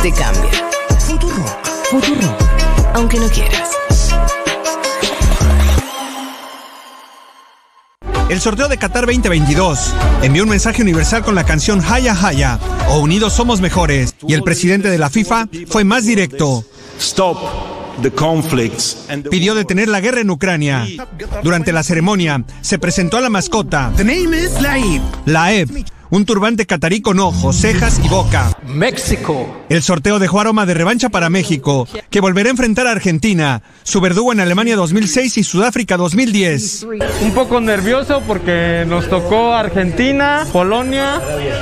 Te cambia. Futurock. Futurock. Aunque no quieras. El sorteo de Qatar 2022 envió un mensaje universal con la canción Haya Haya o Unidos Somos Mejores y el presidente de la FIFA fue más directo. Stop the conflicts and the Pidió detener la guerra en Ucrania. Durante la ceremonia se presentó a la mascota, The un turbante catarí con ojos, cejas y boca. México. El sorteo dejó aroma de revancha para México, que volverá a enfrentar a Argentina, su verdugo en Alemania 2006 y Sudáfrica 2010. Un poco nervioso porque nos tocó Argentina, Polonia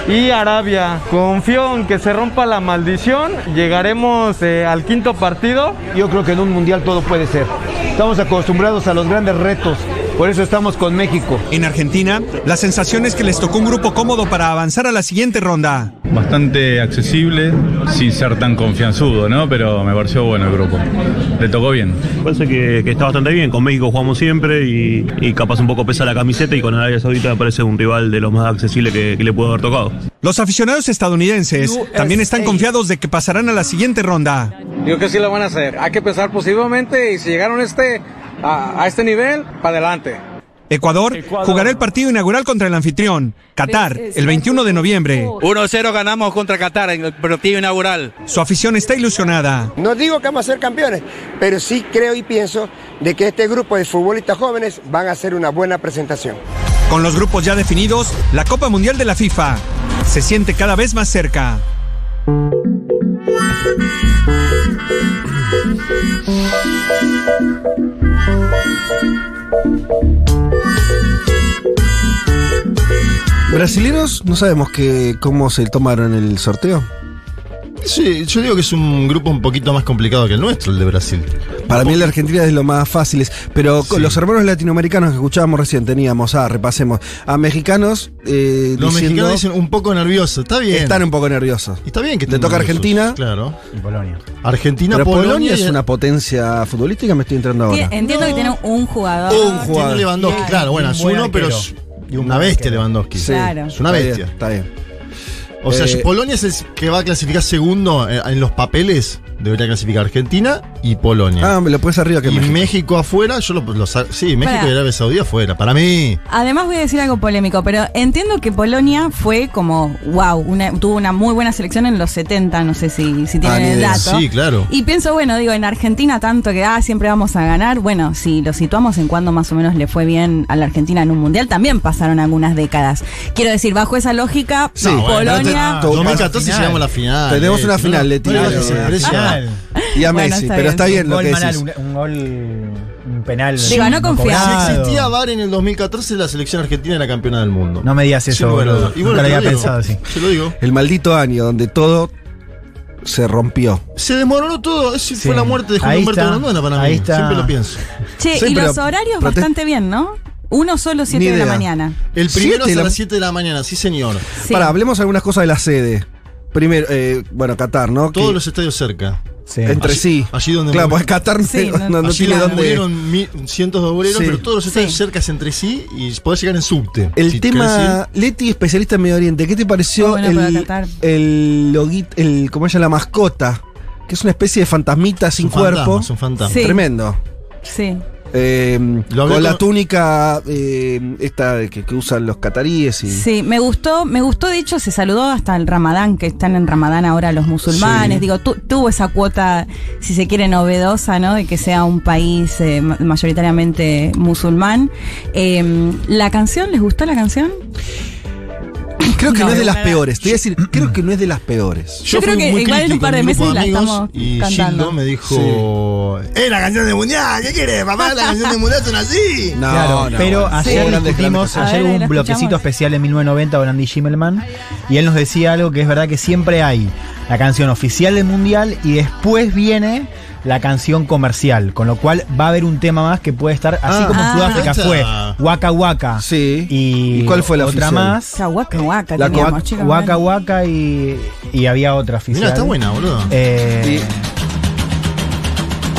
y Arabia. Confío en que se rompa la maldición. Llegaremos eh, al quinto partido. Yo creo que en un mundial todo puede ser. Estamos acostumbrados a los grandes retos, por eso estamos con México. En Argentina, la sensación es que les tocó un grupo cómodo para avanzar a la siguiente ronda. Bastante accesible, sin ser tan confianzudo, ¿no? Pero me pareció bueno el grupo. Le tocó bien. Parece que, que está bastante bien. Con México jugamos siempre y, y capaz un poco pesa la camiseta y con Arabia Saudita me parece un rival de los más accesibles que, que le puedo haber tocado. Los aficionados estadounidenses también están confiados de que pasarán a la siguiente ronda. Digo que sí lo van a hacer. Hay que pensar positivamente y si llegaron este, a, a este nivel, para adelante. Ecuador jugará el partido inaugural contra el anfitrión, Qatar, el 21 de noviembre. 1-0 ganamos contra Qatar en el partido inaugural. Su afición está ilusionada. No digo que vamos a ser campeones, pero sí creo y pienso de que este grupo de futbolistas jóvenes van a hacer una buena presentación. Con los grupos ya definidos, la Copa Mundial de la FIFA se siente cada vez más cerca. Brasileros, no sabemos que, cómo se tomaron el sorteo. Sí, yo digo que es un grupo un poquito más complicado que el nuestro, el de Brasil. Para mí el de Argentina es de lo más fáciles. Pero con los hermanos latinoamericanos que escuchábamos recién teníamos, ah, repasemos, a mexicanos. eh, Los diciendo- mexicanos dicen un poco nerviosos, está bien. Están un poco nerviosos. Está bien que Le toca nerviosos, Argentina. Claro. Y Polonia. Argentina, Pero Polonia, Polonia, es y- una potencia futbolística, me estoy entrando ahora. Entiendo que tiene un jugador. Un Tiene jugador. Lewandowski, claro, bueno, es uno, pero es Y un una bestia. Lewandowski. Sí, Claro. Es una está bestia. bien, Está bien. O sea, Eh, Polonia es el que va a clasificar segundo eh, en los papeles. Debería clasificar Argentina y Polonia. Ah, me lo puedes arriba que y México. México. afuera, yo lo, lo Sí, México Para. y Arabia Saudí afuera. Para mí. Además voy a decir algo polémico, pero entiendo que Polonia fue como, wow, una- tuvo una muy buena selección en los 70, no sé si, si tienen Ah, el dato. Sí, claro. Y pienso, bueno, digo, en Argentina tanto que ah, siempre vamos a ganar, bueno, si lo situamos en cuando más o menos le fue bien a la Argentina en un mundial, también pasaron algunas décadas. Quiero decir, bajo esa lógica, Sí, bueno, Todo 2014 final. llegamos a la final. Tenemos una final, le. Final. Y a Messi, pero está bien un lo gol que decís. un, gol, un penal. Digo, no confiar. Si existía VAR en el 2014, la selección argentina era campeona del mundo. No me digas eso. Y bueno, Nunca lo había digo. pensado así. Se lo digo. El maldito año donde todo se rompió. Se desmoronó todo. Esa Sí. fue la muerte de Ahí Humberto. Grandona para Ahí mí. está. Siempre lo pienso. Che, Sí, y los horarios bastante bien, ¿no? Uno solo, 7 Ni de la mañana. El primero Siete es a la- las 7 de la mañana, sí señor. Sí. Para, hablemos algunas cosas de la sede. Primero, eh, bueno, Qatar, ¿no? Todos Que los estadios cerca. Sí. entre allí- sí. allí donde Claro, pues Qatar Sí, no, no- no- tiene donde murieron mi- cientos de obreros, Sí. pero todos los estadios Sí. cercas entre sí y podés llegar en subte. El Si tema, Leti, especialista en Medio Oriente, ¿qué te pareció bueno el, Qatar. el loguit- el, ¿cómo se llama? La mascota, que es una especie de fantasmita sin Es un fantasma, cuerpo. es un fantasma. Sí. Tremendo. Sí. Eh, con la túnica eh, esta que, que usan los cataríes y Sí, me gustó, me gustó, de hecho se saludó hasta el Ramadán, que están en Ramadán ahora los musulmanes, Sí. digo, tu- tuvo esa cuota, si se quiere, novedosa, ¿no? De que sea un país eh, ma- mayoritariamente musulmán. Eh, ¿La canción, les gustó la canción? creo que no, No, es de las peores. Te voy a decir, creo que no es de las peores. Yo creo que igual en un par de meses la estamos Y cantando. Gildo me dijo: ¡Eh, la canción de mundial! ¿Qué querés, papá? La canción de mundial son así. No, Claro, no, pero bueno. ayer Sí. Discutimos, grandes. Ayer ver, hubo un bloquecito escuchamos. especial en 1990 con Andy Schimmelman y él nos decía algo que es verdad que siempre hay la canción oficial del mundial y después viene la canción comercial, con lo cual va a haber un tema más que puede estar, así Ah. como Ah. Sudáfrica fue Waka Waka Sí. y, ¿Y cuál fue la otra oficial? más, Waka Waka La teníamos, Waka- chicos, Waka. Waka y, y había otra oficial. Mira, está buena, boludo. Eh,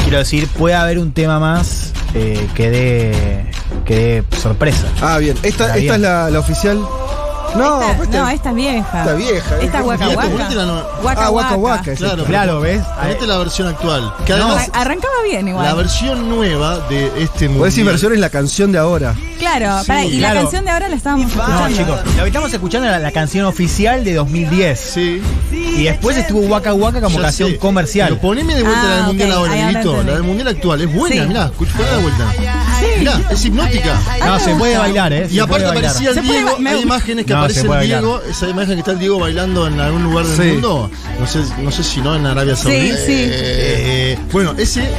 Quiero decir, puede haber un tema más eh, que dé que dé sorpresa. Ah, bien. Esta, esta bien. es la, la oficial. No, esta, pues esta- no, esta es vieja. esta vieja, Esta. Waka Waka. no- Waka Ah, Waka es Claro, esta. Claro, ¿ves? Ponete la versión actual. Que No, además, arrancaba bien igual. la versión nueva de este mundial. Podés decir versión es la canción de ahora. Claro, Sí, y claro. la canción de ahora la estábamos No, escuchando. chicos, lo que estamos escuchando es la, la canción oficial de 2010. Sí. Y después estuvo Waka Waka como Ya canción sé. comercial. Pero poneme de vuelta Ah, la del mundial ok, ahora. La del mundial actual es buena, Sí. mirá, escucha, ponela de vuelta. Mirá, es hipnótica. No, se puede bailar, ¿eh? Y aparte puede bailar. aparecía el Se puede Diego, ba- me hay gusta. imágenes que No, aparece el puede. Diego, esa imagen que está el Diego bailando en algún lugar del Sí. mundo, no sé, no sé si no en Arabia Saudita. sí. Eh, bueno, ese eh,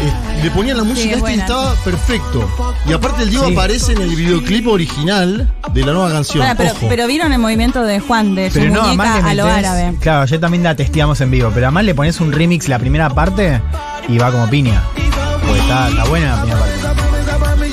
le ponían la música es esta y buena. estaba perfecto. Y aparte el Diego Sí. aparece en el videoclip original de la nueva canción. Pará, pero, Ojo. pero vieron el movimiento de Juan, de su Pero no, además muñeca le a lo metés- árabe. Claro, ayer también la testeamos en vivo, pero además le pones un remix la primera parte y va como piña. Porque está, está buena la primera.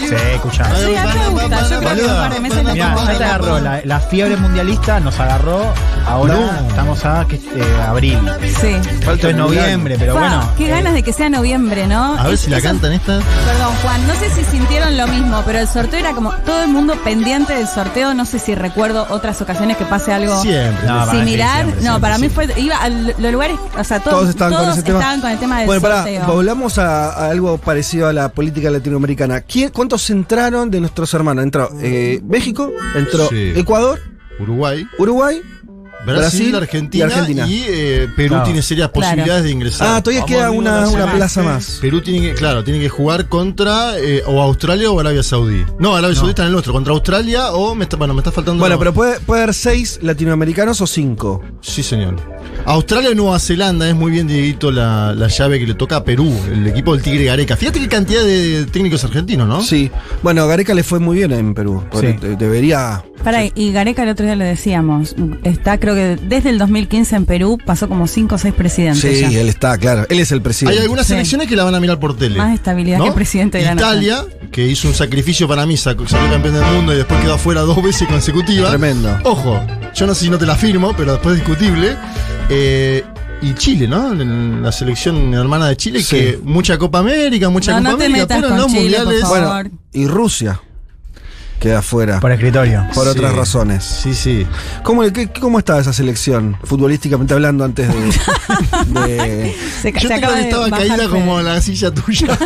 Sí, escuchá. Sí, a mí me gusta. Yo creo que en un par de meses lo Mirá, pongo ya te la- agarró la, la fiebre mundialista, nos agarró. Ahora No. estamos a que, eh, abril. Sí. Esto es noviembre, pero Fa, bueno. Qué eh, ganas de que sea noviembre, ¿no? A ver Es- si la eso- cantan esta. Perdón, Juan, no sé si sintieron lo mismo, pero el sorteo era como todo el mundo pendiente del sorteo. No sé si recuerdo otras ocasiones que pase algo Siempre. No, para mí similar. siempre, no, siempre, para mí fue. Iba a los lugares. O sea, todos, Todos estaban con todos ese tema. estaban con el tema del bueno, pará, sorteo. volvamos a, a algo parecido a la política latinoamericana. ¿Quién- ¿Cuántos entraron de nuestros hermanos? Entró eh, México, entró Sí. Ecuador, Uruguay, Uruguay. Brasil, Brasil Argentina, y Argentina. y eh, Perú Claro. tiene serias Claro. posibilidades de ingresar. Ah, todavía Vamos queda una, plaza más. Perú tiene que, claro, tiene que jugar contra eh, o Australia o Arabia Saudí. No, Arabia Saudí está en el otro, contra Australia o me está, bueno, me está faltando. Bueno, pero puede, puede haber seis latinoamericanos o cinco. Sí, señor. Australia y Nueva Zelanda es muy bien, Dieguito, la, la llave que le toca a Perú, el equipo del Tigre Gareca. Fíjate qué cantidad de técnicos argentinos, ¿no? Sí. Bueno, Gareca le fue muy bien en Perú. Sí. de- Debería. Pará, y Gareca el otro día le decíamos. Está, creo que desde el 2015 en Perú pasó como 5 o 6 presidentes. Sí, ya. él está, claro. Él es el Hay presidente. algunas Sí. selecciones que la van a mirar por tele. Más estabilidad ¿no? que presidente de la Italia, que hizo un sacrificio para mí, sacó- salió campeón del mundo y después quedó afuera dos veces consecutivas. Tremendo. Ojo, yo no sé si no te la firmo, pero después es discutible. Eh, y Chile, ¿no? En La selección hermana de Chile, Sí. que mucha Copa América, mucha No, Copa no te América, metas pero con por mundiales. favor. Bueno, y Rusia queda afuera. Por escritorio. Por Sí. otras razones. Sí, sí. ¿Cómo, qué- ¿Cómo estaba esa selección? Futbolísticamente hablando antes de. de- Se, Yo se creo que de estaba caída como la silla tuya.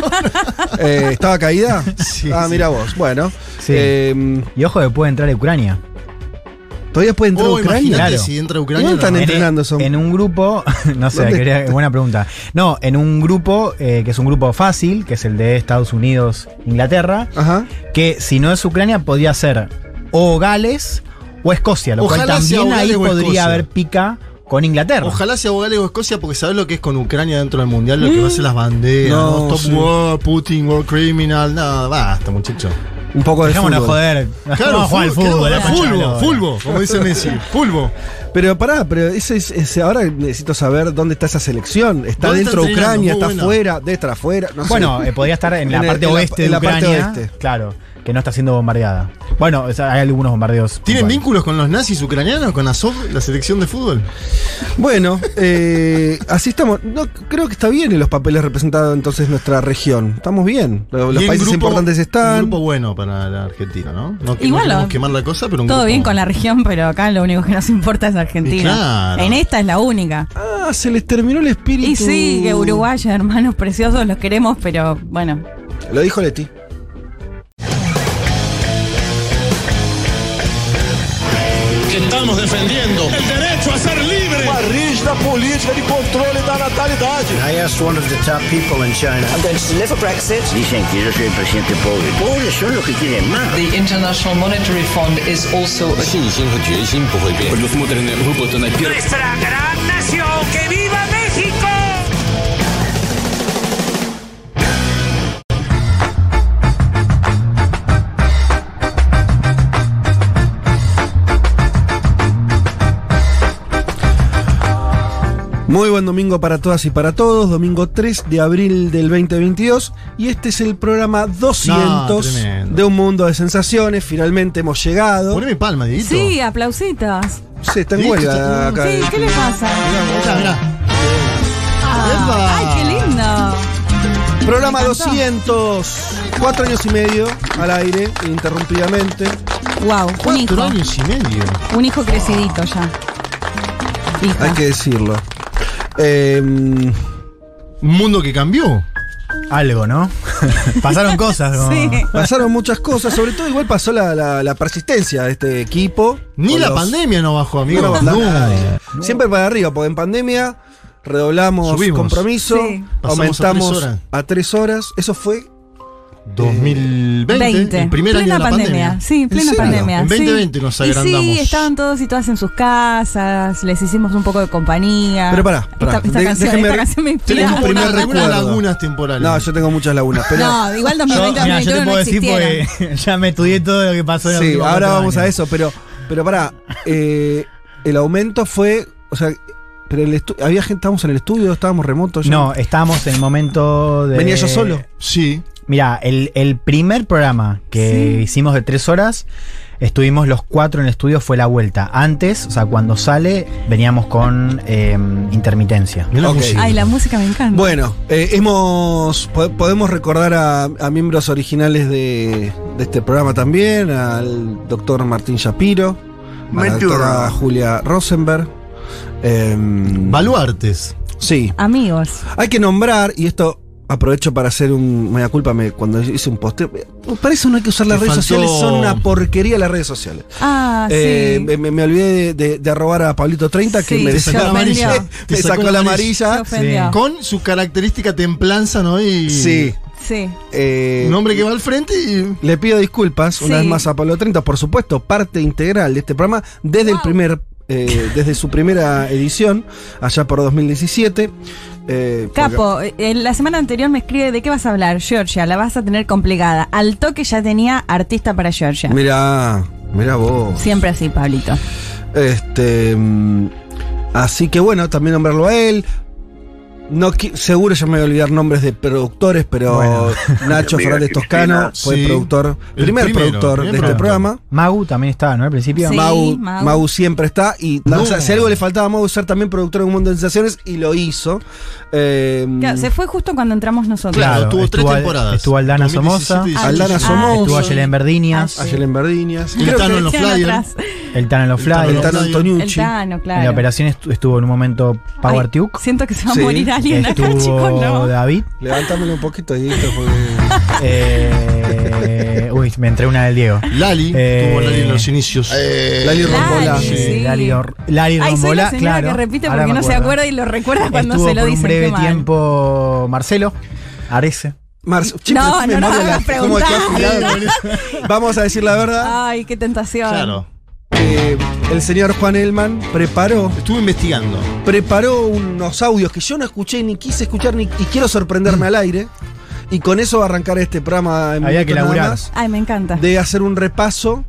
eh, ¿Estaba caída? Sí, ah, sí. mira vos. Bueno. Sí. eh, Y ojo que puede entrar a Ucrania. ¿Todavía puede entrar a Oh, Ucrania? Claro. si entra a ¿Y Ucrania. dónde están no. En, entrenando eso? en un grupo, no sé, quería- buena pregunta. No, en un grupo eh, que es un grupo fácil, que es el de Estados Unidos, Inglaterra, Ajá. que si no es Ucrania podría ser o Gales o Escocia, lo Ojalá cual también ahí podría haber pica con Inglaterra. Ojalá sea Gales o Escocia, porque sabes lo que es con Ucrania dentro del mundial, lo que va a ser las banderas, No, ¿no? Top sí. War, Putin, War Criminal, nada, basta, muchacho. Un poco de Dejémonos fútbol. joder. Vamos a jugar al fútbol, de fulbo, como dice Messi, fulbo. Pero pará, pero ese es, ese- ahora necesito saber dónde está esa selección. ¿Está ¿Dónde dentro de? Ucrania? ¿Está afuera? ¿Debe estar afuera? No sé. Bueno, eh, podría estar en la En el- parte en la- oeste en de la parte Ucrania. oeste. Claro, que no está siendo bombardeada. Bueno, o sea, hay algunos bombardeos. ¿Tienen puntuales. vínculos con los nazis ucranianos, con Azov, la selección de fútbol? Bueno, eh, así estamos. No, creo que está bien en los papeles representados entonces nuestra región. Estamos bien. Los, países grupo- importantes Un están. grupo bueno para la Argentina, ¿no? No, no Igual, queremos lo- quemar la cosa, pero un Todo grupo bien con la región, pero acá lo único que nos importa es Argentina. Claro. En esta es la única. Ah, se les terminó el espíritu. Y sí, que uruguayos, hermanos preciosos, los queremos, pero bueno. Lo dijo Leti. que estamos defendiendo el derecho a ser libre. Uma rígida política de controle da natalidade. I asked one of the top people in China. I'm going to deliver Brexit. Dicen que yo soy el presidente pobre. Pobres son los que quieren más. The International Monetary Fund is also a 信心和决心不会变。Предусмотрены выплаты на первый... Nuestra gran nación, que viva México. Muy buen domingo para todas y para todos. Domingo 3 de abril del 2022. Y este es el programa 200 No, tremendo. de Un Mundo de Sensaciones. Finalmente hemos llegado. Poneme palma, Dieguito. Sí, aplausitos. Sí, está en huelga está- acá. Sí, ¿qué le pasa? Mirá, mirá. Ah, ¡Ay, qué lindo! Programa Me encantó. 200. Cuatro años y medio al aire, ininterrumpidamente. Wow, un hijo. Cuatro años y medio. Un hijo crecidito ya. Hija. Hay que decirlo. Eh, Un mundo que cambió. Algo, ¿no? Pasaron cosas. ¿no? Sí. pasaron muchas cosas, sobre todo igual pasó la, la- la persistencia de este equipo. Ni la los- pandemia no bajó, amigo. No, No. no. Siempre para arriba, porque en pandemia redoblamos Subimos. compromiso, Sí. Pasamos a aumentamos tres a tres horas. Eso fue 2020, 20. el primer plena año de la pandemia. Sí, plena serio? pandemia. En sí. 2020 nos Y agrandamos. sí, estaban todos y todas en sus casas, les hicimos un poco de compañía. Pero pará, pará. Esta, esta De- canción, déjeme- esta canción me inspira. tenemos un primer Algunas recuerdo. lagunas temporales. No, yo tengo muchas lagunas, pero No, igual Yo, 2020 mira, yo te 2021 puedo no decir porque ya me estudié todo lo que pasó en sí, ahora vamos a eso, pero pero pará, eh, el aumento fue, o sea, pero el estu- había gente, estábamos en el estudio, estábamos remotos. ya? No, estábamos en el momento de. ¿Venía yo solo? Sí. Mira, el, el primer programa que Sí. hicimos de tres horas, estuvimos los cuatro en el estudio, fue la vuelta. Antes, o sea, cuando sale, veníamos con eh, intermitencia. Ay, la música me encanta. Bueno, eh, hemos po- podemos recordar a, a miembros originales de, de este programa también, al doctor Martín Shapiro, a la doctora Julia Rosenberg. em, Baluartes. sí, Amigos. hay que nombrar, y esto aprovecho para hacer un. Me da culpa me- cuando hice un posteo. Para eso no hay que usar las Te redes faltó- sociales, son una porquería las redes sociales. Ah, Eh, sí. me, me- me olvidé de, de- de arrobar a Pablito 30 que me sacó la amarilla. Te Me sacó sacó la la amarilla. Con su característica templanza, ¿no? Y Sí. Sí. eh, un hombre que va al frente y. Le pido disculpas una Sí. vez más a Pablo 30, por supuesto, parte integral de este programa desde el primer, eh, desde su primera edición, allá por 2017. Eh, porque- Capo, eh, la semana anterior me escribe de qué vas a hablar, Georgia, la vas a tener complicada. Al toque ya tenía artista para Georgia. Mirá, mirá vos. Siempre así, Pablito. Este, mm, así que bueno, también nombrarlo a él. No, seguro ya me voy a olvidar nombres de productores, pero Bueno. Nacho Fernández Toscano fue Sí. productor, El primer primero, productor primer de este programa. Magu también estaba, ¿no? Al principio. Sí. Mau, Mau. Mau siempre está. Y No. o sea, si algo le faltaba a Mau ser también productor de un mundo de sensaciones, y lo hizo. Eh, Claro, se fue justo cuando entramos nosotros. Claro, tuvo tres estuvo Al- temporadas. Estuvo Aldana 2017 Somoza, y 18. Aldana Ah, Somoza. estuvo Ayelen Verdinias, Ah, sí. Ayelen Verdinias. El Tano en los flyers. el Tano en los El Tano el flyers. Tano El Antoniucci. Tano, claro. En la operación estu- estuvo en un momento Ay, Artiuk. Siento que se va a morir alguien acá, chicos, Estuvo no. David. Levántamelo un poquito, Dieguito, porque. eh, uy, me entré una del Diego. Lali, Eh, tuvo Lali en los inicios. Lali Rombola. Lali, Eh, sí. Lali, Or- Lali Ay, soy Rombola, la claro. que repite porque no se acuerda y lo recuerda cuando Estuvo se lo por dicen. un breve qué mal. tiempo Marcelo Arese. Marzo. Che, No, no, no, no, la- ¿cómo preguntá. está afilado? Vamos a decir la verdad. Ay, qué tentación. Claro. Eh, el señor Juan Elman preparó, Estuve investigando. preparó unos audios que yo no escuché ni quise escuchar ni y quiero sorprenderme al aire. Y con eso va a arrancar este programa en Había que nada laburar. más, Ay, me encanta. de hacer un repaso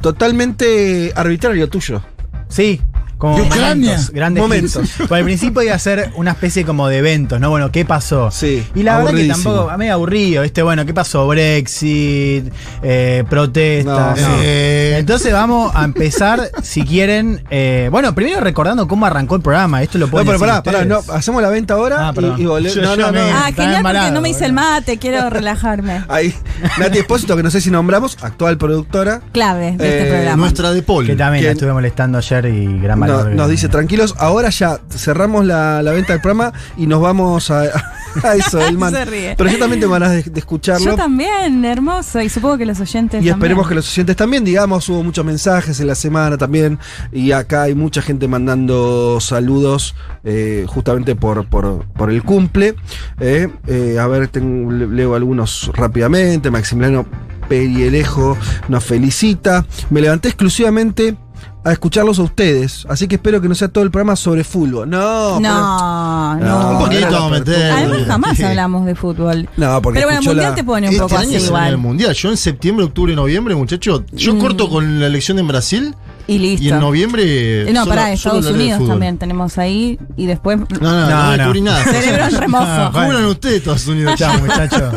totalmente arbitrario tuyo. Sí. Como De Ucrania. momentos, grandes Momentos. Por el principio iba a ser una especie como de eventos, ¿no? Bueno, ¿qué pasó? Sí. Y la verdad que tampoco, a mí aburrido, ¿viste? Bueno, ¿qué pasó? Brexit, eh, protestas. No, no. Eh, Entonces vamos a empezar, si quieren, eh, bueno, primero recordando cómo arrancó el programa. Esto lo No, pueden pero decir pará, pará, no, hacemos la venta ahora Ah, y, y volve- Yo- no, no, no. Ah, genial porque no me hice el mate, quiero relajarme. Ahí, Nati Espósito, que no sé si nombramos, actual productora. Clave de este Eh, programa. Nuestra de Paul. Que también la estuve molestando ayer y gran No- nos dice tranquilos, ahora ya cerramos la, la venta del programa y nos vamos a, a eso, Elman. Se ríe. Pero yo también tengo ganas de, de escucharlo. Yo también, hermoso. Y supongo que los oyentes Y esperemos que los oyentes también, digamos, hubo muchos mensajes en la semana también. Y acá hay mucha gente mandando saludos eh, justamente por, por, por el cumple. Eh, eh, a ver, tengo- leo algunos rápidamente. Maximiliano Perielejo nos felicita. Me levanté exclusivamente a escucharlos a ustedes. Así que espero que no sea todo el programa sobre fútbol. No, No, pero- no. Un poquito meter. Además, jamás Sí. hablamos de fútbol. No, porque Pero bueno, el mundial la- te pone un Este poco año así viene el igual. mundial. Yo en septiembre, octubre, noviembre, muchacho, yo Mm. corto con la elección en Brasil Y listo. Y en noviembre. Eh, no, solo- pará, solo Estados Unidos también tenemos ahí y después. No, no, no, No, no. nada. Cerebro en remojo. Cubran ustedes Estados Unidos. Chao, muchacho.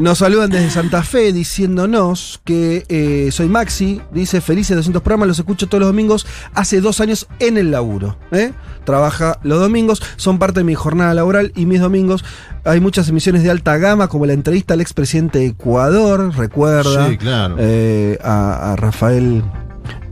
Nos saludan desde Santa Fe diciéndonos que eh, soy Maxi, dice felices 200 programas, los escucho todos los domingos, hace dos años en el laburo. ¿eh? Trabaja los domingos, son parte de mi jornada laboral y mis domingos hay muchas emisiones de alta gama, como la entrevista al expresidente de Ecuador, recuerda Sí, claro. eh, a, a Rafael.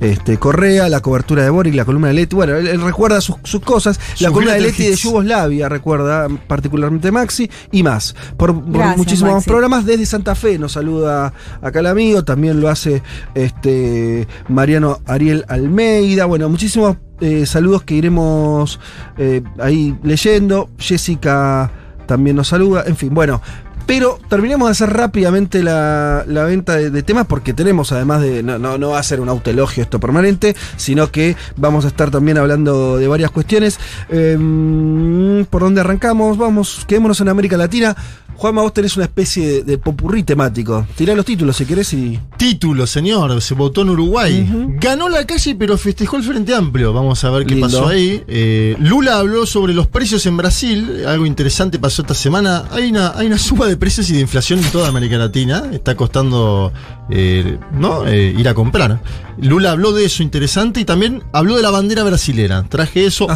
Este, Correa, la cobertura de Boric, la columna de Leti. Bueno, él, él recuerda sus, sus cosas. la columna de Leti de. Yugoslavia, recuerda particularmente Maxi, y más. Por, muchísimos Maxi. programas desde Santa Fe. Nos saluda acá el amigo, también lo hace este Mariano Ariel Almeida. Bueno, muchísimos eh, saludos que iremos eh, ahí leyendo. Jessica también nos saluda. En fin, bueno. Pero terminemos de hacer rápidamente la, la venta de, de temas porque tenemos, además de. No, no, no va a ser un autoelogio esto permanente, sino que vamos a estar también hablando de varias cuestiones. Em, ¿Por dónde arrancamos? Vamos, quedémonos en América Latina. Juanma, vos tenés una especie de, de popurrí temático. Tirá los títulos si querés y. Título, señor, se votó en Uruguay. Ganó la calle, pero festejó el Frente Amplio. Vamos a ver qué Lindo. pasó ahí. Eh, Lula habló sobre los precios en Brasil. Algo interesante pasó esta semana. Hay una, hay una suba de precios y de inflación en toda América Latina. Está costando eh, ¿no? Eh, ir a comprar. Lula habló de eso, interesante, y también habló de la bandera brasilera. Traje eso.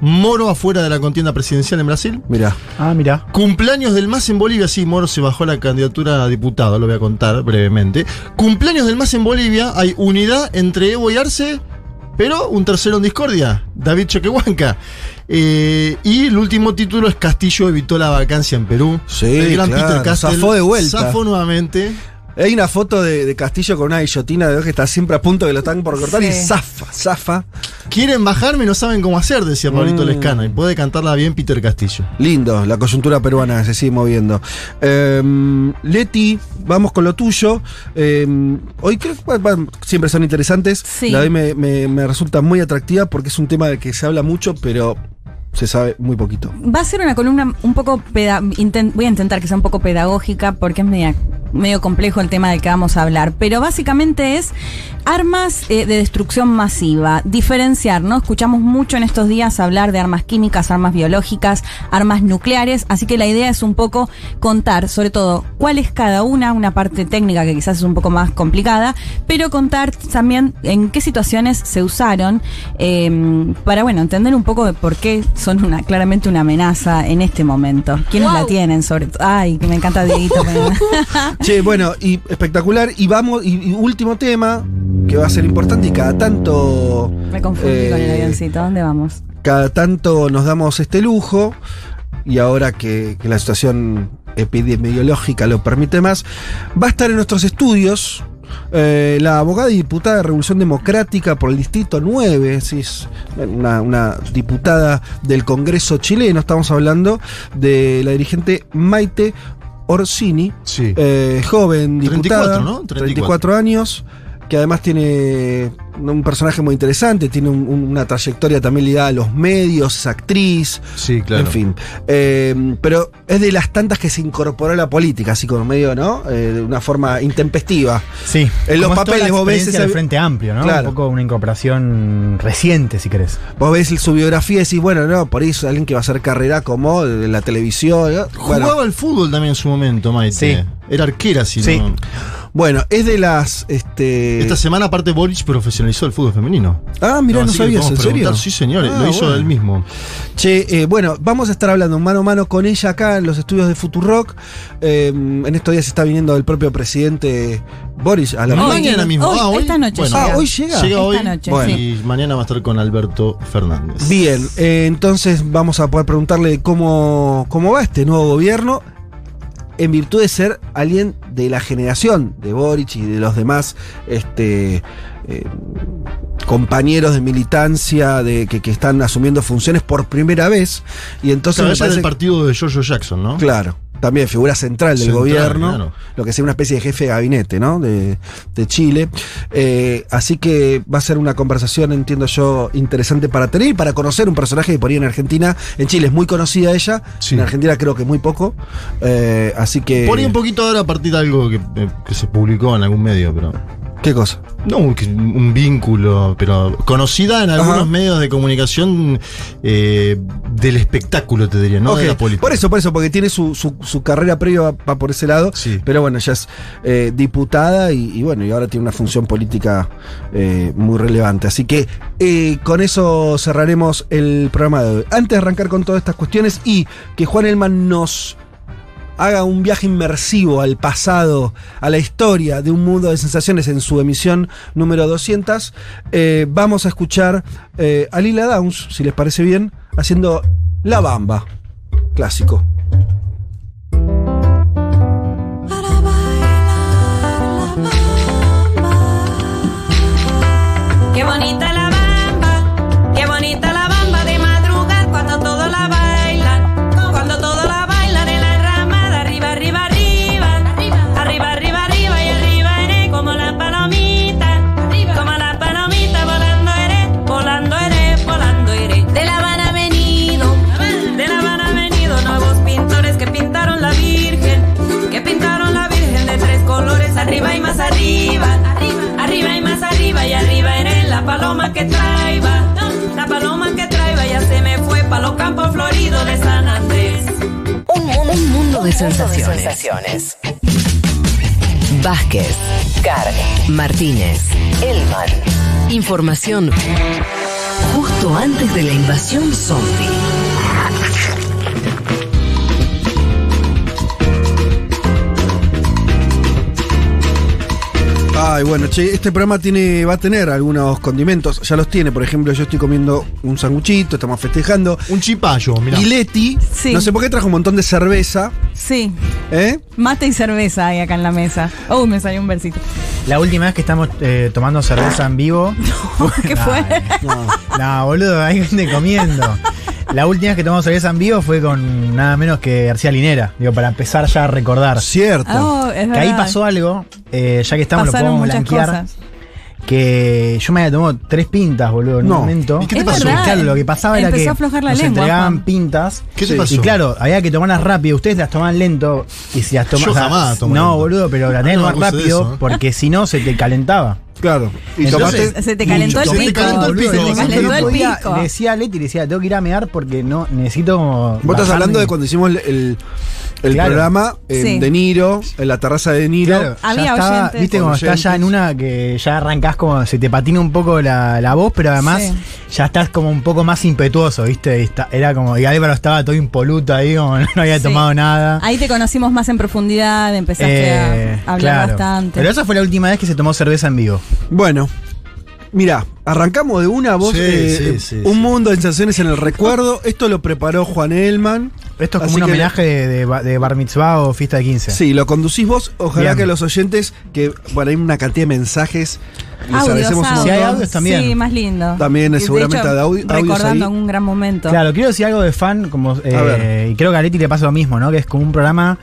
Moro afuera de la contienda presidencial en Brasil. Mirá. Ah, mira. Cumpleaños del MAS en Bolivia. Sí, Moro se bajó a la candidatura a diputado, lo voy a contar brevemente. Cumpleaños del MAS en Bolivia. Hay unidad entre Evo y Arce, pero un tercero en discordia, David Choquehuanca. Eh, y el último título es Castillo evitó la vacancia en Perú. Sí, el gran claro, Peter Castell. zafó de vuelta. Zafó nuevamente. Hay una foto de, de Castillo con una guillotina de dos que está siempre a punto de que lo están por cortar y zafa, zafa. Quieren bajarme y no saben cómo hacer, decía Pablito Mm. Lescana. Y puede cantarla bien Peter Castillo. Lindo, la coyuntura peruana se sigue moviendo. Em, Leti, vamos con lo tuyo. Em, hoy creo que bueno, siempre son interesantes. Sí. La de hoy me, me- me resulta muy atractiva porque es un tema del que se habla mucho, pero se sabe muy poquito. Va a ser una columna un poco peda- voy a intentar que sea un poco pedagógica porque es media- medio complejo el tema del que vamos a hablar, pero básicamente es armas eh, de destrucción masiva, diferenciar, ¿no? Escuchamos mucho en estos días hablar de armas químicas, armas biológicas, armas nucleares, así que la idea es un poco contar, sobre todo, cuál es cada una, una parte técnica que quizás es un poco más complicada, pero contar también en qué situaciones se usaron eh, para, bueno, entender un poco de por qué son una, claramente una amenaza en este momento. ¿Quiénes la tienen? Sobre todo. Ay, que me encanta Dieguito. Che, bueno, y espectacular. Y vamos, y, y último tema, que va a ser importante y cada tanto. me confundí con el eh, avioncito. ¿Dónde vamos? cada tanto nos damos este lujo y ahora que, que la situación epidemiológica lo permite más, va a estar en nuestros estudios eh, la abogada y diputada de Revolución Democrática por el Distrito 9, sí, es una, una diputada del Congreso chileno, estamos hablando de la dirigente Maite Orsini, eh, joven 34, diputada, ¿no? 34 34 años, que además tiene un personaje muy interesante, tiene un- un- una trayectoria también ligada a los medios, es actriz, Sí, claro. en fin. Eh, pero es de las tantas que se incorporó a la política, así como medio, ¿no? Eh, de una forma intempestiva. Sí. En los papeles vos ves del Frente Amplio, ¿no? Claro. Un poco una incorporación reciente, si querés. Vos ves su biografía y decís, bueno, no, por ahí es alguien que va a hacer carrera como de la televisión. ¿no? Bueno, Jugaba al fútbol también en su momento, Maite. Sí. Era arquera, si Sí. no. Bueno, es de las. Este... Esta semana, aparte, Boric profesionalizó el fútbol femenino. Ah, mira, no, que sabías, ¿en serio? Sí, señor, Ah, lo hizo bueno. él mismo. Che, eh, bueno, vamos a estar hablando mano a mano con ella acá en los estudios de Futurock. Eh, en estos días está viniendo el propio presidente Boris a la Hoy, mañana mismo. hoy, ah, hoy. esta noche Bueno, Ah, llega. hoy llega. Llega hoy. Esta noche, Bueno. Y mañana va a estar con Alberto Fernández. Bien, eh, entonces vamos a poder preguntarle cómo, cómo va este nuevo gobierno en virtud de ser alguien de la generación de Boric y de los demás este, eh, compañeros de militancia de, que, que están asumiendo funciones por primera vez. Y entonces Claro, me parece del partido de Giorgio Jackson, ¿no? Claro, también figura central del Central, gobierno, claro. lo que sería una especie de jefe de gabinete, ¿no? De, de Chile. Eh, así que va a ser una conversación, entiendo yo, interesante para tener y para conocer un personaje que por ahí en Argentina, en Chile es muy conocida ella, en Argentina creo que muy poco. Eh, así que. Por ahí un poquito ahora a partir de algo que, que se publicó en algún medio, pero. ¿Qué cosa? No, un, un vínculo, pero conocida en algunos Ajá. medios de comunicación eh, del espectáculo, te diría, no de la política. Por eso, por eso, porque tiene su, su- su carrera previa va, va por ese lado. Pero bueno, ya es eh, diputada y, y bueno, y ahora tiene una función política eh, muy relevante. Así que con eso cerraremos el programa de hoy. Antes de arrancar con todas estas cuestiones y que Juan Elman nos haga un viaje inmersivo al pasado, a la historia de un mundo de sensaciones en su emisión número 200, eh, vamos a escuchar eh, a Lila Downs, si les parece bien, haciendo La Bamba, clásico. Paloma que traiba, la paloma que traiba ya se me fue pa' los campos floridos de San Andrés. Un mundo, un mundo de sensaciones. Vázquez, Carg, Martínez, Elman. Información justo antes de la invasión zombie. Ay, bueno, che, este programa tiene, va a tener algunos condimentos, ya los tiene, por ejemplo, yo estoy comiendo un sanguchito, estamos festejando. Un chipallo, mirá. Y Leti, Sí. no sé por qué trajo un montón de cerveza, Sí, ¿eh? mate y cerveza hay acá en la mesa. Oh, me salió un versito. La última vez que estamos eh, tomando cerveza en vivo. ¿Qué fue? No, boludo, hay gente comiendo. La última vez que tomamos cerveza en vivo fue con nada menos que García Linera. Digo, para empezar ya a recordar. Cierto. Oh, es que ahí pasó algo, eh, ya que estamos, Pasaron lo podemos blanquear. cosas. Que yo me había tomado tres pintas, boludo, en No. un momento. ¿Y qué te Es pasó? verdad. Claro, lo que pasaba era que a aflojar la nos lengua, entregaban Juan. pintas. ¿Qué te Sí. pasó? Y claro, había que tomarlas rápido. Ustedes las tomaban lento. Y si las tomaban. Yo jamás tomo No, lento. boludo, pero las tenías que tomar rápido eso, ¿eh? porque si no se te calentaba. Claro. Y Entonces, tomaste Se te calentó el Se te pico. calentó el boludo, pico, Se te calentó el pico. Le decía a Leti, le decía, tengo que ir a mear porque no necesito. Vos estás bajarme". hablando de cuando hicimos el, el- el Claro. programa en Sí. De Niro, en la terraza de Niro. Claro, ya Había estaba- oyentes. Viste como estás ya en una que ya arrancás como se te patina un poco la, la voz, pero además Sí. ya estás como un poco más impetuoso, ¿viste? Y está- era como, y Álvaro estaba todo impoluto ahí, como no había Sí. tomado nada. Ahí te conocimos más en profundidad, empezaste Eh, a hablar claro. bastante. Pero esa fue la última vez que se tomó cerveza en vivo. Bueno, mira, arrancamos de una voz. Sí, eh, sí, sí, un sí. mundo de sensaciones en el recuerdo. Esto lo preparó Juan Elman. Esto es Así como un homenaje de, de ba- de bar mitzvah o fiesta de 15. Sí, lo conducís vos. Ojalá Bien. que los oyentes, que bueno, hay una cantidad de mensajes. Les Audios, agradecemos un audios. Si hay audios también. Sí, más lindo. También, Y seguramente, de audio- audios recordando ahí. un gran momento. Claro, quiero decir algo de fan, como eh, y creo que a Leti le pasa lo mismo, ¿no? Que es como un programa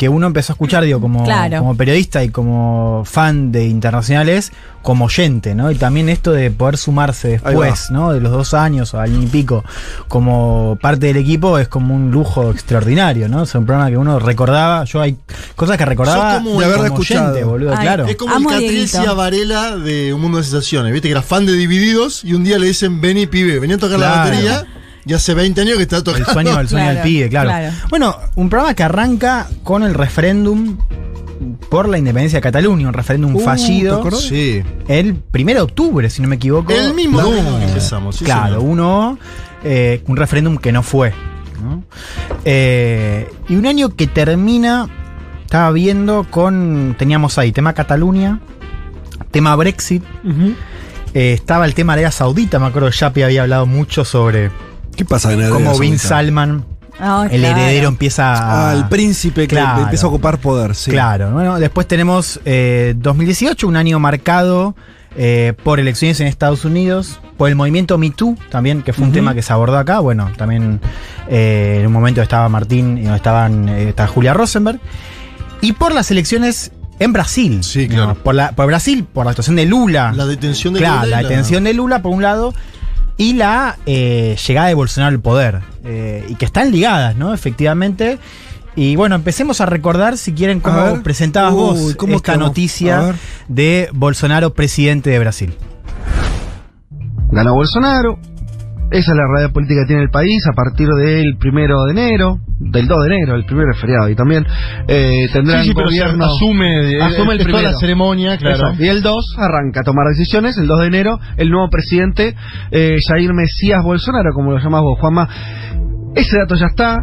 que uno empezó a escuchar, digo, como, Claro. como periodista y como fan de internacionales, como oyente, ¿no? Y también esto de poder sumarse después, ¿no? De los dos años o año y pico, como parte del equipo, es como un lujo extraordinario, ¿no? Es un programa que uno recordaba, yo hay cosas que recordaba Sos como De haberlo como escuchado. oyente, boludo, Ay, claro. Es como el Dieguito. Varela de Un Mundo de Sensaciones. Viste que era fan de Divididos y un día le dicen, vení pibe, vení a tocar la batería. Y hace 20 años que está El tocando. sueño, el sueño Claro, del pibe, claro. claro. Bueno, un programa que arranca con el referéndum por la independencia de Cataluña, un referéndum Uh, ¿te fallido. acordás? Sí. El primero de octubre, si no me equivoco. El mismo La- que empezamos. sí, claro, señor. uno, eh, un referéndum que no fue. ¿no? Eh, y un año que termina, estaba viendo con, teníamos ahí tema Cataluña, tema Brexit, eh, estaba el tema Arabia Saudita, me acuerdo que Yapi había hablado mucho sobre ¿Qué pasa en cómo Bin? Salman, Ah, el claro. heredero, empieza a... Ah, el príncipe que Claro. empieza a ocupar poder, sí. Claro, bueno, después tenemos eh, 2018, un año marcado eh, por elecciones en Estados Unidos, por el movimiento Me Too también, que fue un tema que se abordó acá. Bueno, también eh, en un momento estaba Martín y donde estaban, eh, estaba Julia Rosenberg. Y por las elecciones en Brasil. Sí, ¿no? claro. Por, la, por Brasil, por la actuación de Lula. La detención de Claro, Lula la la- detención de Lula por un lado y la eh, llegada de Bolsonaro al poder. eh, y que están ligadas, ¿no? Efectivamente. Y bueno, empecemos a recordar, si quieren, cómo ver. presentabas Uy, vos ¿cómo esta noticia de Bolsonaro, presidente de Brasil. Ganó Bolsonaro. Esa es la realidad política que tiene el país a partir del primero de enero, del 2 de enero, el primero es feriado y también eh, tendrán Sí, sí, pero se gobierno. asume, asume el primero. la ceremonia, claro. Y el 2 arranca a tomar decisiones, el 2 de enero, el nuevo presidente eh, Jair Mesías Bolsonaro, como lo llamás vos, Juanma. Ese dato ya está.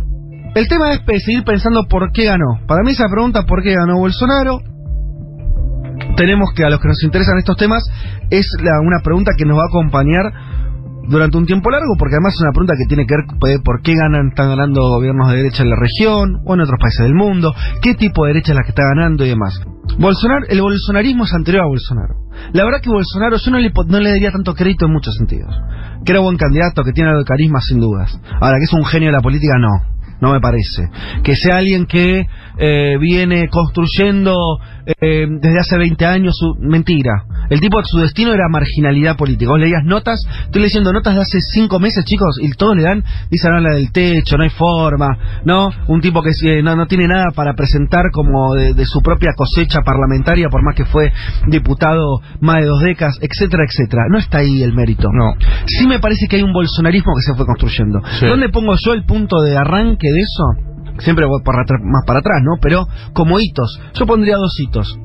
El tema es seguir pensando por qué ganó. Para mí esa pregunta, ¿por qué ganó Bolsonaro? tenemos que a los que nos interesan estos temas es la- una pregunta que nos va a acompañar durante un tiempo largo, porque además es una pregunta que tiene que ver eh, por qué ganan, están ganando gobiernos de derecha en la región o en otros países del mundo, qué tipo de derecha es la que está ganando y demás. Bolsonaro, el bolsonarismo es anterior a Bolsonaro. La verdad que Bolsonaro yo no le, no le daría tanto crédito en muchos sentidos. Que era buen candidato, que tiene algo de carisma sin dudas. Ahora, que es un genio de la política, no. No me parece. Que sea alguien que eh, viene construyendo eh, desde hace 20 años su... Mentira. El tipo, su destino era marginalidad política. Vos leías notas, estoy leyendo notas de hace 5 meses, chicos, y todos le dan, dicen habla del techo, no hay forma, ¿no? Un tipo que eh, no, no tiene nada para presentar como de, de su propia cosecha parlamentaria, por más que fue diputado más de dos décadas, etcétera, etcétera. No está ahí el mérito. No. Sí me parece que hay un bolsonarismo que se fue construyendo. Sí. ¿Dónde pongo yo el punto de arranque de eso? Siempre voy para atr- más para atrás, ¿no? Pero como hitos. Yo pondría dos hitos.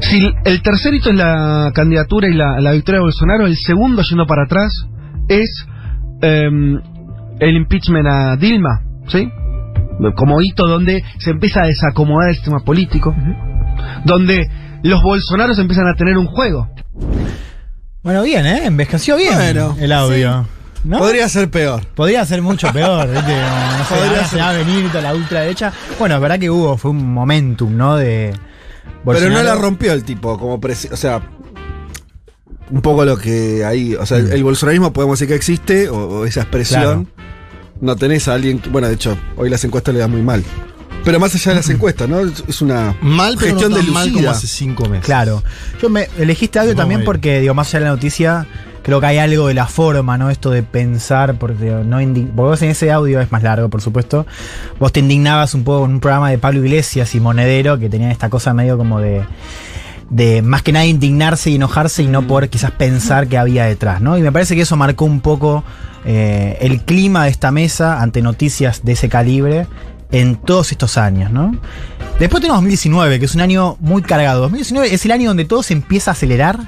Si el tercer hito es la candidatura y la, la victoria de Bolsonaro, el segundo, yendo para atrás, es em, el impeachment a Dilma, ¿sí? Como hito donde se empieza a desacomodar el sistema político, donde los bolsonaros empiezan a tener un juego. Bueno, bien, ¿eh? Envejeció bien Bueno, el audio. ¿No? Podría ser peor. Podría ser mucho peor, ¿viste? No sé, Podría ahora ser. se va a venir toda la ultraderecha. Bueno, es verdad que hubo, fue un momentum, ¿no? De. Pero no la Bolsonaro. rompió el tipo como presi- o sea, un poco lo que ahí, o sea, el, el bolsonarismo podemos decir que existe, o, o esa expresión. No tenés a alguien, que- bueno, de hecho, hoy las encuestas le dan muy mal. Pero más allá de las encuestas, ¿no? Es una Mal, pero gestión no tan de mal como hace cinco meses. Claro. Yo me elegí este audio también porque, digo, más allá de la noticia, creo que hay algo de la forma, ¿no? Esto de pensar, porque no porque vos en ese audio es más largo, por supuesto. Vos te indignabas un poco en un programa de Pablo Iglesias y Monedero, que tenían esta cosa medio como de. de más que nada indignarse y enojarse y no poder quizás pensar que había detrás, ¿no? Y me parece que eso marcó un poco eh, el clima de esta mesa ante noticias de ese calibre en todos estos años, ¿no? Después tenemos 2019, que es un año muy cargado. 2019 es el año donde todo se empieza a acelerar.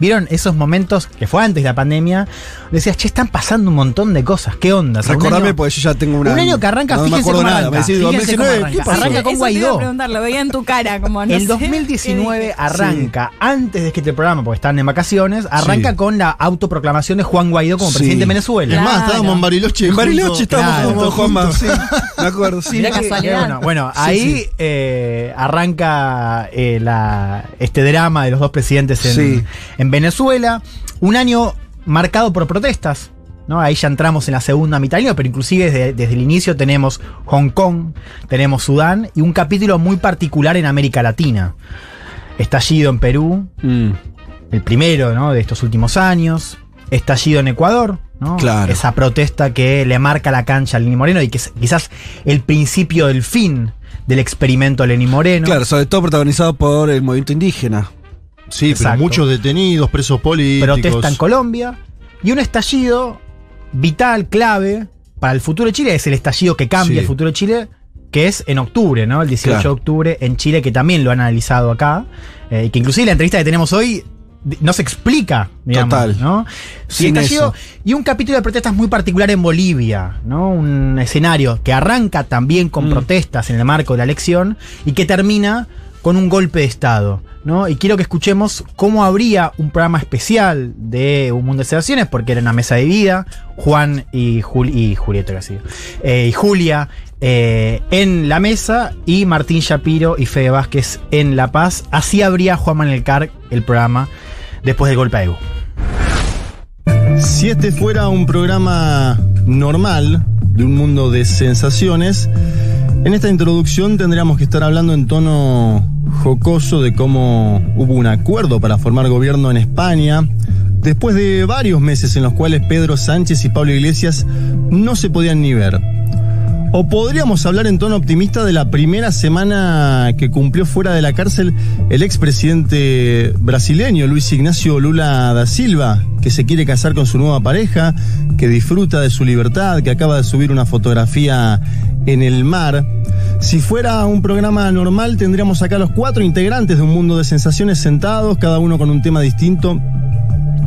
¿Vieron esos momentos que fue antes de la pandemia? Decías, che, están pasando un montón de cosas. ¿Qué onda? O sea, un Recordame, porque yo ya tengo una. un año que arranca, no me fíjense acuerdo cómo nada. arranca. Me decís, Fíjense cómo 2019, ¿qué arranca. pasó? Arranca con te Guaidó. preguntar, lo veía en tu cara, como no el sé, 2019 ¿qué arranca, antes de que este programa, porque están en vacaciones, arranca Sí. con la autoproclamación de Juan Guaidó como Sí. presidente de Venezuela. Es más, Claro. estábamos en Bariloche. En Bariloche juntos. estábamos Claro, como todos Juanma. juntos, sí. Me acuerdo, sí. Mirá que- bueno, bueno, Sí, ahí sí. Eh, arranca eh, la, este drama de los dos presidentes en, Sí. en Venezuela. Un año marcado por protestas. ¿no? Ahí ya entramos en la segunda mitad del año, pero inclusive desde, desde el inicio tenemos Hong Kong, tenemos Sudán y un capítulo muy particular en América Latina. Estallido en Perú, Mm. el primero ¿no? de estos últimos años. Estallido en Ecuador, ¿no? Claro. Esa protesta que le marca la cancha a Lenín Moreno y que es quizás el principio del fin del experimento Lenín Moreno. Claro, sobre todo protagonizado por el movimiento indígena. Sí, pero muchos detenidos, presos políticos. Protesta en Colombia. Y un estallido vital, clave para el futuro de Chile. Es el estallido que cambia Sí. el futuro de Chile, que es en octubre, ¿no? El 18 Claro. de octubre en Chile, que también lo han analizado acá. eh, y que inclusive la entrevista que tenemos hoy no se explica, digamos, Total. ¿no? Y, Sin estallido- eso. y un capítulo de protestas muy particular en Bolivia, ¿no? Un escenario que arranca también con Mm. protestas en el marco de la elección y que termina con un golpe de Estado, ¿no? Y quiero que escuchemos cómo habría un programa especial de Un Mundo de Sensaciones, porque era una mesa de vida, Juan y, Jul y Julieta, casi, eh, y Julia eh, en la mesa y Martín Shapiro y Fede Vázquez en La Paz. Así habría Juan Manuel Carr el programa después del golpe. Si este fuera un programa normal de un mundo de sensaciones, en esta introducción tendríamos que estar hablando en tono jocoso de cómo hubo un acuerdo para formar gobierno en España, después de varios meses en los cuales Pedro Sánchez y Pablo Iglesias no se podían ni ver. O podríamos hablar en tono optimista de la primera semana que cumplió fuera de la cárcel el expresidente brasileño Luis Ignacio Lula da Silva, que se quiere casar con su nueva pareja, que disfruta de su libertad, que acaba de subir una fotografía en el mar. Si fuera un programa normal, tendríamos acá los cuatro integrantes de un mundo de sensaciones sentados, cada uno con un tema distinto,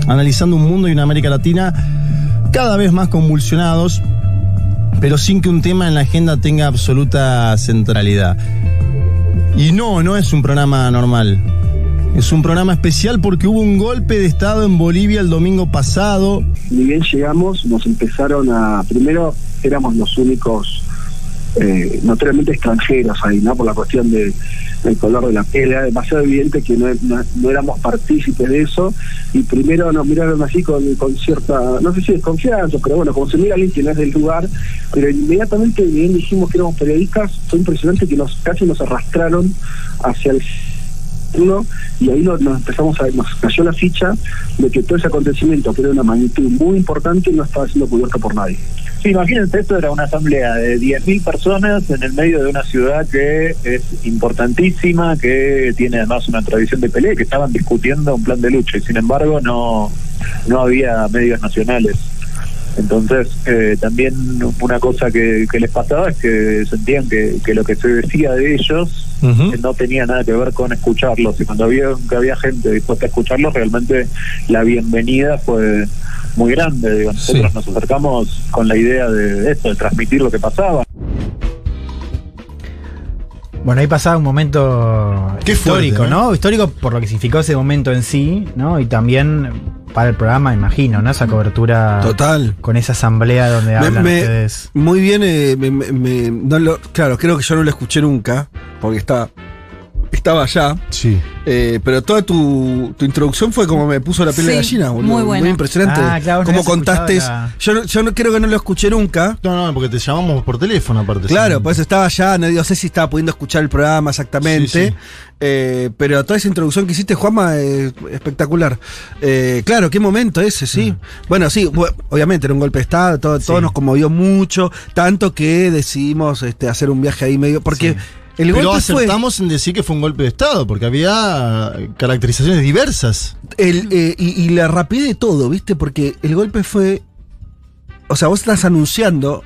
analizando un mundo y una América Latina cada vez más convulsionados, pero sin que un tema en la agenda tenga absoluta centralidad. Y no, no es un programa normal. Es un programa especial porque hubo un golpe de Estado en Bolivia el domingo pasado. Ni bien llegamos, nos empezaron a. Primero éramos los únicos, eh, notoriamente extranjeros ahí, ¿no? Por la cuestión de, del color de la piel. Era demasiado evidente que no, no- éramos partícipes de eso. Y primero nos miraron así con, con cierta, no sé si desconfianza, pero bueno, como se mira alguien que no es del lugar. Pero inmediatamente, bien dijimos que éramos periodistas, fue impresionante que nos casi nos arrastraron hacia el uno y ahí nos, empezamos a nos cayó la ficha de que todo ese acontecimiento que era una magnitud muy importante no estaba siendo cubierto por nadie. Sí, imagínense, esto era una asamblea de 10.000 personas en el medio de una ciudad que es importantísima, que tiene además una tradición de pelea, que estaban discutiendo un plan de lucha y sin embargo no, no había medios nacionales. Entonces, eh, también una cosa que, que les pasaba es que sentían que, que lo que se decía de ellos eh, no tenía nada que ver con escucharlos. Y cuando había, que había gente dispuesta a escucharlos, realmente la bienvenida fue muy grande. Digo, nosotros nos acercamos con la idea de esto, de transmitir lo que pasaba. Bueno, ahí pasaba un momento Qué histórico, fuerte, ¿no? ¿no? Histórico por lo que significó ese momento en sí, ¿no? Y también para el programa, imagino, ¿no? Esa cobertura. Total. Con esa asamblea donde Me- hablan me- ustedes. Muy bien, eh, me- me- me- no lo- claro, creo que yo no lo escuché nunca, porque está, estaba allá. Sí. Eh, pero toda tu, tu introducción fue como me puso la piel de Sí, gallina, boludo. muy buena. impresionante. Ah, claro, vos no como contaste. la- Yo, no- yo no, creo que no lo escuché nunca. No, no, porque te llamamos por teléfono aparte. Claro, Sí. pues estaba allá, no, no sé si estaba pudiendo escuchar el programa exactamente. Sí, sí. eh, pero toda esa introducción que hiciste, Juanma, es espectacular. Eh, claro, qué momento ese, sí. Bueno, sí, obviamente era un golpe de Estado, todo, todo nos conmovió mucho, tanto que decidimos este, hacer un viaje ahí medio. Porque el Pero golpe fue. acertamos en decir que fue un golpe de Estado, porque había caracterizaciones diversas. El, eh, y, y la rapidez de todo, ¿viste? Porque el golpe fue. O sea, vos estás anunciando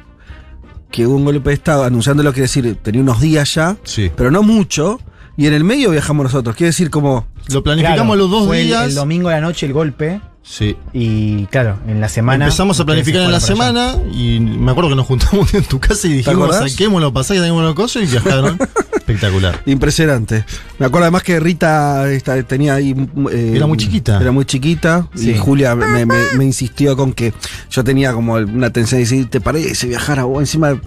que hubo un golpe de Estado, anunciándolo quiere decir, tenía unos días ya, pero no mucho, y en el medio viajamos nosotros. Quiere decir, como. Lo planificamos los dos fue el- días. El, domingo a la noche el golpe. Sí. Y claro, en la semana. Empezamos a planificar en la allá. semana y me acuerdo que nos juntamos en tu casa y dijimos saquemos los pasajes, saquemos los cosas y viajaron. Espectacular. Impresionante. Me acuerdo además que Rita esta, tenía ahí. eh, Era muy chiquita. Era muy chiquita. Sí. Y Julia me, me- me insistió con que yo tenía como una tensión de decir, ¿te parece viajar a vos? Encima.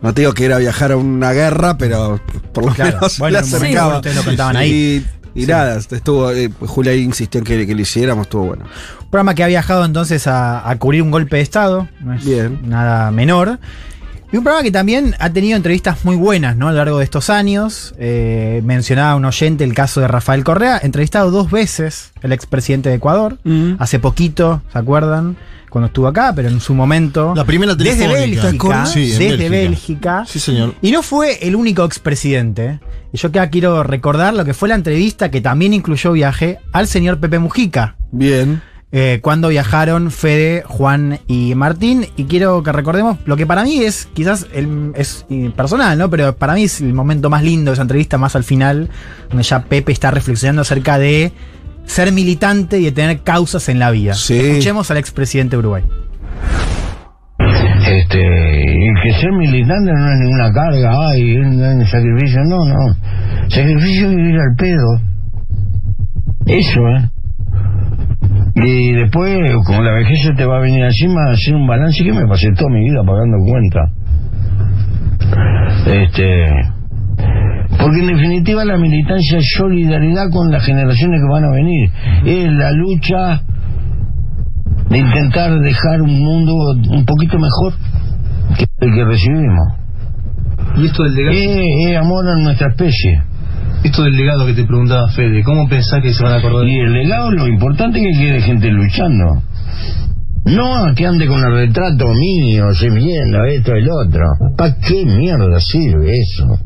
No te digo que era viajar a una guerra, pero por lo Claro. menos Bueno, momento acercaba. ustedes lo contaban ahí. Y, Sí. nada, estuvo, eh, Julia insistió en que, que lo hiciéramos, estuvo bueno. Un programa que ha viajado entonces a, a cubrir un golpe de Estado. No es nada menor. Y un programa que también ha tenido entrevistas muy buenas ¿no? a lo largo de estos años. Eh, mencionaba un oyente el caso de Rafael Correa, entrevistado dos veces el expresidente de Ecuador. Hace poquito, ¿se acuerdan? Cuando estuvo acá, pero en su momento. La primera Desde. Bélgica. Sí, desde Bélgica. Bélgica. Sí, señor. Y no fue el único expresidente. Y yo acá quiero recordar lo que fue la entrevista que también incluyó viaje al señor Pepe Mujica. Bien. Eh, cuando viajaron Fede, Juan y Martín. Y quiero que recordemos lo que para mí es, quizás el- es personal, ¿no? Pero para mí es el momento más lindo de esa entrevista, más al final, donde ya Pepe está reflexionando acerca de ser militante y de tener causas en la vida. Escuchemos al expresidente de Uruguay. Este, y que ser militante no es ninguna carga, ay, un sacrificio, no, no. Sacrificio es vivir al pedo. Eso, ¿eh? Y después, como la vejez se te va a venir encima, hacer un balance que me pasé toda mi vida pagando cuenta. Este. Porque en definitiva la militancia es solidaridad con las generaciones que van a venir. Es la lucha de intentar dejar un mundo un poquito mejor que el que recibimos. ¿Y esto del legado? Es, es amor a nuestra especie. Esto del legado que te preguntaba Fede, ¿cómo pensás que se van a acordar? Y el legado, lo importante es que quede gente luchando. No que ande con el retrato mío, se viendo esto y el otro. ¿Para qué mierda sirve eso?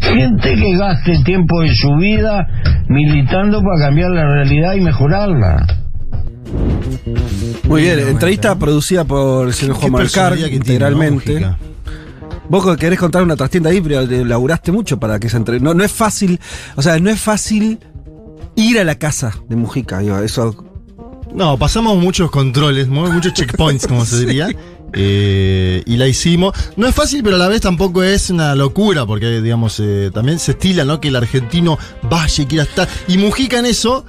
Gente que gaste tiempo de su vida militando para cambiar la realidad y mejorarla. Muy bien, entrevista producida por el señor Juan tiene, integralmente. Vos querés contar una trastienda ahí, pero te laburaste mucho para que se entre. No, no es fácil, o sea, no es fácil ir a la casa de Mujica, digo, eso. No, pasamos muchos controles, mu- muchos checkpoints, como se diría. eh, y la hicimos. No es fácil, pero a la vez tampoco es una locura, porque, digamos, eh, también se estila, ¿no? Que el argentino vaya y quiera estar. Y Mujica en eso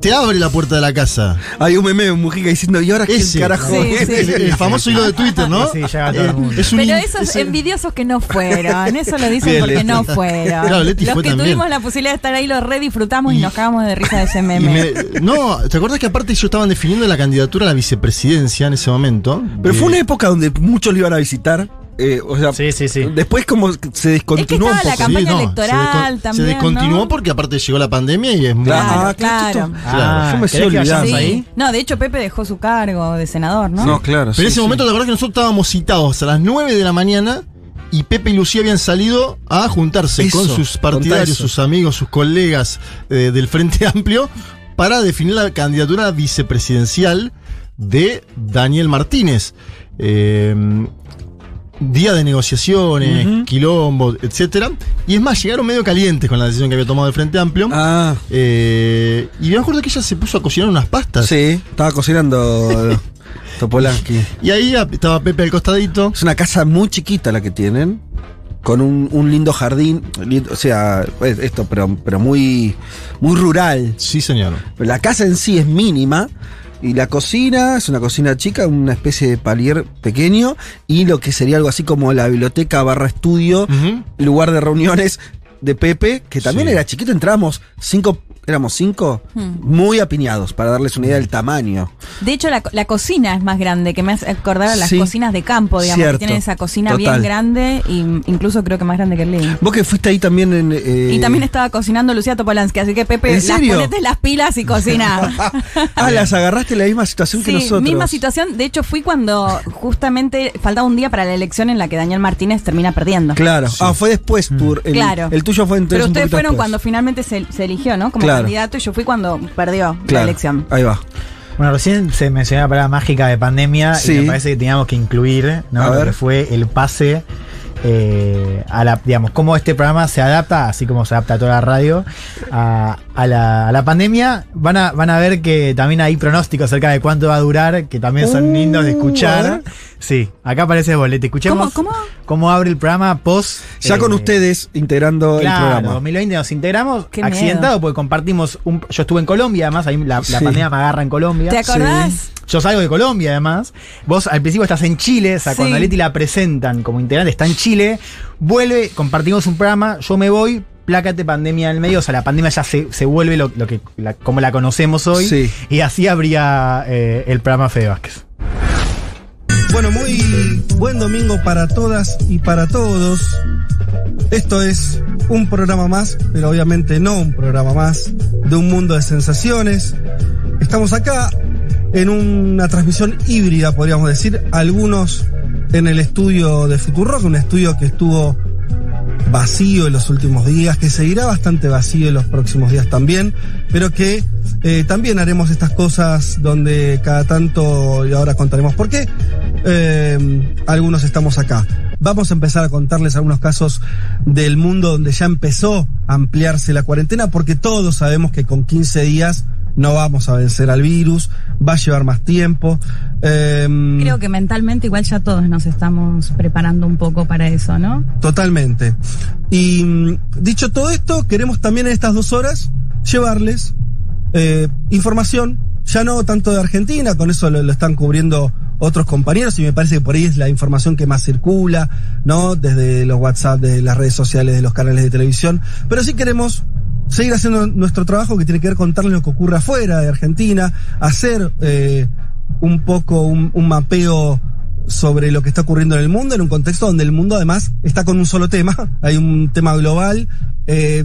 te abre la puerta de la casa. Hay un meme de Mujica diciendo, ¿y ahora qué Ese, carajo? Sí, es?" sí. El, el famoso hilo de Twitter, ¿no? Sí, llega a todo el Eh, mundo. es un Pero in- esos es- envidiosos que no fueron, eso lo dicen Bien, porque Leti. no fueron. Claro, Leti Los fue que también. tuvimos la posibilidad de estar ahí los re disfrutamos y, Y- nos cagamos de risa de ese y meme. me- no, ¿te acuerdas que aparte ellos estaban definiendo la candidatura a la vicepresidencia en ese momento? Pero Eh, fue una época donde muchos lo iban a visitar. Eh, o sea, Sí, sí, sí. después como se Es que descontinuó la un poco. campaña no, electoral se, descon- también. se descontinuó ¿no? porque aparte llegó la pandemia y es muy. Claro, Claro, ah, claro, claro. Ah, yo me estoy ¿querés que olvidando. ahí? No, de hecho Pepe dejó su cargo de senador, ¿no? No, claro. Pero sí, en ese sí. momento, la verdad que nosotros estábamos citados a las 9 de la mañana y Pepe y Lucía habían salido a juntarse Eso, con sus partidarios, sus amigos, sus colegas eh, del Frente Amplio para definir la candidatura vicepresidencial de Daniel Martínez. Eh, día de negociaciones, Ujú. quilombo, etcétera. Y es más, llegaron medio calientes con la decisión que había tomado el Frente Amplio. Ah, Eh, y me acuerdo que ella se puso a cocinar unas pastas. sí, estaba cocinando Topolansky. Y ahí estaba Pepe al costadito. Es una casa muy chiquita la que tienen. Con un, un lindo jardín. lindo- o sea, esto, pero, pero muy, muy rural. Sí, señor. Pero la casa en sí es mínima. Y la cocina es una cocina chica, una especie de palier pequeño. Y lo que sería algo así como la biblioteca barra estudio, lugar de reuniones de Pepe, que también Sí. era chiquito. Entramos cinco, éramos cinco, Hmm. muy apiñados, para darles una idea del tamaño. De hecho, la, la cocina es más grande, que me hace acordar a las Sí. cocinas de campo, digamos, Cierto. que tienen esa cocina Total. bien grande, y incluso creo que más grande que el living. Vos que fuiste ahí también en. eh, Y también estaba cocinando Lucía Topolansky, así que Pepe, ¿En las ponete las pilas y cocina. Ah, las agarraste en la misma situación que nosotros. misma situación. De hecho, fui cuando justamente faltaba un día para la elección en la que Daniel Martínez termina perdiendo. Claro. Ah, fue después tu. El, Claro. El tuyo fue entonces. Pero ustedes fueron después. cuando finalmente se, se eligió, ¿no? Como Claro. Candidato y yo fui cuando perdió la Claro. elección. Ahí va. Bueno, recién se mencionó la palabra mágica de pandemia Sí. y me parece que teníamos que incluir, ¿no? A Lo ver. que fue el pase eh, a la, digamos, cómo este programa se adapta, así como se adapta a toda la radio, a, a la, a la pandemia. Van a, van a ver que también hay pronósticos acerca de cuánto va a durar, que también son Uh, lindos de a ver. escuchar. Sí, acá aparece el bolete. Escuchemos ¿Cómo, cómo abre el programa post. Ya con eh, ustedes integrando Claro, el programa. 2020 nos integramos, Qué accidentado, porque compartimos un. Yo estuve en Colombia, además, ahí la, la Sí. pandemia me agarra en Colombia. ¿Te acordás? Yo salgo de Colombia, además. Vos al principio estás en Chile, o sea, Sí. cuando a Leti la presentan como integrante, está en Chile, vuelve, compartimos un programa, yo me voy, plácate pandemia en el medio, o sea, la pandemia ya se, se vuelve lo, lo que, la- como la conocemos hoy, Sí. y así habría eh, el programa Fede Vázquez. Bueno, muy buen domingo para todas y para todos. Esto es un programa más, pero obviamente no un programa más, de un mundo de sensaciones. Estamos acá en una transmisión híbrida, podríamos decir, algunos en el estudio de Futurock, un estudio que estuvo vacío en los últimos días, que seguirá bastante vacío en los próximos días también, pero que eh, también haremos estas cosas donde cada tanto, y ahora contaremos por qué, eh, algunos estamos acá. Vamos a empezar a contarles algunos casos del mundo donde ya empezó a ampliarse la cuarentena, porque todos sabemos que con 15 días no vamos a vencer al virus, va a llevar más tiempo. Eh, Creo que mentalmente igual ya todos nos estamos preparando un poco para eso, ¿no? Totalmente. Y mm, dicho todo esto, queremos también en estas dos horas llevarles eh, información, ya no tanto de Argentina, con eso lo, lo están cubriendo otros compañeros y me parece que por ahí es la información que más circula, ¿no? Desde los WhatsApp, de las redes sociales, de los canales de televisión, pero sí queremos seguir haciendo nuestro trabajo que tiene que ver con contarles lo que ocurre afuera de Argentina, hacer eh, un poco un, un mapeo sobre lo que está ocurriendo en el mundo, en un contexto donde el mundo además está con un solo tema, hay un tema global, eh,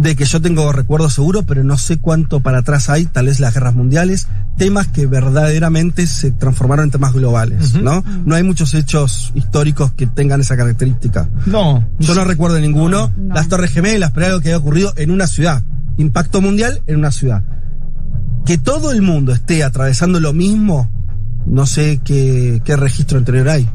de que yo tengo recuerdo seguro, pero no sé cuánto para atrás hay, tal vez las guerras mundiales, temas que verdaderamente se transformaron en temas globales, ¿no? No hay muchos hechos históricos que tengan esa característica. No. Yo no recuerdo ninguno. Las Torres Gemelas, pero algo que haya ocurrido en una ciudad. Impacto mundial en una ciudad. Que todo el mundo esté atravesando lo mismo, no sé qué, qué registro anterior hay.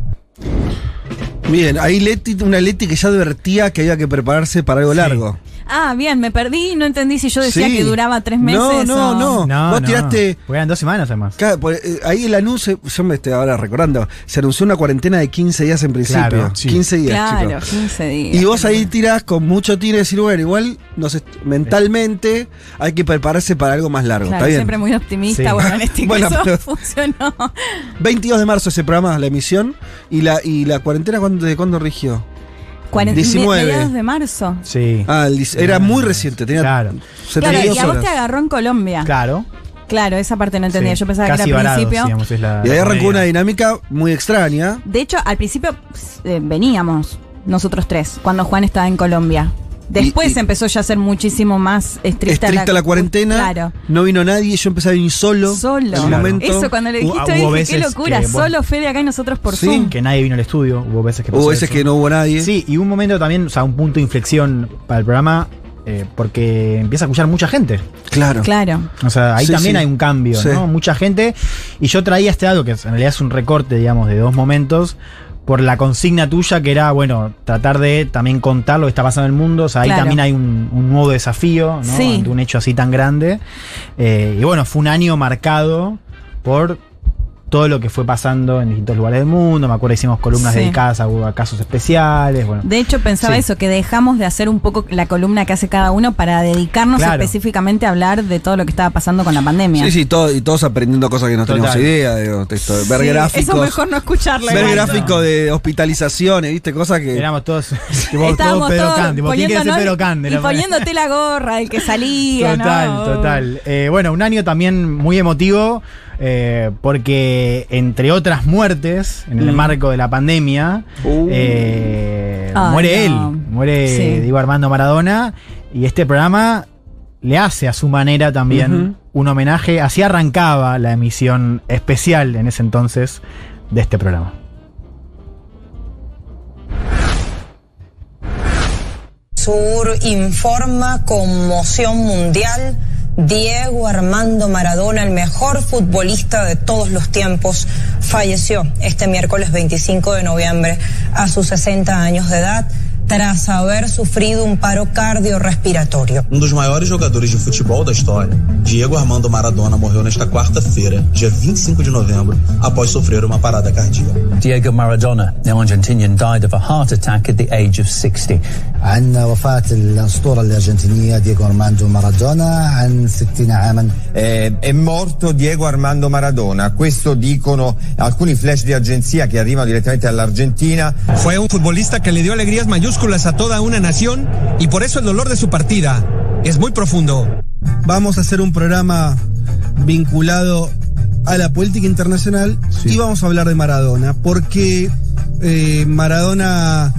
Bien, ahí Leti, una Leti que ya advertía que había que prepararse para algo largo. Ah, bien, me perdí, no entendí si yo decía Sí. que duraba tres meses. No, no, o- no. Vos tiraste. Porque eran dos semanas además. Claro, por- eh, ahí el anuncio, yo me estoy ahora recordando, se anunció una cuarentena de 15 días en principio. Claro, sí. 15 días, Claro, chicos. 15 días. Y vos ahí tirás con mucho tiro y decir, bueno, igual nos mentalmente hay que prepararse para algo más largo. Claro, ¿Está bien? siempre muy optimista, Sí. bueno, en este Bueno, caso pero- funcionó. 22 de marzo ese programa, la emisión. ¿Y la, y la cuarentena cuándo, de cuándo rigió? Cuaren- 19. Mediados de marzo. Sí. Ah, era muy reciente, tenía Claro. Claro, 72 y a vos horas. te agarró en Colombia. Claro. Claro, esa parte no entendía. Sí. Yo pensaba que era al principio. digamos, es la- Y ahí arrancó una dinámica muy extraña. De hecho, al principio pues, eh, veníamos nosotros tres, cuando Juan estaba en Colombia. Después Y- y- empezó ya a ser muchísimo más estricta, Estricta la cuarentena. Claro. No vino nadie, yo empecé a venir solo. Solo. En un momento. Eso cuando le dijiste hubo dije, qué locura. que, bueno, Solo Fede acá y nosotros por Sí, Zoom. Que nadie vino al estudio, hubo veces que pasó Hubo veces eso. que no hubo nadie. Sí, y un momento también, o sea, un punto de inflexión para el programa, eh, porque empieza a escuchar mucha gente. Claro. Claro. O sea, ahí Sí, también sí. hay un cambio, Sí. ¿no? Mucha gente. Y yo traía este algo que en realidad es un recorte, digamos, de dos momentos. Por la consigna tuya, que era, bueno, tratar de también contar lo que está pasando en el mundo. O sea, ahí Claro. también hay un, un nuevo desafío, ¿no? Sí. Ante un hecho así tan grande. Eh, y bueno, fue un año marcado por todo lo que fue pasando en distintos lugares del mundo. Me acuerdo hicimos columnas Sí. dedicadas a, a casos especiales. Bueno. De hecho, pensaba Sí. eso, que dejamos de hacer un poco la columna que hace cada uno para dedicarnos Claro. específicamente a hablar de todo lo que estaba pasando con la pandemia. Sí, sí, todo, y todos aprendiendo cosas que no teníamos Total. idea. Digo, esto, ver Sí, gráficos. Eso mejor no escucharlo. Ver gráficos de hospitalizaciones, ¿viste? Cosas que. Éramos todos. tipo, todo Estábamos Pedro todos Can, tipo, ¿quién quiere ser poniéndonos- Pedro Can? y poniéndote la gorra, el que salía, Total, ¿no? total. Eh, bueno, un año también muy emotivo eh, porque entre otras muertes en el Mm. marco de la pandemia Uh. eh, muere no. él, muere Sí. Diego Armando Maradona y este programa le hace a su manera también un homenaje. Así arrancaba la emisión especial en ese entonces de este programa. Sur informa conmoción mundial. Diego Armando Maradona, el mejor futbolista de todos los tiempos, falleció este miércoles 25 de noviembre a sus 60 años de edad tras haber sufrido un paro cardiorrespiratorio. Um dos maiores jogadores de futebol da história, Diego Armando Maradona morreu nesta quarta-feira, dia 25 de novembro, após sofrer uma parada cardíaca. Diego Maradona, the Argentinian, died of a heart attack at the age of 60. عن وفاة الأسطورة الأرجنتينية دييغو أرماندو مارادونا عن 60 عاما Eh, è morto Diego Armando Maradona, questo dicono alcuni flash di agenzia che arrivano direttamente dall'Argentina. Fue un futbolista que le dio alegrías mayúsculas a toda una nación y por eso el dolor de su partida es muy profundo. Vamos a hacer un programa vinculado a la política internacional y vamos a hablar de Maradona, porque eh, Maradona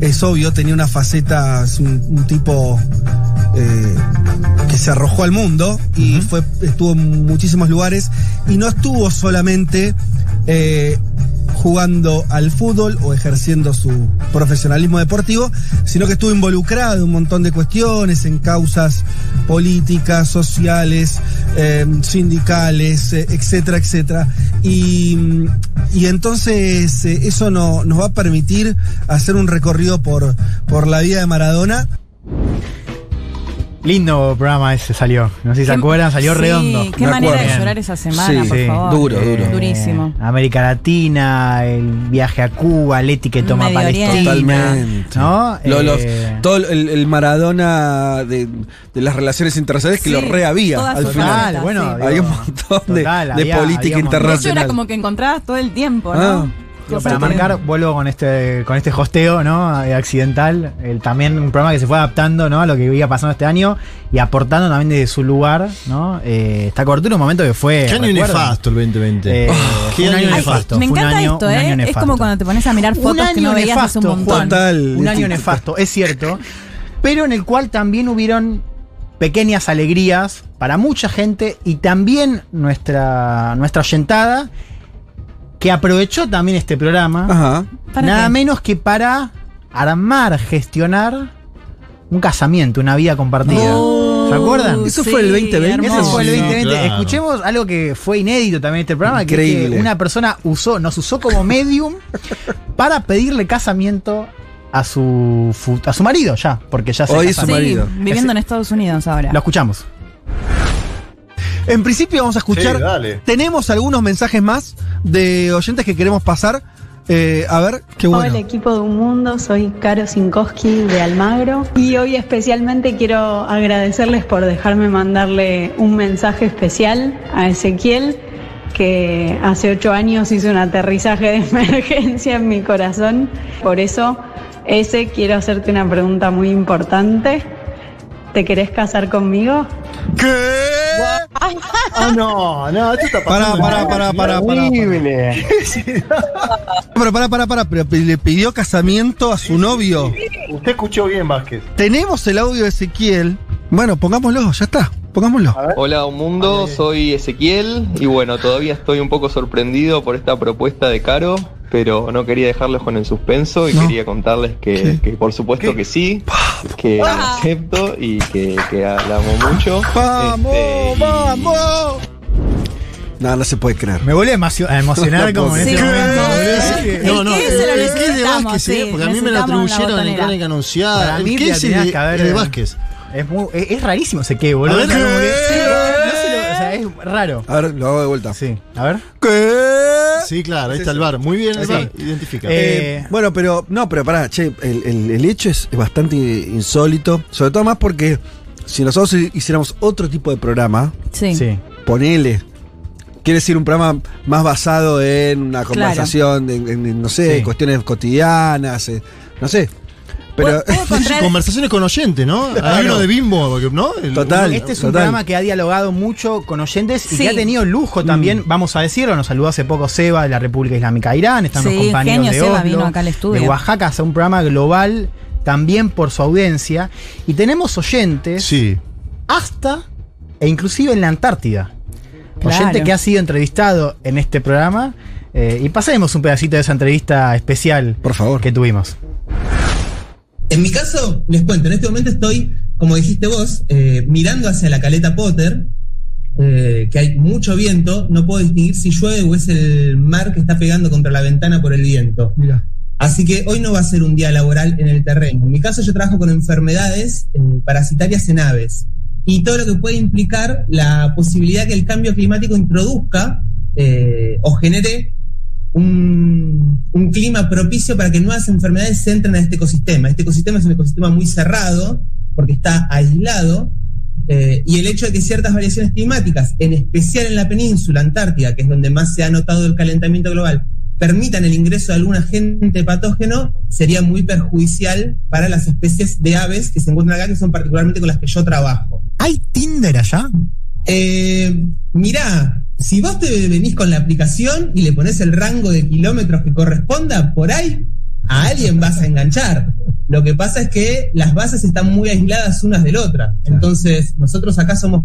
es obvio, tenía una faceta, es un, un tipo eh, que se arrojó al mundo y fue, estuvo en muchísimos lugares y no estuvo solamente eh, jugando al fútbol o ejerciendo su profesionalismo deportivo, sino que estuvo involucrado en un montón de cuestiones, en causas políticas, sociales, eh, sindicales, etcétera, etcétera. Y, y entonces eso no- nos va a permitir hacer un recorrido por, por la vida de Maradona. Lindo programa ese salió. No sé si se acuerdan, salió sí, redondo. qué Me manera de llorar esa semana, Sí, por sí, favor. duro, duro. Durísimo. América Latina, el viaje a Cuba, Leti que toma Medio Palestina. Totalmente. ¿No? Lo- los- Eh, todo el, el Maradona de, de las relaciones internacionales que Sí, lo rehabía al final. faceta, bueno, digo, un montón de, total, de había- política había internacional. era como que encontrabas todo el tiempo, ¿no? Ah. Digo, para que- marcar, vuelvo con este, con este hosteo, ¿no? Eh, Accidental. El, también un programa que se fue adaptando, ¿no? A lo que iba pasando este año y aportando también desde su lugar, ¿no? Eh, esta cobertura, un momento que fue. Qué año ¿recuerdan? nefasto el 2020. Eh, Qué un año nefasto. me un encanta año- esto, un año ¿eh? Es nefasto. como cuando te pones a mirar Un fotos que año no veías hace un nefasto, montón. Total. Un año nefasto, es cierto. Pero en el cual también hubieron pequeñas alegrías para mucha gente y también nuestra, nuestra oyentada que aprovechó también este programa. Ajá. ¿Para Nada qué? menos que para armar, gestionar un casamiento, una vida compartida. Oh, ¿Se acuerdan? Eso fue el 2020. Ese fue el Sí, 2020. claro. Escuchemos algo que fue inédito también en este programa, que, es Increíble. que una persona usó, nos usó como medium para pedirle casamiento a su a su marido ya, porque ya se Hoy es Sí, viviendo en Estados Unidos ahora. Lo escuchamos. En principio vamos a escuchar. Sí, dale. Tenemos algunos mensajes más de oyentes que queremos pasar. Eh, a ver, qué bueno. Hola equipo de Un Mundo, soy Caro Sinkowski de Almagro y hoy especialmente quiero agradecerles por dejarme mandarle un mensaje especial a Ezequiel que hace ocho años hizo un aterrizaje de emergencia en mi corazón. Por eso, ese quiero hacerte una pregunta muy importante. ¿Te querés casar conmigo? Ah, no, no, esto está pasando. pará, pará, pará. Pero pará, pará, pará. Pero le pidió casamiento a su novio. Usted escuchó bien, Vázquez. Tenemos el audio de Ezequiel. Bueno, pongámoslo, ya está. Pongámoslo. Hola, un mundo, soy Ezequiel y bueno, todavía estoy un poco sorprendido por esta propuesta de Caro, pero no quería dejarlos con el suspenso y No. quería contarles que, que por supuesto ¿Qué? que sí, que la acepto y que, que la amo mucho. ¡Vamos, Este, y- vamos! No, no se puede creer. Me volví a emocio- a emocionar No como en ese creer. momento. Sí. No, El no, qué se lo el qué es de necesitamos, Vázquez, ¿eh? sí, porque a mí me lo necesitamos atribuyeron en. Crónica Anunciada. Para El qué de, que haber- es de Vázquez. Es, muy- es, es rarísimo ese que, boludo. ¿qué? sí, no se lo- o sea, es raro. A ver, lo hago de vuelta. Sí, a ver. ¿Qué? Sí, claro, ahí está el bar. Muy bien el bar, identifica. Eh, Eh, bueno, pero no, pero pará, che, el, el- el hecho es, bastante insólito, sobre todo más porque si nosotros hiciéramos otro tipo de programa, Sí. sí. ponele, quiere decir un programa más basado en una Claro. conversación, en, en- en, no sé, Sí. cuestiones cotidianas, eh, no sé. Pero ¿Puedo- puedo encontrar- Conversaciones con oyentes, ¿no? Hay Claro. uno de Bimbo, ¿no? El- Total. Este es un Total. programa que ha dialogado mucho con oyentes y Sí. que ha tenido lujo también, vamos a decirlo, nos saludó hace poco Seba de la República Islámica de Irán, están Sí, los compañeros genio, de Seba Oslo, vino acá al estudio. de Oaxaca, hace un programa global también por su audiencia y tenemos oyentes Sí. hasta e inclusive en la Antártida. Claro. Oyente que ha sido entrevistado en este programa eh, y pasemos un pedacito de esa entrevista especial Por favor. que tuvimos. En mi caso, les cuento, en este momento estoy, como dijiste vos, eh, mirando hacia la caleta Potter, eh, que hay mucho viento, no puedo distinguir si llueve o es el mar que está pegando contra la ventana por el viento. Así que hoy no va a ser un día laboral en el terreno. En mi caso yo trabajo con enfermedades eh, parasitarias en aves y todo lo que puede implicar la posibilidad que el cambio climático introduzca eh, o genere un, clima propicio para que nuevas enfermedades se entren a este ecosistema. Este ecosistema es un ecosistema muy cerrado porque está aislado eh, y el hecho de que ciertas variaciones climáticas, en especial en la península antártida, que es donde más se ha notado el calentamiento global, permitan el ingreso de algún agente patógeno, sería muy perjudicial para las especies de aves que se encuentran acá, que son particularmente con las que yo trabajo. ¿Hay Tinder allá? Eh, mirá, si vos te venís con la aplicación y le pones el rango de kilómetros que corresponda, por ahí a alguien vas a enganchar. Lo que pasa es que las bases están muy aisladas unas de la otra. Entonces, nosotros acá somos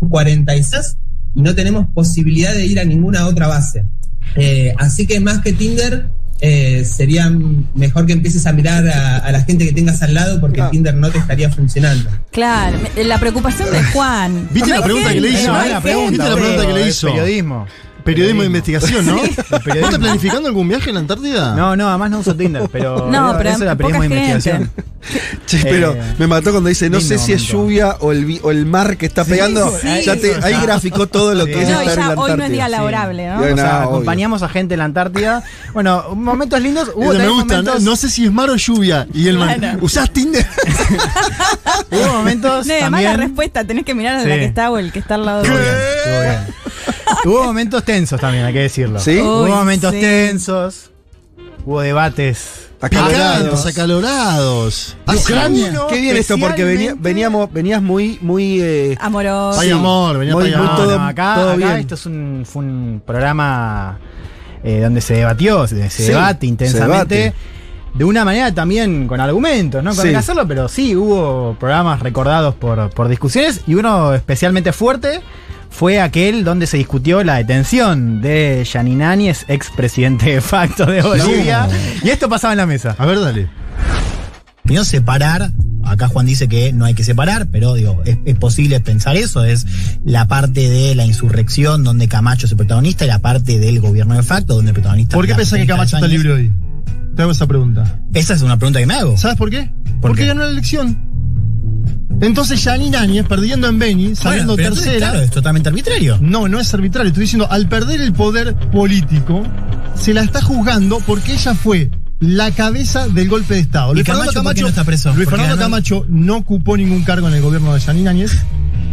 46 y no tenemos posibilidad de ir a ninguna otra base. Eh, así que más que Tinder, eh, sería mejor que empieces a mirar a, a la gente que tengas al lado porque Tinder no te estaría funcionando. Claro, la preocupación de Juan. ¿Viste No la pregunta que le hizo? no La pregunta, ¿Viste la pregunta que le hizo? periodismo. Periodismo de investigación, ¿no? Sí. ¿Vos estás planificando algún viaje en la Antártida? No, no, además no uso Tinder, pero, No, pero eso era periodismo de investigación. Che, pero Eh, me mató cuando dice, no sé si es lluvia o el, vi- o el mar que está Sí, pegando. sí, ya te- ahí ya. graficó todo lo que Sí. es No, y estar en ya la hoy no es Antártida. día laborable, ¿no? Sí. O sea, acompañamos a gente en la Antártida. Bueno, momentos lindos. Hubo me gusta, no, momentos, no sé si es mar o lluvia. Y el. ¿usás Tinder? hubo momentos No, además la respuesta tenés que mirar a la que está o el que está al lado de Hubo momentos tensos también, hay que decirlo. ¿Sí? Hubo Uy, momentos sí. tensos. Hubo debates. Picantes, acalorados. Ucrania. Qué bien esto, porque venía- veníamos, venías muy, muy. eh, Amoroso. Pay amor, venía Muy- todo- No, acá, todo acá bien. esto es un, fue un programa eh, donde se debatió, se, se Sí, debate se intensamente. debate. de una manera también con argumentos, ¿no? Con Sí. hacerlo, pero sí, hubo programas recordados por, por discusiones y uno especialmente fuerte fue aquel donde se discutió la detención de Yanin Áñez, expresidente de facto de Bolivia. Y esto pasaba en la mesa. A ver, dale. Primero separar, acá Juan dice que no hay que separar, pero digo, es, es posible pensar eso, es la parte de la insurrección donde Camacho es el protagonista y la parte del gobierno de facto donde el protagonista ¿Por qué pensás que Camacho está libre hoy? Te hago esa pregunta. Esa es una pregunta que me hago. ¿Sabes por qué? ¿Por Porque qué? ganó la elección. Entonces Janine Áñez, perdiendo en Beni, saliendo tercera. claro, es totalmente arbitrario. No, no es arbitrario. Estoy diciendo, al perder el poder político, se la está juzgando porque ella fue la cabeza del golpe de Estado. ¿Y Luis Camacho Fernando qué no está preso? Luis Fernando Camacho no ocupó ningún cargo en el gobierno de Janine Áñez.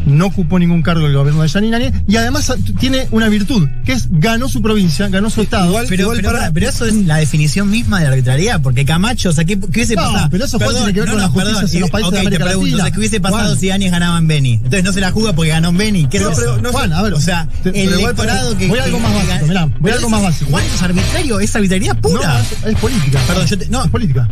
No ocupó ningún cargo en el gobierno de Áñez. Y además tiene una virtud, que es ganó su provincia, ganó su estado. Pero, pero, pará, pero eso es la definición misma de la arbitrariedad, porque Camacho, o sea, ¿qué, qué hubiese No, pasado? pero eso, Juan, tiene que ver con la justicia en los países ok, de América te pregunto, Latina. ¿qué hubiese pasado Juan. si Áñez ganaba en Beni? Entonces no se la juzga porque ganó en Beni. ¿Qué No, es pero eso? no, Juan, a ver, o sea, te- el igual, electorado que. voy a algo más básico, mirá, voy a algo más básico. Juan, eso es arbitrario, es arbitrariedad pura. No, es, política. Perdón, yo te, no, Es política.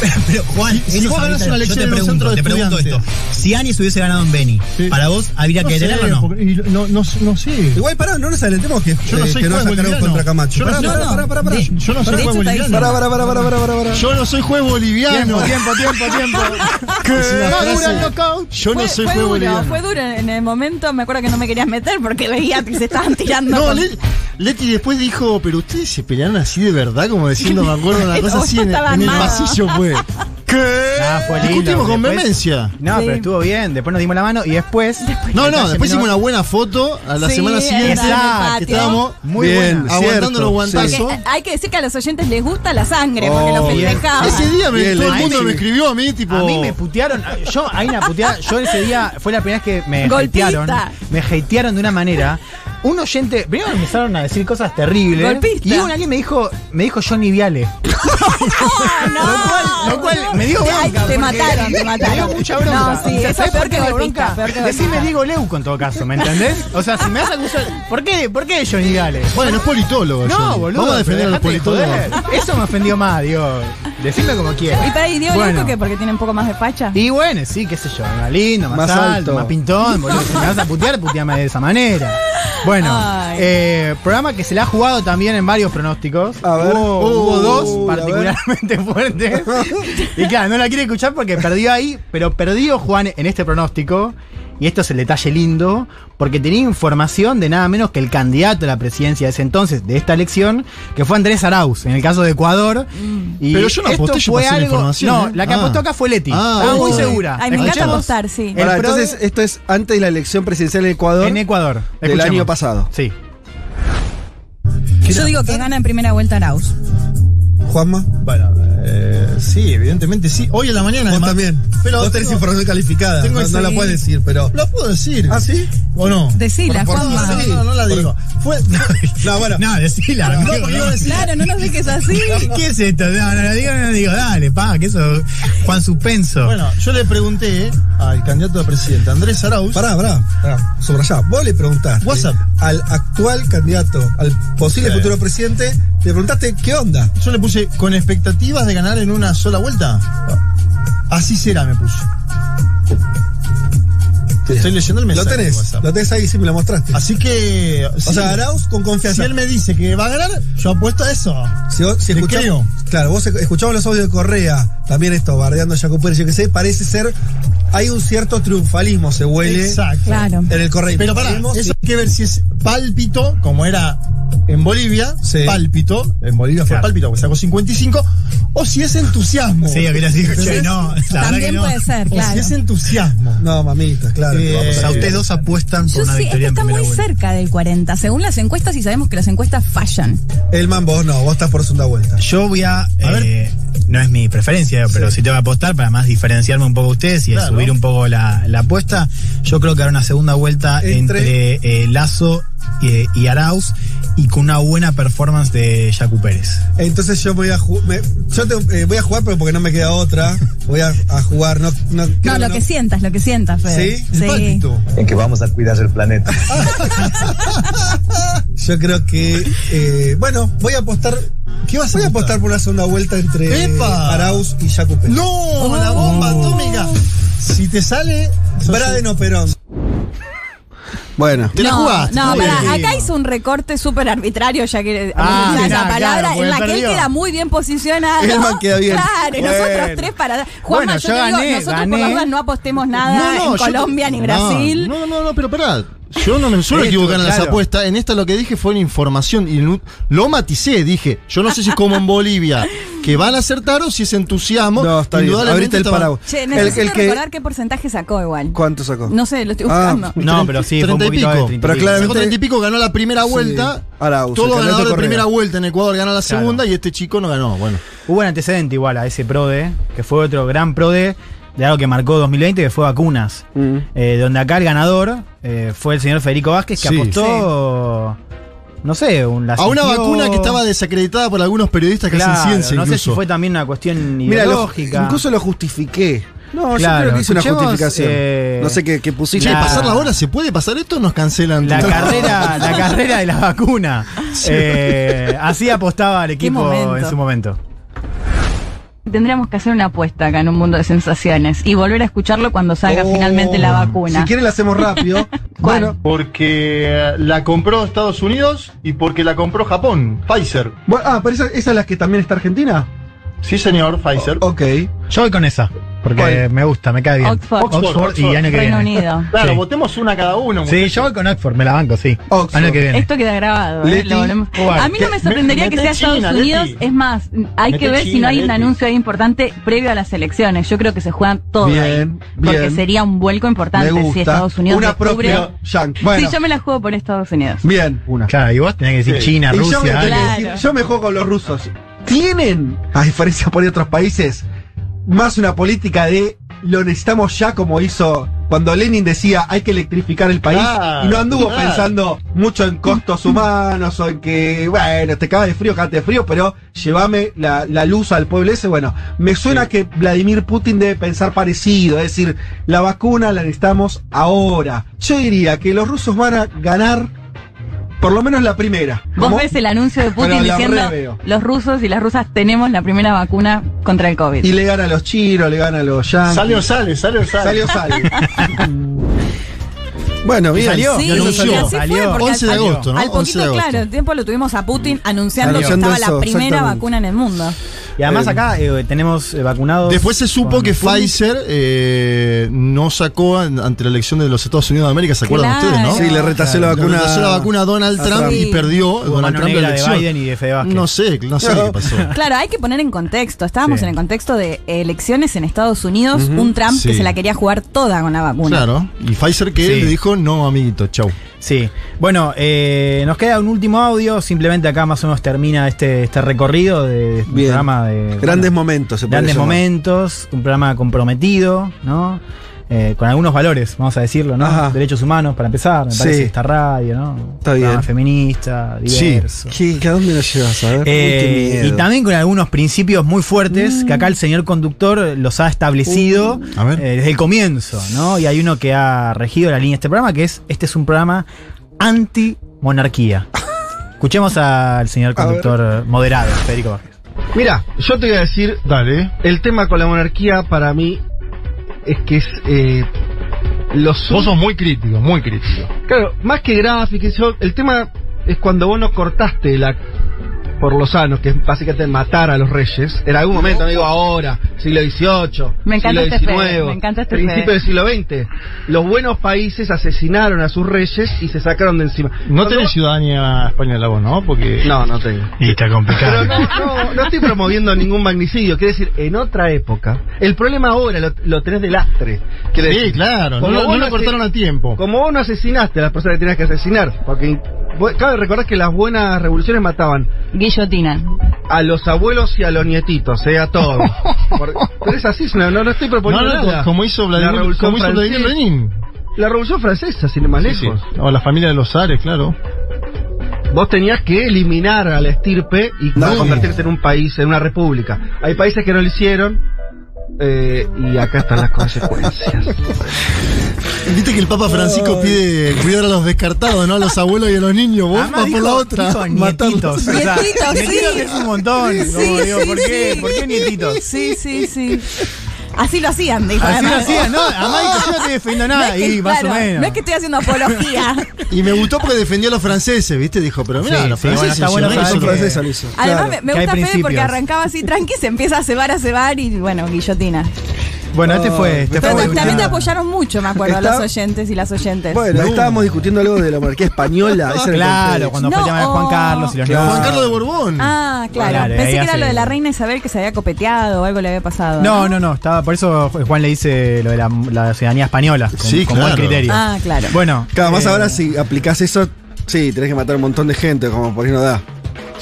pero Juan, Si vos es ganás una elección en pregunto, centro de te pregunto esto. Si Áñez hubiese ganado en Beni, ¿para vos habría que No sé, detenerlo o no? porque- y no, no, no sé. Igual, pará, no nos adelantemos que, Yo no eh, soy que no juez boliviano. contra Camacho. Yo no Pará, soy- pará, pará, pará, pará. de- yo no soy Pará, juez boliviano. Pará, pará, pará, pará, pará, pará, pará. Yo no soy juez boliviano. Tiempo, tiempo, tiempo, tiempo. Es una Madura frase- el knockout. Yo no fue, soy fue juez duro, boliviano. fue duro en el momento. Me acuerdo que no me querías meter porque veía que se estaban tirando. No, con- Le- Leti después dijo, pero ustedes se pelearon así de verdad, como diciendo, me acuerdo una cosa así en, en el pasillo fue. ¿Qué? Ah, fue lindo. Discutimos con Después- vehemencia. No, Sí. pero estuvo bien. Después nos dimos la mano y después. No, no, después hicimos una buena foto a la Sí, semana siguiente. en el Exacto, patio. Que estábamos Muy Bien, buena. aguantando cierto, los guantazos. sí. Porque hay que decir que a los oyentes les gusta la sangre porque Oh, lo bien. festejaban. Ese día me- Bien, todo el mundo me escribió a mí, tipo. A mí me putearon. Yo, hay una puteada. Yo ese día fue la primera vez que me Golpista. hatearon. Me hatearon de una manera. Un oyente. Primero me empezaron a decir cosas terribles. Golpista. Y un alguien me dijo. Me dijo Johnny Viale. no, Lo cual, lo cual me dio Te- bronca. Te porque mataron, te Me dio mataron. mucha bronca. No, sí, O sea, eso ¿sabes es peor por qué que me bronca? Decime. Diego Leuco en todo caso, ¿me entendés? O sea, si me vas a acusar. ¿Por qué, ¿por qué Johnny Viale? Bueno, es politólogo. No, Johnny. boludo. Vamos a defender a los de politólogos. Eso me ofendió más, Dios. Decime como quieras. ¿Y para ahí Diego Bueno. Leuco que porque tiene un poco más de facha? Y bueno, sí, qué sé yo, más lindo, más, Más alto, alto. más pintón, boludo. Si me vas a putear, puteame de esa manera. Bueno, Ay. eh, programa que se le ha jugado también en varios pronósticos. A ver. Hubo, Uh, hubo dos particularmente fuertes. y claro, no la quiere escuchar porque perdió ahí, pero perdió Juan en este pronóstico. Y esto es el detalle lindo, porque tenía información de nada menos que el candidato a la presidencia de ese entonces, de esta elección, que fue Andrés Arauz, en el caso de Ecuador. Y Pero yo no esto aposté, yo fue pasé la algo. información, No, ¿eh? la que Ah. apostó acá fue Leti. Ah, Estaba muy uy. segura. Ay, me encanta apostar, sí. Pro- entonces, esto es antes de la elección presidencial en Ecuador En Ecuador. del Escuchemos. año pasado. Sí. Yo digo que gana en primera vuelta Arauz. Juanma. Bueno, eh, sí, evidentemente sí. Hoy en la mañana, Vos además. también. Pero Vos tenés tengo- información calificada. tengo No, ese- no la puedes decir, pero. ¿Lo puedo decir? ¿Ah, sí? ¿O no? Decila, Por- por- Juanma. No, no, no la digo. Fue. No, bueno. No, decila, No, no. decir- Claro, no nos dejes así. ¿Qué es esto? No, no lo digo, no lo digo. Dale, pa, que eso. Juan Suspenso. Bueno, yo le pregunté al candidato a presidente, Andrés Arauz. Pará, pará, pará. Subrayá. Vos le preguntaste WhatsApp. al actual candidato, al posible Sí. futuro presidente, le preguntaste qué onda. Yo le puse con expectativas de ganar en una sola vuelta. Así será, me puso. Te estoy leyendo el Lo mensaje. de tenés, lo tenés ahí, sí me lo mostraste. Así que. o sea, Arauz con Si confianza. él me dice que va a ganar, yo apuesto a eso. Si, vos- si Le escuchamos, creo. claro, vos escuchamos los audios de Correa, también esto, bardeando a Jaco Pérez, yo qué sé, parece ser, hay un cierto triunfalismo, se huele Exacto. Claro. en el correo. Pero pará, eso hay que ver si es pálpito, como era en Bolivia, Sí. pálpito, en Bolivia fue Claro. pálpito, porque sacó 55, o si es entusiasmo. Sí, decir, che, ¿Entendés? no, la que También no. puede ser, O claro. si es entusiasmo. No, mamita, claro. Eh, vamos a- ustedes dos apuestan por Yo una sí, es que está muy vuelta. cerca del 40, según las encuestas, y sabemos que las encuestas fallan. Elman, vos no, vos estás por segunda vuelta. Yo voy a. A ver. eh, no es mi preferencia, pero si te voy a apostar para más diferenciarme un poco de ustedes y Claro. subir un poco la, la apuesta, yo creo que hará una segunda vuelta Entre- entre, eh, Lazo eh, y Arauz y con una buena performance de Jacu Pérez. Entonces yo voy a jugar, yo te- eh, voy a jugar, pero porque no me queda otra, voy a, a jugar, no, no, No, creo lo que sientas, lo que sientas, Fede. ¿Sí? Pálpito. En que vamos a cuidar el planeta. Yo creo que, eh, bueno, voy a apostar ¿Qué vas a Voy a apostar por una segunda vuelta entre ¡Epa! Arauz y Jacupé. ¡No! ¡La bomba atómica! Si te sale. Braden o Perón. Bueno. Te la no, jugaste. no, pará, acá hizo un recorte súper arbitrario, ya que Ah, mirá, esa palabra, claro, en la porque que él perdió. queda muy bien posicionado. Elman queda bien. Claro, Bueno. nosotros tres para. Juanma, Bueno, yo, yo te digo, gané, nosotros por gané. las dudas no apostemos nada en yo- Colombia ni no, Brasil. No, no, no, pero pará. Yo no me suelo equivocar en las claro. apuestas. En esta lo que dije fue una información y lo maticé. Dije, yo no sé si es como en Bolivia, que van a acertar o si es entusiasmo. No, está bien. Abriste el paraguas. Che, El- necesito el que- recordar qué porcentaje sacó igual. ¿Cuánto sacó? No sé, lo estoy Ah, buscando. No, pero sí, fue un 30 y pico. de 30 y Pero pico. claramente- Sacó 30 y pico, ganó la primera Sí. vuelta. Arauz, el Todo ganador de Correa. primera vuelta en Ecuador gana la Claro. segunda y este chico no ganó. Bueno. Hubo un antecedente igual a ese PRODE, que fue otro gran PRODE de algo que marcó 2020, que fue vacunas. Mm. Eh, donde acá el ganador eh, fue el señor Federico Vázquez, que Sí. apostó, no sé, un, la A una vacuna que estaba desacreditada por algunos periodistas que Claro, hacen ciencia no sé incluso. si fue también una cuestión Mira, lo- ideológica. incluso lo justifiqué. No, yo Claro, creo que hice una justificación. eh, no sé qué, qué pusiste. Che, La- pasar la hora, ¿se puede pasar esto o nos cancelan? La todo? carrera, la carrera de la vacuna. Eh, así apostaba el equipo en su momento. Tendríamos que hacer una apuesta acá en un mundo de sensaciones y volver a escucharlo cuando salga Oh. finalmente la vacuna. Si quieren la hacemos rápido. ¿Cuál? bueno, Porque eh, la compró Estados Unidos y porque la compró Japón, Pfizer. bueno, ah, pero esa, esa es la que también está Argentina. Sí, señor, Pfizer. Ok. Yo voy con esa, porque ¿Cuál? me gusta, me cae bien. Oxford. Oxford, y año que Reino viene. Unido. Claro, Sí. votemos una cada uno. Sí, yo voy con Oxford, me la banco, sí. Oxford. Año que viene. Esto queda grabado. ¿eh? A mí no me sorprendería Me- que sea Estados Unidos. Leti. Es más, hay Mete que ver si no hay un anuncio ahí importante previo a las elecciones. Yo creo que se juegan todo Bien, ahí. Porque bien. sería un vuelco importante si Estados Unidos Una descubre-. Bueno, Sí, yo me la juego por Estados Unidos. bien, una. Claro, y vos tenés que decir Sí. China, Rusia. yo me juego con los rusos. ¿Tienen, a diferencia por otros países, más una política de lo necesitamos ya como hizo cuando Lenin decía hay que electrificar el país Claro, y no anduvo claro. pensando mucho en costos humanos o en que, bueno, te cagas de frío, cagate de frío, pero llévame la, la luz al pueblo ese. Bueno, me suena que Vladimir Putin debe pensar parecido, es decir, la vacuna la necesitamos ahora. Yo diría que los rusos van a ganar por lo menos la primera. Vos ves el anuncio de Putin diciendo los rusos y las rusas tenemos la primera vacuna contra el COVID. Y le gana a los chinos, le gana a los yankees. Sale o sale, sale o sale. Salió, sale. bueno, bien. salió? Sí, y anunció. así fue, Salió. porque 11 de al- agosto, ¿no? Al 11 poquito, claro, el tiempo lo tuvimos a Putin anunciando, que estaba eso, la primera vacuna en el mundo. Y además Eh, acá eh, tenemos eh, vacunados. Después se supo que Sputnik. Pfizer eh, no sacó an- ante la elección de los Estados Unidos de América, ¿se acuerdan Claro. ustedes, no? Sí, le retasó la Le vacuna. retrasó la vacuna a Donald a Trump, Trump. y perdió Hubo Donald Trump la de elección. Biden y de Fede Vázquez. No sé, no sé qué pasó. Claro, hay que poner en contexto. Estábamos Sí. en el contexto de elecciones en Estados Unidos, un Trump que se la quería jugar toda con la vacuna. Claro. Y Pfizer que Sí. le dijo, no, amiguito, chau. Sí. Bueno, eh, nos queda un último audio. Simplemente acá más o menos termina este, este recorrido de, este Bien. programa de. Grandes bueno, momentos, se puede Grandes llamar. momentos. Un programa comprometido, ¿no? Eh, con algunos valores, vamos a decirlo, ¿no? Ajá. Derechos humanos, para empezar, me Sí. parece esta radio, ¿no? Está bien. feminista, diverso. ¿Qué, ¿A dónde nos llevas? A ver. Eh, y también con algunos principios muy fuertes que acá el señor conductor los ha establecido A ver. eh, desde el comienzo, ¿no? Y hay uno que ha regido la línea de este programa, que es, este es un programa anti-monarquía. Escuchemos al señor conductor moderado, Federico Vázquez. Mira, yo te voy a decir, Dale. el tema con la monarquía para mí es que es eh, los Vos sos muy crítico, muy crítico. Claro, más que gráfico, eso, el tema es cuando vos no cortaste la por los sanos, que es básicamente matar a los reyes, en algún momento, no digo ahora, siglo XVIII, Me encanta siglo este XIX, me encanta este principio del siglo XX, los buenos países asesinaron a sus reyes y se sacaron de encima. No tenés vos- ciudadanía española vos, ¿no? Porque. No, no tengo. Y está Pero complicado. no, no, no estoy promoviendo ningún magnicidio. Quiero decir, en otra época, el problema ahora lo, lo tenés de lastre. Sí, decir, claro, no como lo- cortaron a tiempo. Como vos no asesinaste a las personas que tenías que asesinar, porque cabe recordar que las buenas revoluciones mataban Guillotina. a los abuelos y a los nietitos, eh, a todos. Por- pero es así, no, no, no estoy No, proponiendo no, nada. como hizo La Vladimir, revolución como hizo Vladimir francesa- Lenin. La revolución francesa, sin ir más Sí, sí. lejos. O la familia de los Ares, claro. Vos tenías que eliminar a la estirpe y No. convertirte en un país, en una república. Hay países que no lo hicieron. Eh, y acá están las consecuencias. Viste que el Papa Francisco pide cuidar a los descartados, ¿no? A los abuelos y a los niños. Vos Además vas por la otra. dijo nietitos. O sea, Nietitos, sí. nietitos es un montón. Sí, Como digo, sí, ¿por, qué, sí. ¿Por qué nietitos? Sí, sí, sí. Así lo hacían, dijo. Así lo hacían, ¿no? Además dijo, yo no te defiendo nada. No es que- y más claro, o menos. No es que estoy haciendo apología. Y me gustó porque defendió a los franceses, ¿viste? Dijo, pero mira, Sí, los sí, bueno, franceses. está bueno que- franceses. lo hizo. Además, Claro. me, que gusta Fede porque arrancaba así tranqui, se empieza a cebar, a cebar y bueno, guillotina. Bueno, este fue. Este Pero fue también te apoyaron mucho, me acuerdo, Está- los oyentes y las oyentes. Bueno, estábamos discutiendo algo de la monarquía española. ese era el Claro, cuando No, de Juan. Carlos y los Claro. Juan. Carlos de Borbón. Ah, claro. Claro, Pensé que era lo de la reina Isabel que se había copeteado o algo le había pasado. No, no, no, estaba, por eso Juan le dice lo de la, la ciudadanía española, con, Sí, con buen claro. criterio. Ah, claro. Bueno, Cada más eh, ahora si aplicás eso, sí, tenés que matar un montón de gente, como por ahí no da.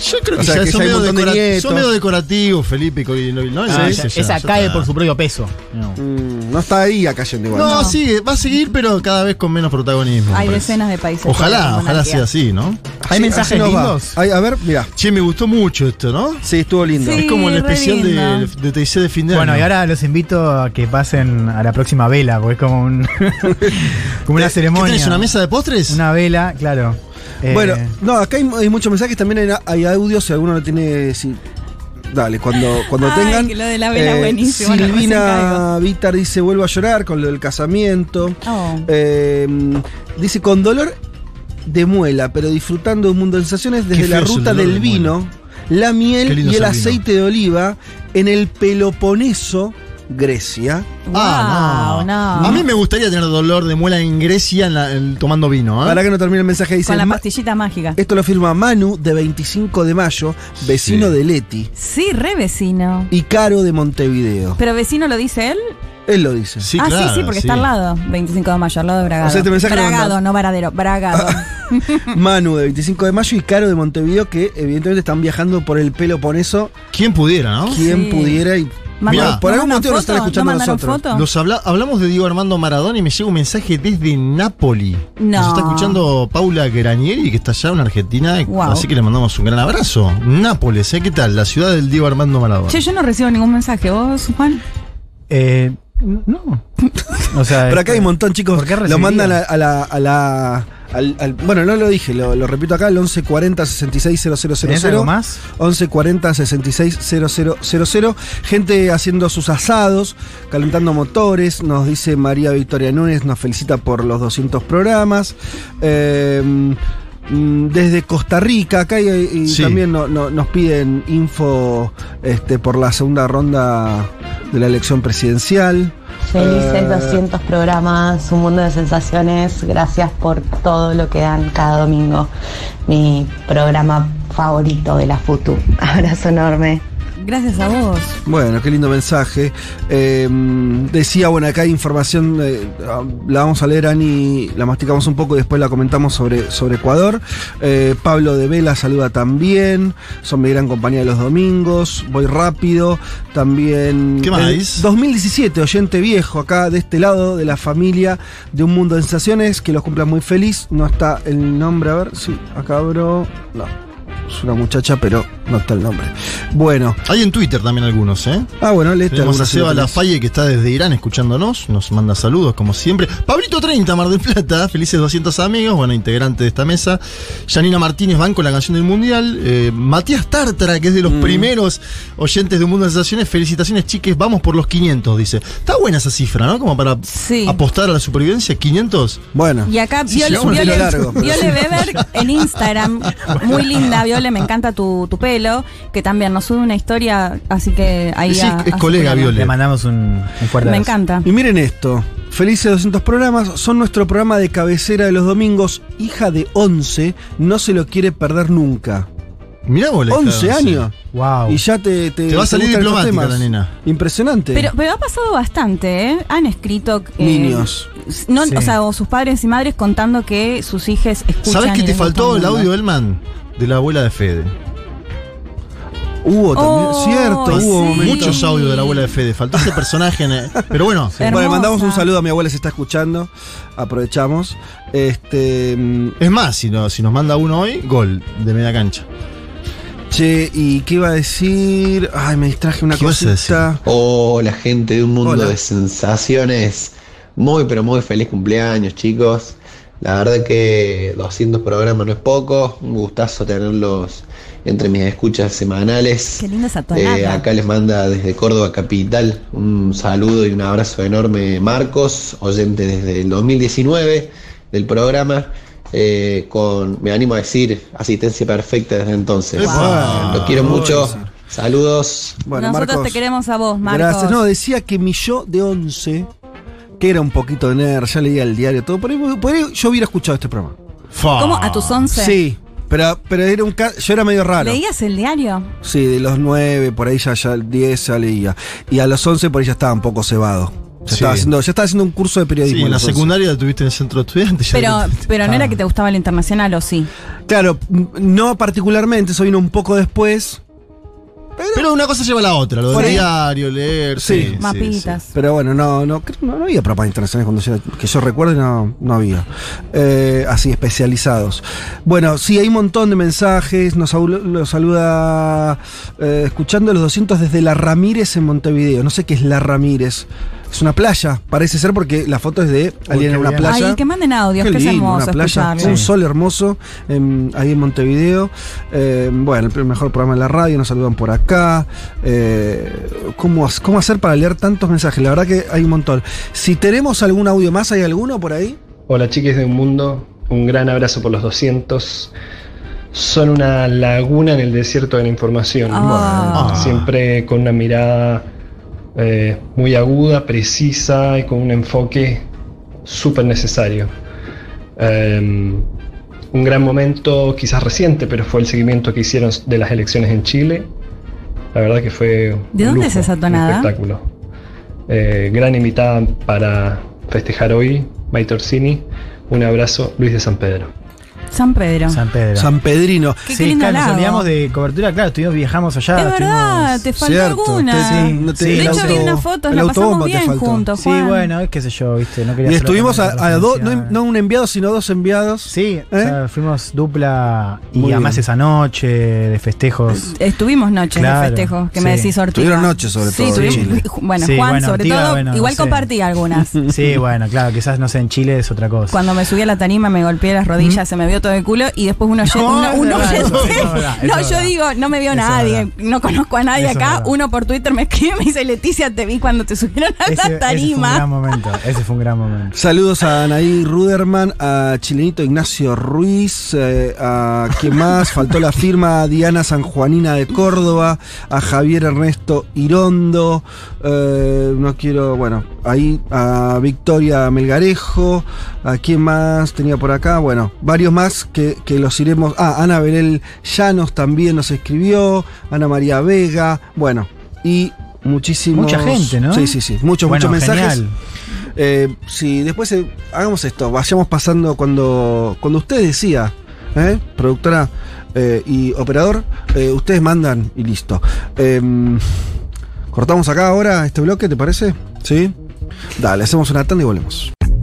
Yo creo O que, sea, ya que son, hay medio decora- nietos. son medio decorativos, Felipe y ¿no? ¿no? ah, ya- esa ya cae por su propio peso. No. Mm, no está ahí cayendo igual. No, sigue, va a seguir, pero cada vez con menos protagonismo. Hay decenas de países. Ojalá, ojalá sea así, ¿no? Hay Sí, mensajes lindos. Ay, a ver, mira. Che, me gustó mucho esto, ¿no? Sí, estuvo lindo. Sí. Es como el especial de, de TIC de fin de Bueno, año. y ahora los invito a que pasen a la próxima vela, porque es como un como una ¿Qué ceremonia. tenés, una mesa de postres? Una vela, claro. Eh, Bueno, no, acá hay, hay muchos mensajes, también hay, hay audios, si alguno no tiene... Si, dale, cuando, cuando Ay, tengan... que lo de la vela buenísimo, lo recién Silvina. Vitar dice, vuelvo a llorar con lo del casamiento. Oh. Eh, dice, con dolor de muela, pero disfrutando de un mundo de sensaciones desde la ruta del de muela. vino, la miel y el aceite de oliva en el Peloponeso, Grecia. Ah, no. no. A mí me gustaría tener dolor de muela en Grecia en la- en- tomando vino. ¿eh? Para que no termine el mensaje, dice... Con la "Ma- pastillita mágica. Esto lo firma Manu, de 25 de mayo, vecino Sí. de Leti, Sí, re vecino. y Caro de Montevideo. Pero vecino lo dice él. Él lo dice. Sí, ah, claro, sí, sí, porque está al lado. 25 de mayo, al lado de Bragado. O sea, este mensaje Bragado, no Varadero. Bragado. Manu, de 25 de mayo, y Caro de Montevideo, que evidentemente están viajando por el Peloponeso. ¿Quién pudiera, no? Quien Sí. pudiera y. Mirá, por ¿no algún motivo nos están escuchando ¿No nosotros. foto? Los habla- hablamos de Diego Armando Maradona y me llega un mensaje desde Nápoli. No. Nos está escuchando Paula Granieri, que está allá en Argentina. Wow. Así que le mandamos un gran abrazo. Nápoles, ¿eh? ¿Qué tal? La ciudad del Diego Armando Maradona. Che, yo no recibo ningún mensaje. ¿Vos, Juan? eh, no. O sea, Pero acá hay un montón, chicos. ¿Por qué lo mandan a, a la. a la- al- al- bueno, no lo dije, lo, lo repito acá, el 1140 66 ¿Tenés algo más? 1140 66 000. Gente haciendo sus asados, calentando motores. Nos dice María Victoria Núñez, nos felicita por los 200 programas. Eh, mm, desde Costa Rica, acá y, y Sí. también no- no- nos piden info este, por la segunda ronda de la elección presidencial. Felices Eh, 200 programas, un mundo de sensaciones. Gracias por todo lo que dan cada domingo. Mi programa favorito de la FUTU. Abrazo enorme. Gracias a vos. Bueno, qué lindo mensaje. Eh, decía, bueno, acá hay información, eh, la vamos a leer, Ani, la masticamos un poco y después la comentamos sobre, sobre Ecuador. Eh, Pablo de Vela saluda también, son mi gran compañía de los domingos, voy rápido. También... ¿Qué más? eh, 2017, oyente viejo, acá de este lado de la familia de Un Mundo de Sensaciones, que los cumpla muy feliz. No está el nombre, a ver, sí, acá abro... No. Es una muchacha, pero no está el nombre. Bueno. Hay en Twitter también algunos, ¿eh? Ah, bueno, léete Tenemos a Seba. Lafaye que está desde Irán escuchándonos, nos manda saludos como siempre. Pablito 30, Mar del Plata, felices 200 amigos, bueno, integrante de esta mesa. Janina Martínez van con la canción del Mundial. Eh, Matías Tartara, que es de los Mm. primeros oyentes de Un Mundo de Sensaciones, felicitaciones chiques, vamos por los 500, dice. Está buena esa cifra, ¿no? Como para apostar a la supervivencia, 500. Bueno. Y acá Sí, Viole, Viole- largo. Weber en Instagram, muy linda, Viole, me encanta tu, tu pelo, que también nos sube una historia, así que ahí Sí, a- es a colega. Viole. Le mandamos un, un fuerte Me abrazo. encanta. Y miren esto. Felices 200 programas. Son nuestro programa de cabecera de los domingos. Hija de 11. No se lo quiere perder nunca. Mirá vos, la hija de 11 11. años. Wow. Y ya te. Te, Te va a salir gustan estos diplomática temas. la nena. Impresionante. Pero, pero ha pasado bastante, ¿eh? Han escrito... eh, Niños. No, Sí. O sea, o sus padres y madres contando que sus hijos escuchan. ¿Sabes que y te les gusta faltó un el mundo. audio, Elman? De la abuela de Fede. Hubo también. Oh, cierto, sí. hubo momentos. Muchos audios de la abuela de Fede. Faltó ese personaje. en el- Pero bueno, Bueno, le mandamos un saludo a mi abuela, se está escuchando. Aprovechamos. Este. mm, es más, si, no- si nos manda uno hoy, gol de media cancha. Che, ¿y qué iba a decir? Ay, me distraje una ¿Qué ibas a cosita. Hola gente de un mundo Hola. de sensaciones. Muy pero muy feliz cumpleaños chicos. La verdad que 200 programas no es poco. Un gustazo tenerlos entre mis escuchas semanales. Qué linda esa tonada. Eh, acá les manda desde Córdoba Capital un saludo y un abrazo enorme Marcos, oyente desde el 2019 del programa. eh, con, me animo a decir, asistencia perfecta desde entonces. Wow. Lo quiero mucho. Saludos. Bueno, Nosotros Marcos, te queremos a vos, Marcos. Gracias. No, decía que mi yo de 11, que era un poquito de nerd, ya leía el diario, todo. Por ahí, por ahí yo hubiera escuchado este programa. ¿Cómo? ¿A tus 11? Sí, pero, pero era un ca- yo era medio raro. ¿Leías el diario? Sí, de los 9, por ahí ya, ya el 10 ya leía. Y a los 11 por ahí ya estaba un poco cebado. Ya, Sí. estaba, haciendo, ya estaba haciendo un curso de periodismo. Sí, en la los 11. secundaria tuviste en el centro de estudiantes. Pero, pero no Ah. era que te gustaba el internacional, ¿o sí? Claro, no particularmente, eso vino un poco después. Pero una cosa lleva a la otra, lo del ahí- diario, leer. Sí. sí, sí, Mapitas. Pero bueno, no, no, creo- no, no había programas internacionales cuando yo, que yo recuerde, no, no había. Eh, así, especializados. Bueno, sí, hay un montón de mensajes. Nos saluda eh, escuchando los 200 desde La Ramírez en Montevideo. No sé qué es La Ramírez. Es una playa, parece ser porque la foto es de alguien en una bien. playa. Ay, que manden audios, Qué que es hermoso una playa, escucharlo. un sol hermoso en- ahí en Montevideo. Eh, bueno, el mejor programa de la radio, nos saludan por acá. Eh, ¿cómo, ha- ¿Cómo hacer para leer tantos mensajes? La verdad que hay un montón. Si tenemos algún audio más, ¿hay alguno por ahí? Hola chiques de un mundo, un gran abrazo por los 200. Son una laguna en el desierto de la información. Ah. Siempre con una mirada eh, muy aguda, precisa y con un enfoque súper necesario. Eh, un gran momento, quizás reciente, pero fue el seguimiento que hicieron de las elecciones en Chile. La verdad que fue un ¿De dónde lujo, es esa un espectáculo. Eh, gran invitada para festejar hoy, Maite Orsini. Un abrazo, Luis de San Pedro. San Pedro. San Pedro. San Pedrino. Qué sí, lindo claro, nos lago. olvidamos de cobertura, claro, estuvimos, viajamos allá. es verdad, te faltó Cierto, alguna. te- no te- de el hecho, vi unas fotos, la pasamos bien juntos, Sí, Juan. bueno, es qué sé yo, viste, no quería Y estuvimos a, dos, no, un enviado, sino dos enviados. Sí, o ¿Eh? sea, fuimos dupla y Muy además bien. esa noche de festejos. Estuvimos noches Claro, de festejos, que me sí. decís Ortiga. Tuvieron noches sobre Sí, todo en tuvimos- Chile. Bueno, Sí, Juan, bueno, sobre Ortiga, todo, bueno, igual compartí algunas. Sí, bueno, claro, quizás no sé, en Chile es otra cosa. Cuando me subí a la tarima me golpeé las rodillas, se me vio todo el culo y después uno, No, uno, es uno verdad, oyente- eso- eso es verdad, eso No, yo verdad. digo, no me vio nadie, verdad. no conozco a nadie Eso acá. verdad. Uno por Twitter me escribe y me dice, Leticia, te vi cuando te subieron a Ese, ese fue la un tarima. gran momento, ese fue un gran momento. Saludos a Anaí Ruderman, a Chilenito Ignacio Ruiz, eh, a ¿quién más? Faltó la firma a Diana Sanjuanina de Córdoba, a Javier Ernesto Irondo, eh, no quiero, bueno, ahí a Victoria Melgarejo, a quién más tenía por acá, bueno, varios más que, que los iremos. Ah, Ana Belén Llanos también nos escribió, Ana María Vega, bueno, y muchísimos. Mucha gente, ¿no? Sí, sí, sí, muchos, Bueno, muchos mensajes. Eh, sí, después eh, hagamos esto, vayamos pasando cuando, cuando usted decía, ¿eh? productora eh, y operador, ustedes mandan y listo. Em, cortamos acá ahora este bloque, ¿te parece? Sí. Dale, hacemos una tanda y volvemos.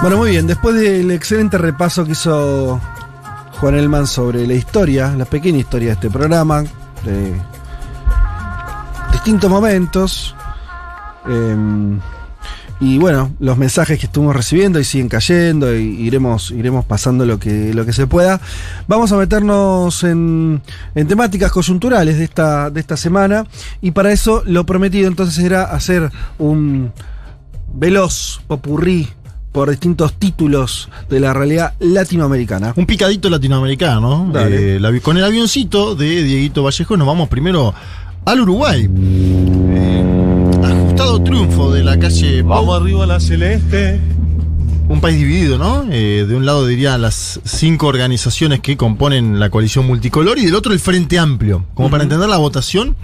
Bueno, muy bien, después del excelente repaso que hizo Juan Elman sobre la historia, la pequeña historia de este programa, de distintos momentos, em, y bueno, los mensajes que estuvimos recibiendo y siguen cayendo, y iremos, iremos pasando lo que, lo que se pueda. Vamos a meternos en, en temáticas coyunturales de esta, de esta semana, y para eso lo prometido entonces era hacer un veloz popurrí por distintos títulos de la realidad latinoamericana. Un picadito latinoamericano. Dale. Eh, la con el avioncito de Dieguito Vallejo nos vamos primero al Uruguay. Eh, ajustado triunfo de la calle Pau. Vamos arriba a la celeste, un país dividido, ¿no? Eh, de un lado dirían las cinco organizaciones que componen la coalición multicolor y del otro el Frente Amplio, como para entender la votación,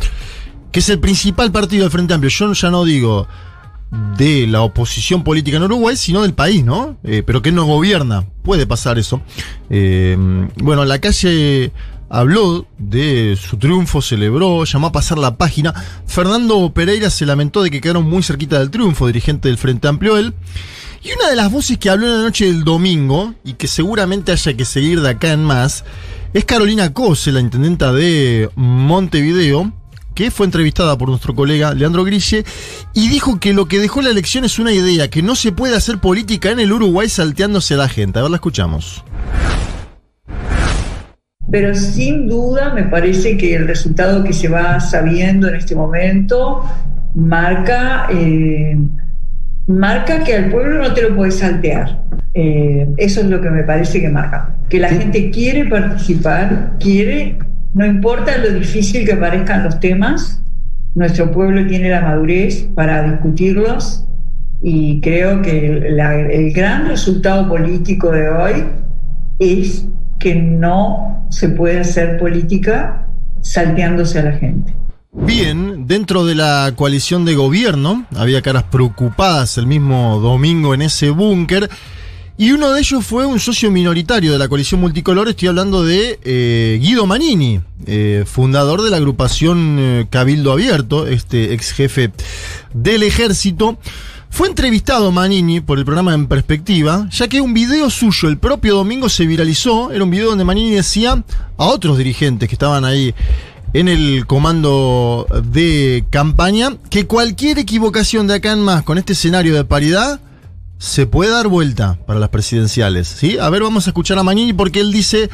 que es el principal partido del Frente Amplio. Yo ya no digo de la oposición política en Uruguay, sino del país, ¿no? Eh, pero que no gobierna. Puede pasar eso. Eh, bueno, la calle habló de su triunfo, celebró, llamó a pasar la página. Fernando Pereira se lamentó de que quedaron muy cerquita del triunfo, dirigente del Frente Amplio él. Y una de las voces que habló en la noche del domingo, y que seguramente haya que seguir de acá en más, es Carolina Cose, la intendenta de Montevideo, que fue entrevistada por nuestro colega Leandro Grille, y dijo que lo que dejó la elección es una idea, que no se puede hacer política en el Uruguay salteándose a la gente. A ver, la escuchamos. Pero sin duda me parece que el resultado que se va sabiendo en este momento marca, eh, marca que al pueblo no te lo puedes saltear. Eh, eso es lo que me parece que marca. Que la gente quiere participar, quiere, no importa lo difícil que parezcan los temas, nuestro pueblo tiene la madurez para discutirlos y creo que el, gran resultado político de hoy es que no se puede hacer política salteándose a la gente. Bien, dentro de la coalición de gobierno había caras preocupadas el mismo domingo en ese búnker. Y uno de ellos fue un socio minoritario de la coalición multicolor, estoy hablando de eh, Guido Manini, eh, fundador de la agrupación eh, Cabildo Abierto, este ex jefe del ejército. Fue entrevistado Manini por el programa En Perspectiva, ya que un video suyo el propio domingo se viralizó. Era un video donde Manini decía a otros dirigentes que estaban ahí en el comando de campaña que cualquier equivocación de acá en más con este escenario de paridad se puede dar vuelta para las presidenciales. ¿sí? A ver, vamos a escuchar a Manini porque él dice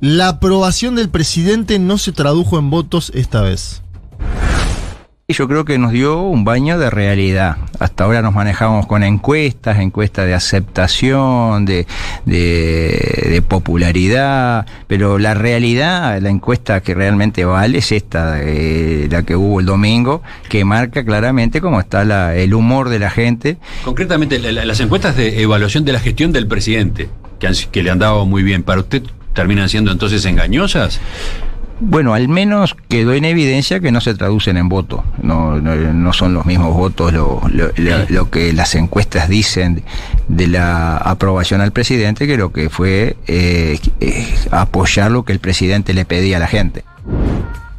la aprobación del presidente no se tradujo en votos esta vez. Y yo creo que nos dio un baño de realidad. Hasta ahora nos manejamos con encuestas, encuestas de aceptación, de, de, popularidad, pero la realidad, la encuesta que realmente vale es esta, eh, la que hubo el domingo, que marca claramente cómo está la, el humor de la gente. Concretamente, la- la- las encuestas de evaluación de la gestión del presidente, que, que le han dado muy bien, ¿para usted terminan siendo entonces engañosas? Bueno, al menos quedó en evidencia que no se traducen en voto. No, no, no son los mismos votos lo, lo- lo- lo que las encuestas dicen de la aprobación al presidente que lo que fue eh, eh, apoyar lo que el presidente le pedía a la gente.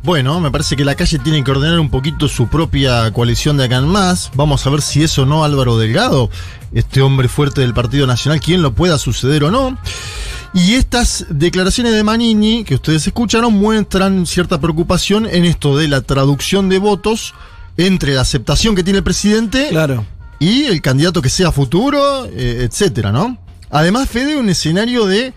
Bueno, me parece que la calle tiene que ordenar un poquito su propia coalición de acá en más. Vamos a ver si eso no Álvaro Delgado, este hombre fuerte del Partido Nacional, quien lo pueda suceder o no. Y estas declaraciones de Manini, que ustedes escucharon, muestran cierta preocupación en esto de la traducción de votos entre la aceptación que tiene el presidente y el candidato que sea futuro, eh, etcétera, ¿no? Además, Fede, un escenario de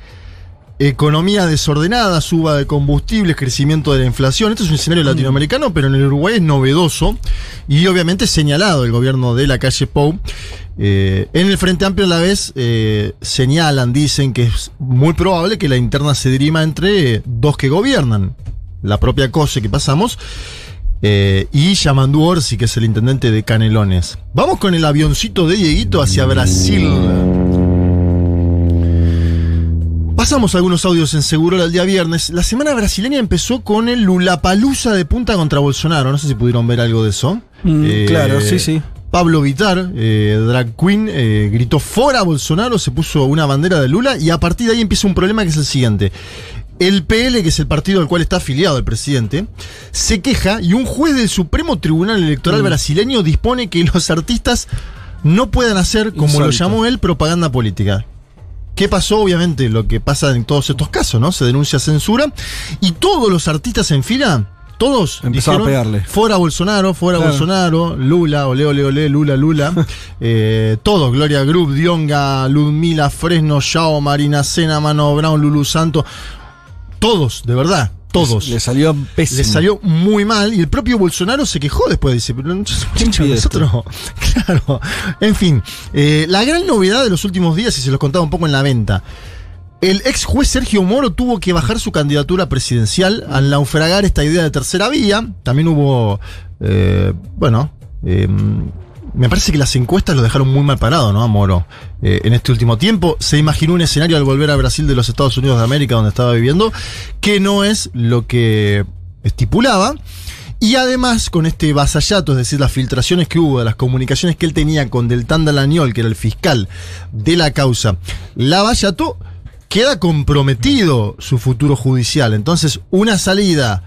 economía desordenada, suba de combustibles, crecimiento de la inflación. Esto es un escenario latinoamericano, pero en el Uruguay es novedoso y obviamente señalado el gobierno de la calle Pou. Eh, en el Frente Amplio a la vez eh, señalan, dicen que es muy probable que la interna se dirima entre dos que gobiernan. La propia COSE que pasamos. eh, y Yamandu Orsi, que es el intendente de Canelones. Vamos con el avioncito de Dieguito hacia Brasil. Pasamos algunos audios en Seguro el día viernes. La semana brasileña empezó con el Lulapalooza de punta contra Bolsonaro. No sé si pudieron ver algo de eso. Mm, claro, sí, sí. Pablo Vitar, eh, drag queen, eh, gritó fuera Bolsonaro, se puso una bandera de Lula y a partir de ahí empieza un problema que es el siguiente. El PL, que es el partido al cual está afiliado el presidente, se queja y un juez del Supremo Tribunal Electoral Mm. brasileño dispone que los artistas no puedan hacer, como lo llamó él, propaganda política. ¿Qué pasó? Obviamente, lo que pasa en todos estos casos, ¿no? Se denuncia censura y todos los artistas en fila, todos Empezaron a pegarle. Fuera Bolsonaro, fuera Claro. Bolsonaro, Lula, ole, ole, ole, Lula, Lula. eh, todos, Gloria Group, Dionga, Ludmila, Fresno, Yao, Marina Sena, Mano Brown, Lulu Santo. Todos, de verdad, todos. Le salió pésimo. Le salió muy mal y el propio Bolsonaro se quejó después. Dice, nosotros. Claro. En fin, eh, la gran novedad de los últimos días, y se los contaba un poco en la venta. El ex juez Sergio Moro tuvo que bajar su candidatura presidencial al naufragar esta idea de tercera vía. También hubo, eh, bueno, eh, me parece que las encuestas lo dejaron muy mal parado, ¿no? Moro. Eh, en este último tiempo. Se imaginó un escenario al volver a Brasil de los Estados Unidos de América, donde estaba viviendo, que no es lo que estipulaba. Y además, con este vasallato, es decir, las filtraciones que hubo, de las comunicaciones que él tenía con Deltán Dalañol, que era el fiscal de la causa, Lavallato, queda comprometido su futuro judicial. Entonces, una salida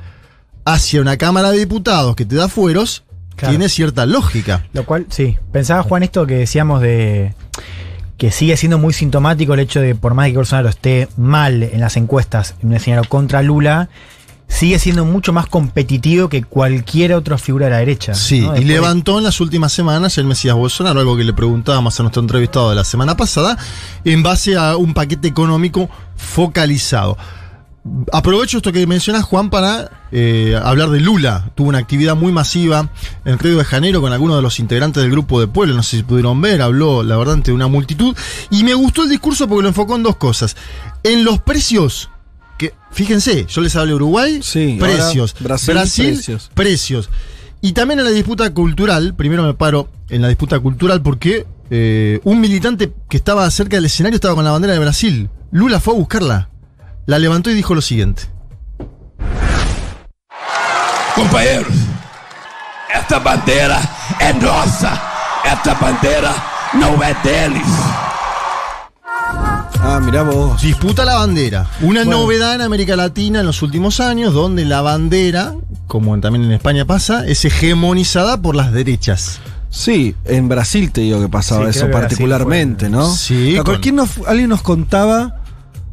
hacia una Cámara de Diputados que te da fueros, Claro. tiene cierta lógica. Lo cual, sí. Pensaba, Juan, esto que decíamos de que sigue siendo muy sintomático el hecho de, por más que Bolsonaro esté mal en las encuestas, en un escenario contra Lula, sigue siendo mucho más competitivo que cualquier otra figura de la derecha. Sí, ¿no? y Después levantó en las últimas semanas el Mesías Bolsonaro, algo que le preguntábamos a nuestro entrevistado de la semana pasada, en base a un paquete económico focalizado. Aprovecho esto que mencionas, Juan, para eh, hablar de Lula. Tuvo una actividad muy masiva en Río de Janeiro con algunos de los integrantes del grupo de pueblo. No sé si pudieron ver, habló, la verdad, ante una multitud. Y me gustó el discurso porque lo enfocó en dos cosas. En los precios, que fíjense, yo les hablé de Uruguay, ahora precios. Brasil, Brasil, precios. precios. Y también en la disputa cultural, primero me paro en la disputa cultural porque eh, un militante que estaba cerca del escenario estaba con la bandera de Brasil. Lula fue a buscarla, la levantó y dijo lo siguiente. Companheiros, esta bandeira é nossa. Esta bandeira não é deles. Ah, mirá vos. Disputa la bandera. Una Bueno. novedad en América Latina en los últimos años, donde la bandera, como en- también en España pasa, es hegemonizada por las derechas. Sí, en Brasil te digo que pasaba Sí, eso Brasil particularmente, fue- ¿no? Sí, ¿A con- nos- alguien nos contaba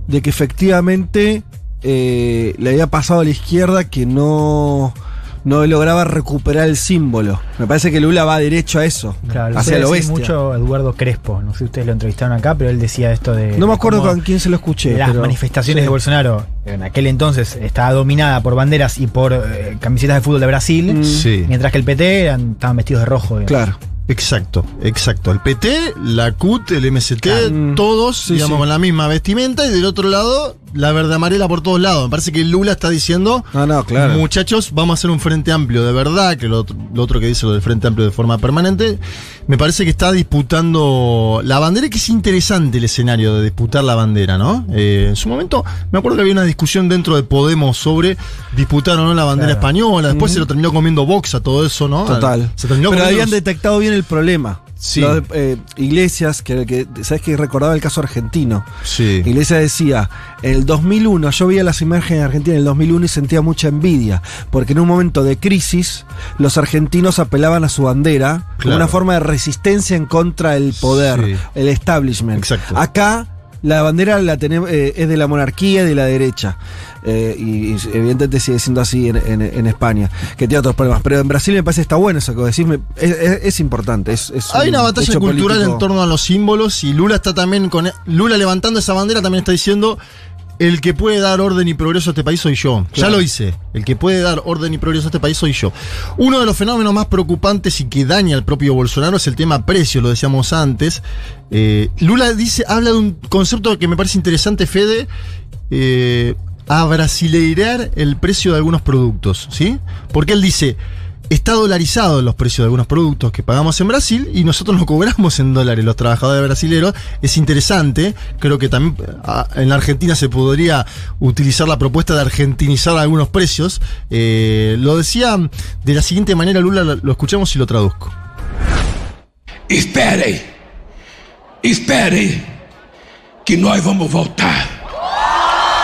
de que efectivamente eh, le había pasado a la izquierda que no, no lograba recuperar el símbolo. Me parece que Lula va derecho a eso, Claro, lo hacia lo bestia. mucho Eduardo Crespo. No sé si ustedes lo entrevistaron acá, pero él decía esto de. No me acuerdo con quién se lo escuché. Las pero- manifestaciones sí. de Bolsonaro en aquel entonces estaba dominada por banderas y por eh, camisetas de fútbol de Brasil, Mm. Sí. mientras que el PT eran- estaban vestidos de rojo. digamos. Claro. Exacto, exacto. El PT, la CUT, el MST, todos, Sí, digamos, sí. con la misma vestimenta y del otro lado, la verde amarela por todos lados. Me parece que Lula está diciendo, No, no, claro. muchachos, vamos a hacer un frente amplio de verdad, que lo otro, lo otro que dice lo del frente amplio de forma permanente, me parece que está disputando la bandera, que es interesante el escenario de disputar la bandera, ¿no? Eh, en su momento, me acuerdo que había una discusión dentro de Podemos sobre disputar o no la bandera Claro. española, después se lo terminó comiendo Vox a todo eso, ¿no? Total. Se terminó Pero comiendo habían los- detectado bien el problema. Sí. Los, eh, Iglesias, que, que sabes que recordaba el caso argentino. Sí. Iglesias decía, en el 2001, yo veía las imágenes de Argentina en el 2001 y sentía mucha envidia, porque en un momento de crisis, los argentinos apelaban a su bandera como una forma de resistencia en contra del poder, Sí. el establishment. Exacto. Acá la bandera la tenemos, eh, es de la monarquía y de la derecha. Eh, y, y evidentemente sigue siendo así en, en- en España, que tiene otros problemas. Pero en Brasil me parece que está bueno eso que decís, me- es, es- es importante. Es, Hay un una batalla cultural político. en torno a los símbolos y Lula está también con Lula levantando esa bandera también está diciendo el que puede dar orden y progreso a este país soy yo. Ya lo hice. El que puede dar orden y progreso a este país soy yo. Uno de los fenómenos más preocupantes y que daña al propio Bolsonaro es el tema precio, lo decíamos antes. Eh, Lula dice, habla de un concepto que me parece interesante, Fede. Eh, abrasileirar el precio de algunos productos, ¿sí? Porque él dice, está dolarizado los precios de algunos productos que pagamos en Brasil y nosotros no cobramos en dólares los trabajadores brasileños. Es interesante, creo que también ah, en la Argentina se podría utilizar la propuesta de argentinizar algunos precios. Eh, lo decía de la siguiente manera, Lula, lo, lo escuchamos y lo traduzco. Esperem, esperem que nós vamos voltar.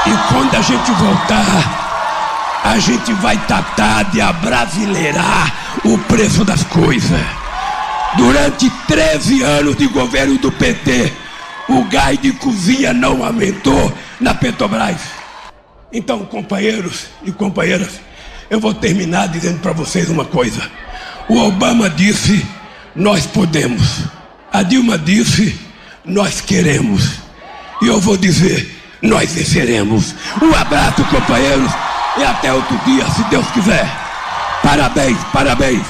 E quando a gente voltar, a gente vai tratar de abrasileirar o preço das coisas. Durante 13 anos de governo do PT, o gás de cozinha não aumentou na Petrobras. Então, companheiros e companheiras, eu vou terminar dizendo para vocês uma coisa. O Obama disse: nós podemos. A Dilma disse: nós queremos. E eu vou dizer: nós venceremos. Um abraço, companheiros, e até outro dia, se Deus quiser. Parabéns, parabéns.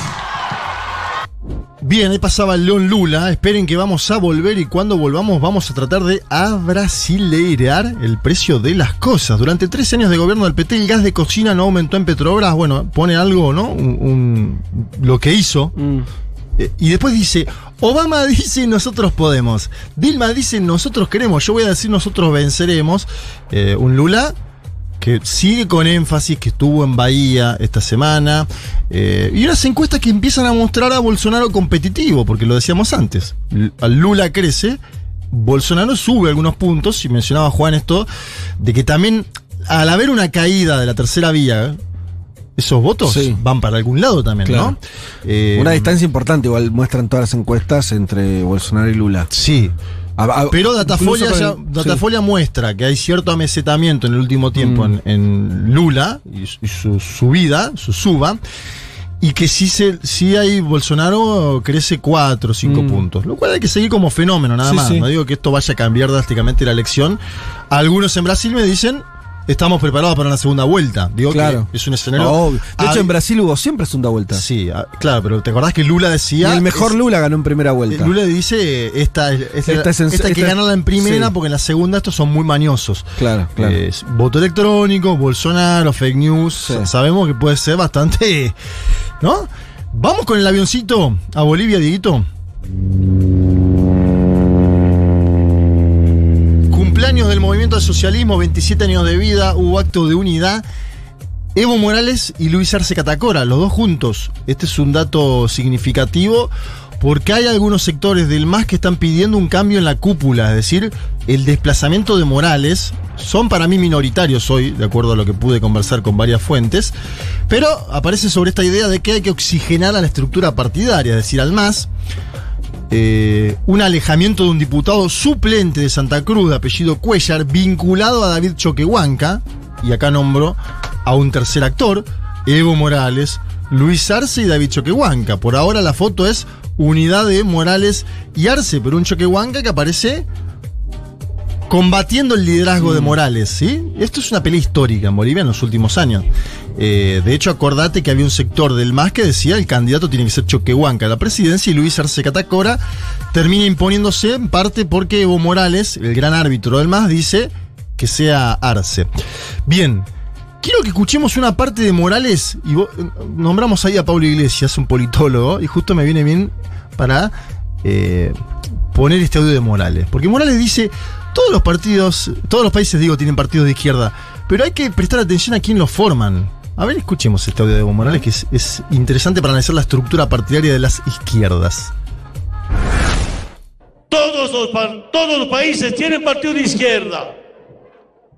Bien, ahí pasaba León Lula. Esperen que vamos a volver y cuando volvamos vamos a tratar de abrasileirar el precio de las cosas. Durante tres años de gobierno del PT el gas de cocina no aumentó en Petrobras. Bueno, pone algo, ¿no? Un- un- lo que hizo. Eh, y después dice, Obama dice nosotros podemos. Dilma dice nosotros queremos. Yo voy a decir nosotros venceremos. Eh, un Lula que sigue con énfasis, que estuvo en Bahía esta semana. eh, y unas encuestas que empiezan a mostrar a Bolsonaro competitivo, porque lo decíamos antes. Lula crece, Bolsonaro sube algunos puntos, y mencionaba Juan esto, de que también al haber una caída de la tercera vía, esos votos Sí. van para algún lado también, Claro. ¿no? Eh, Una distancia importante, igual muestran todas las encuestas entre Bolsonaro y Lula. Sí. Pero Datafolia, ya- muestra que hay cierto amesetamiento en el último tiempo Mm. en, en Lula y, su- y su subida, su suba, y que sí, se, sí hay Bolsonaro crece 4 o 5 Mm. puntos, lo cual hay que seguir como fenómeno nada Sí, más. sí. No digo que esto vaya a cambiar drásticamente la elección. Algunos en Brasil me dicen, estamos preparados para una segunda vuelta. Digo Claro. que es un escenario... No, obvio. De hecho, en Brasil hubo siempre segunda vuelta. Sí, ah, claro, pero ¿te acordás que Lula Y decía... el mejor es- Lula ganó en primera vuelta. Lula dice, esta, es- esta, Esta es en- esta hay que ganarla en primera sí. porque en la segunda estos son muy mañosos. Claro, claro. Es voto electrónico, Bolsonaro, fake news. Sí. Sabemos que puede ser bastante. ¿No? Vamos con el avioncito a Bolivia, Dieguito. Del movimiento al socialismo, 27 años de vida, hubo acto de unidad. Evo Morales y Luis Arce Catacora, los dos juntos. Este es un dato significativo porque hay algunos sectores del MAS que están pidiendo un cambio en la cúpula, es decir, el desplazamiento de Morales. Son para mí minoritarios hoy, de acuerdo a lo que pude conversar con varias fuentes, pero aparece sobre esta idea de que hay que oxigenar a la estructura partidaria, es decir, al MAS. Eh, un alejamiento de un diputado suplente de Santa Cruz de apellido Cuellar vinculado a David Choquehuanca, y acá nombro a un tercer actor, Evo Morales, Luis Arce y David Choquehuanca. Por ahora la foto es unidad de Morales y Arce, pero un Choquehuanca que aparece combatiendo el liderazgo de Morales, ¿sí? Esto es una pelea histórica en Bolivia en los últimos años. Eh, de hecho, acordate que había un sector del MAS que decía el candidato tiene que ser Choquehuanca a la presidencia y Luis Arce Catacora termina imponiéndose en parte porque Evo Morales, el gran árbitro del MAS, dice que sea Arce. Bien, quiero que escuchemos una parte de Morales y vos- nombramos ahí a Pablo Iglesias, un politólogo, y justo me viene bien para eh, poner este audio de Morales. Porque Morales dice, todos los partidos, todos los países, digo, tienen partidos de izquierda, pero hay que prestar atención a quién los forman. A ver, escuchemos este audio de Evo Morales, que es, es interesante para analizar la estructura partidaria de las izquierdas. Todos los países tienen partido de izquierda.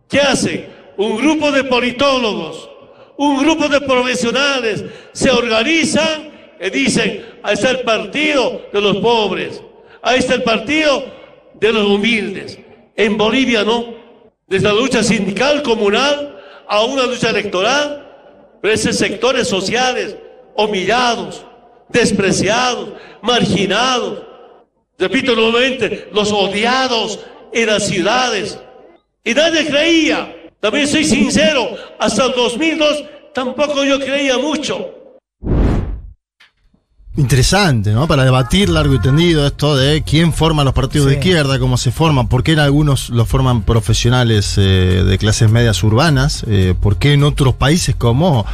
¿Qué hacen? Un grupo de politólogos, un grupo de profesionales se organizan y dicen, ahí está el partido de los pobres, ahí está el partido de los humildes. En Bolivia no. Desde la lucha sindical, comunal, a una lucha electoral, pero esos sectores sociales humillados, despreciados, marginados, repito nuevamente, los odiados en las ciudades. Y nadie creía, también soy sincero, hasta el 2002 tampoco yo creía mucho. Interesante, ¿no? Para debatir largo y tendido esto de quién forma los partidos de izquierda, cómo se forman, por qué en algunos los forman profesionales eh, de clases medias urbanas, eh, por qué en otros países como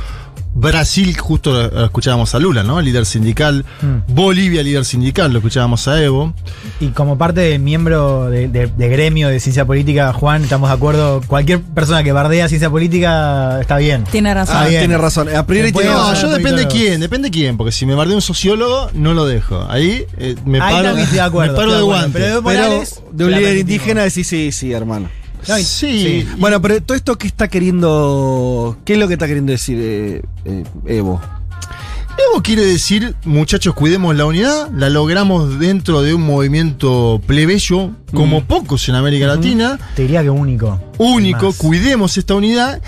Brasil, justo lo escuchábamos a Lula, ¿no? Líder sindical, Mm. Bolivia, líder sindical, lo escuchábamos a Evo. Y como parte de miembro de, de- de gremio de ciencia política, Juan, estamos de acuerdo. Cualquier persona que bardea ciencia política está bien. Tiene razón. Ah, bien. tiene razón. A priori tiene No, usar yo depende politólogos. quién, depende quién, porque si me bardea un sociólogo, no lo dejo. Ahí eh, me Ahí paro, también estoy de acuerdo, me paro de de acuerdo, guante. pero Pero Morales, de un líder indígena decís sí, sí, hermano. No, Sí, Bueno, pero todo esto que está queriendo. ¿Qué es lo que está queriendo decir eh, eh, Evo? Evo quiere decir, muchachos, cuidemos la unidad, la logramos dentro de un movimiento plebeyo, como Mm. pocos en América Latina, Te diría que único. único, Más. cuidemos esta unidad,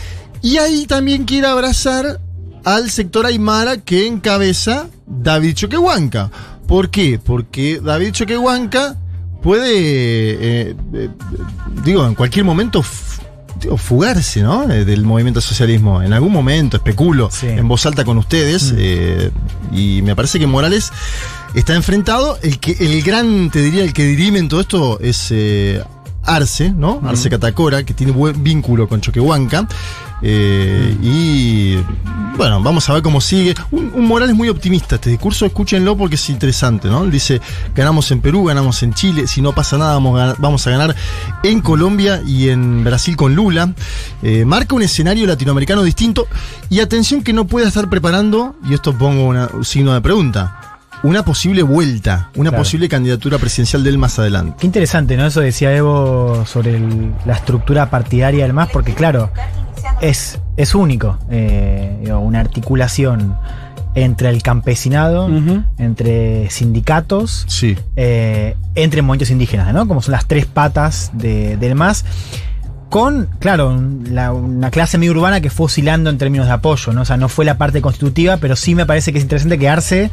y ahí también quiere abrazar al sector Aymara que encabeza David Choquehuanca. ¿Por qué? Porque David Choquehuanca puede, eh, eh, digo, en cualquier momento digo, fugarse, ¿no? Eh, Del movimiento socialismo. En algún momento, especulo, Sí. en voz alta con ustedes, Mm. eh, y me parece que Morales está enfrentado. El que, el gran, te diría, el que dirime en todo esto es eh, Arce, ¿no? Arce Catacora, que tiene buen vínculo con Choquehuanca. Eh, y bueno, vamos a ver cómo sigue. Un, un Morales muy optimista este discurso, escúchenlo porque es interesante, ¿no? Él dice, ganamos en Perú, ganamos en Chile, si no pasa nada vamos a ganar, vamos a ganar en Colombia y en Brasil con Lula. Eh, marca un escenario latinoamericano distinto y atención que no pueda estar preparando, y esto pongo una- un signo de pregunta, una posible vuelta, una Claro. posible candidatura presidencial de él más adelante. Qué interesante, ¿no? Eso decía Evo sobre el- la estructura partidaria del MAS, porque claro, es, es único. eh, digo, una articulación entre el campesinado, entre sindicatos, eh, entre movimientos indígenas, ¿no? Como son las tres patas de- del MAS. Con, claro, la- una clase medio urbana que fue oscilando en términos de apoyo, ¿no? O sea, no fue la parte constitutiva, pero sí me parece que es interesante que Arce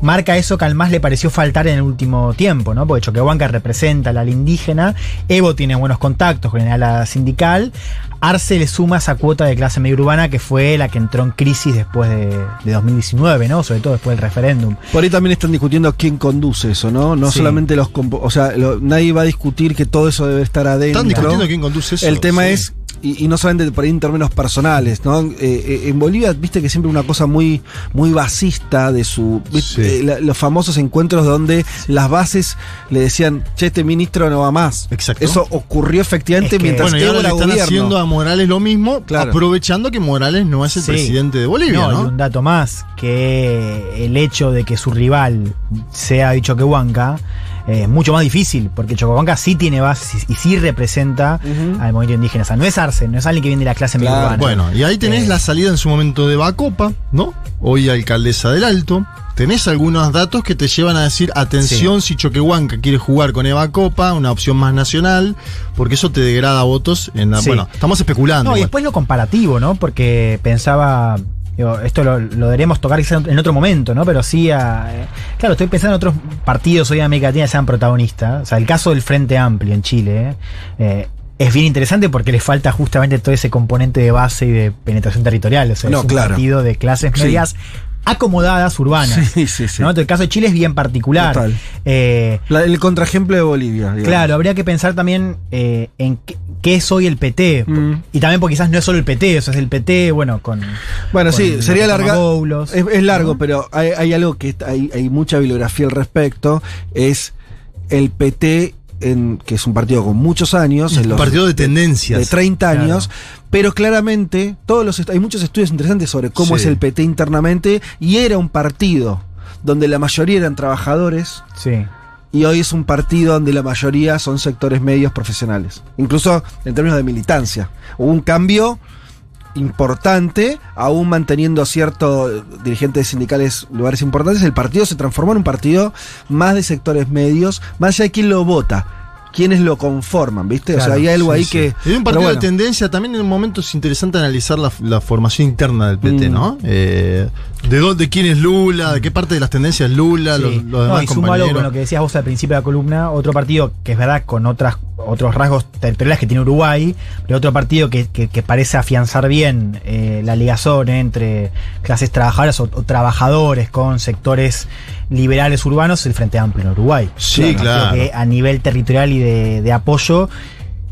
marca eso que al MAS le pareció faltar en el último tiempo, ¿no? Porque Choquehuanca representa al indígena, Evo tiene buenos contactos con el ala sindical, Arce le suma esa cuota de clase medio urbana que fue la que entró en crisis después de, de 2019, ¿no? Sobre todo después del referéndum. Por ahí también están discutiendo quién conduce eso, ¿no? No Sí. solamente los... O sea, lo- nadie va a discutir que todo eso debe estar adentro. Están discutiendo quién conduce eso. El tema sí. es, y, y no solamente por ahí en términos personales, ¿no? Eh, eh, en Bolivia, viste que siempre una cosa muy, muy basista de su. viste, eh, la- los famosos encuentros donde las bases le decían, che, este ministro no va más. Exacto. Eso ocurrió efectivamente mientras bueno, Evo ahora le están gobierno. haciendo a Morales lo mismo, Claro. aprovechando que Morales no es el Sí. presidente de Bolivia, No, ¿no? y un dato más, que el hecho de que su rival sea de Choquehuanca eh, es mucho más difícil, porque Choquehuanca sí tiene bases y sí representa al movimiento indígena. O sea, no es Arce, no es alguien que viene de la clase medio urbana. Bueno, y ahí tenés Eh, la salida en su momento de Bacopa, ¿no? Hoy alcaldesa del Alto. Tenés algunos datos que te llevan a decir, atención si Choquehuanca quiere jugar con Eva Copa, una opción más nacional, porque eso te degrada votos en la... Sí. Bueno, estamos especulando. No, y después lo comparativo, ¿no? Porque pensaba. Digo, esto lo, lo deberíamos tocar en otro momento, ¿no? Pero sí, a- eh, claro, estoy pensando en otros partidos hoy en América Latina que sean protagonistas. O sea, el caso del Frente Amplio en Chile eh, es bien interesante porque le falta justamente todo ese componente de base y de penetración territorial. O sea, No, es un claro. partido de clases Sí. Acomodadas urbanas. Sí, sí, sí. ¿no? Entonces, el caso de Chile es bien particular. Total. Eh, La- el contraejemplo de Bolivia. digamos. Claro, habría que pensar también eh, en qué, qué es hoy el PT. Mm. Y también porque quizás no es solo el PT, o sea, es el PT, bueno, con. Bueno, con sí, sería. Boulos. Es, es largo, pero hay, hay algo que hay, hay mucha bibliografía al respecto. Es el PT, en, que es un partido con muchos años. Un partido de tendencias. De 30 Claro. años. Pero claramente, todos los hay muchos estudios interesantes sobre cómo Sí. es el PT internamente. Y era un partido donde la mayoría eran trabajadores. Sí. Y hoy es un partido donde la mayoría son sectores medios profesionales. Incluso en términos de militancia. Hubo un cambio importante, aún manteniendo ciertos dirigentes sindicales lugares importantes, el partido se transformó en un partido más de sectores medios, más allá de quién lo vota, quiénes lo conforman, ¿viste? o sea, hay algo sí, ahí sí. que... Es un partido bueno. de tendencia. También en un momento es interesante analizar la, la formación interna del PT, Mm. ¿no? Eh, de dónde, quién es Lula, de qué parte de las tendencias es Lula, Sí. los, los No, demás y compañeros. con lo que decías vos al principio de la columna, otro partido que es verdad con otras otros rasgos territoriales que tiene Uruguay, pero otro partido que, que- que parece afianzar bien eh, la ligación entre clases trabajadoras o, o trabajadores con sectores liberales urbanos el Frente Amplio en Uruguay. Sí, claro. Que a nivel territorial y de, de apoyo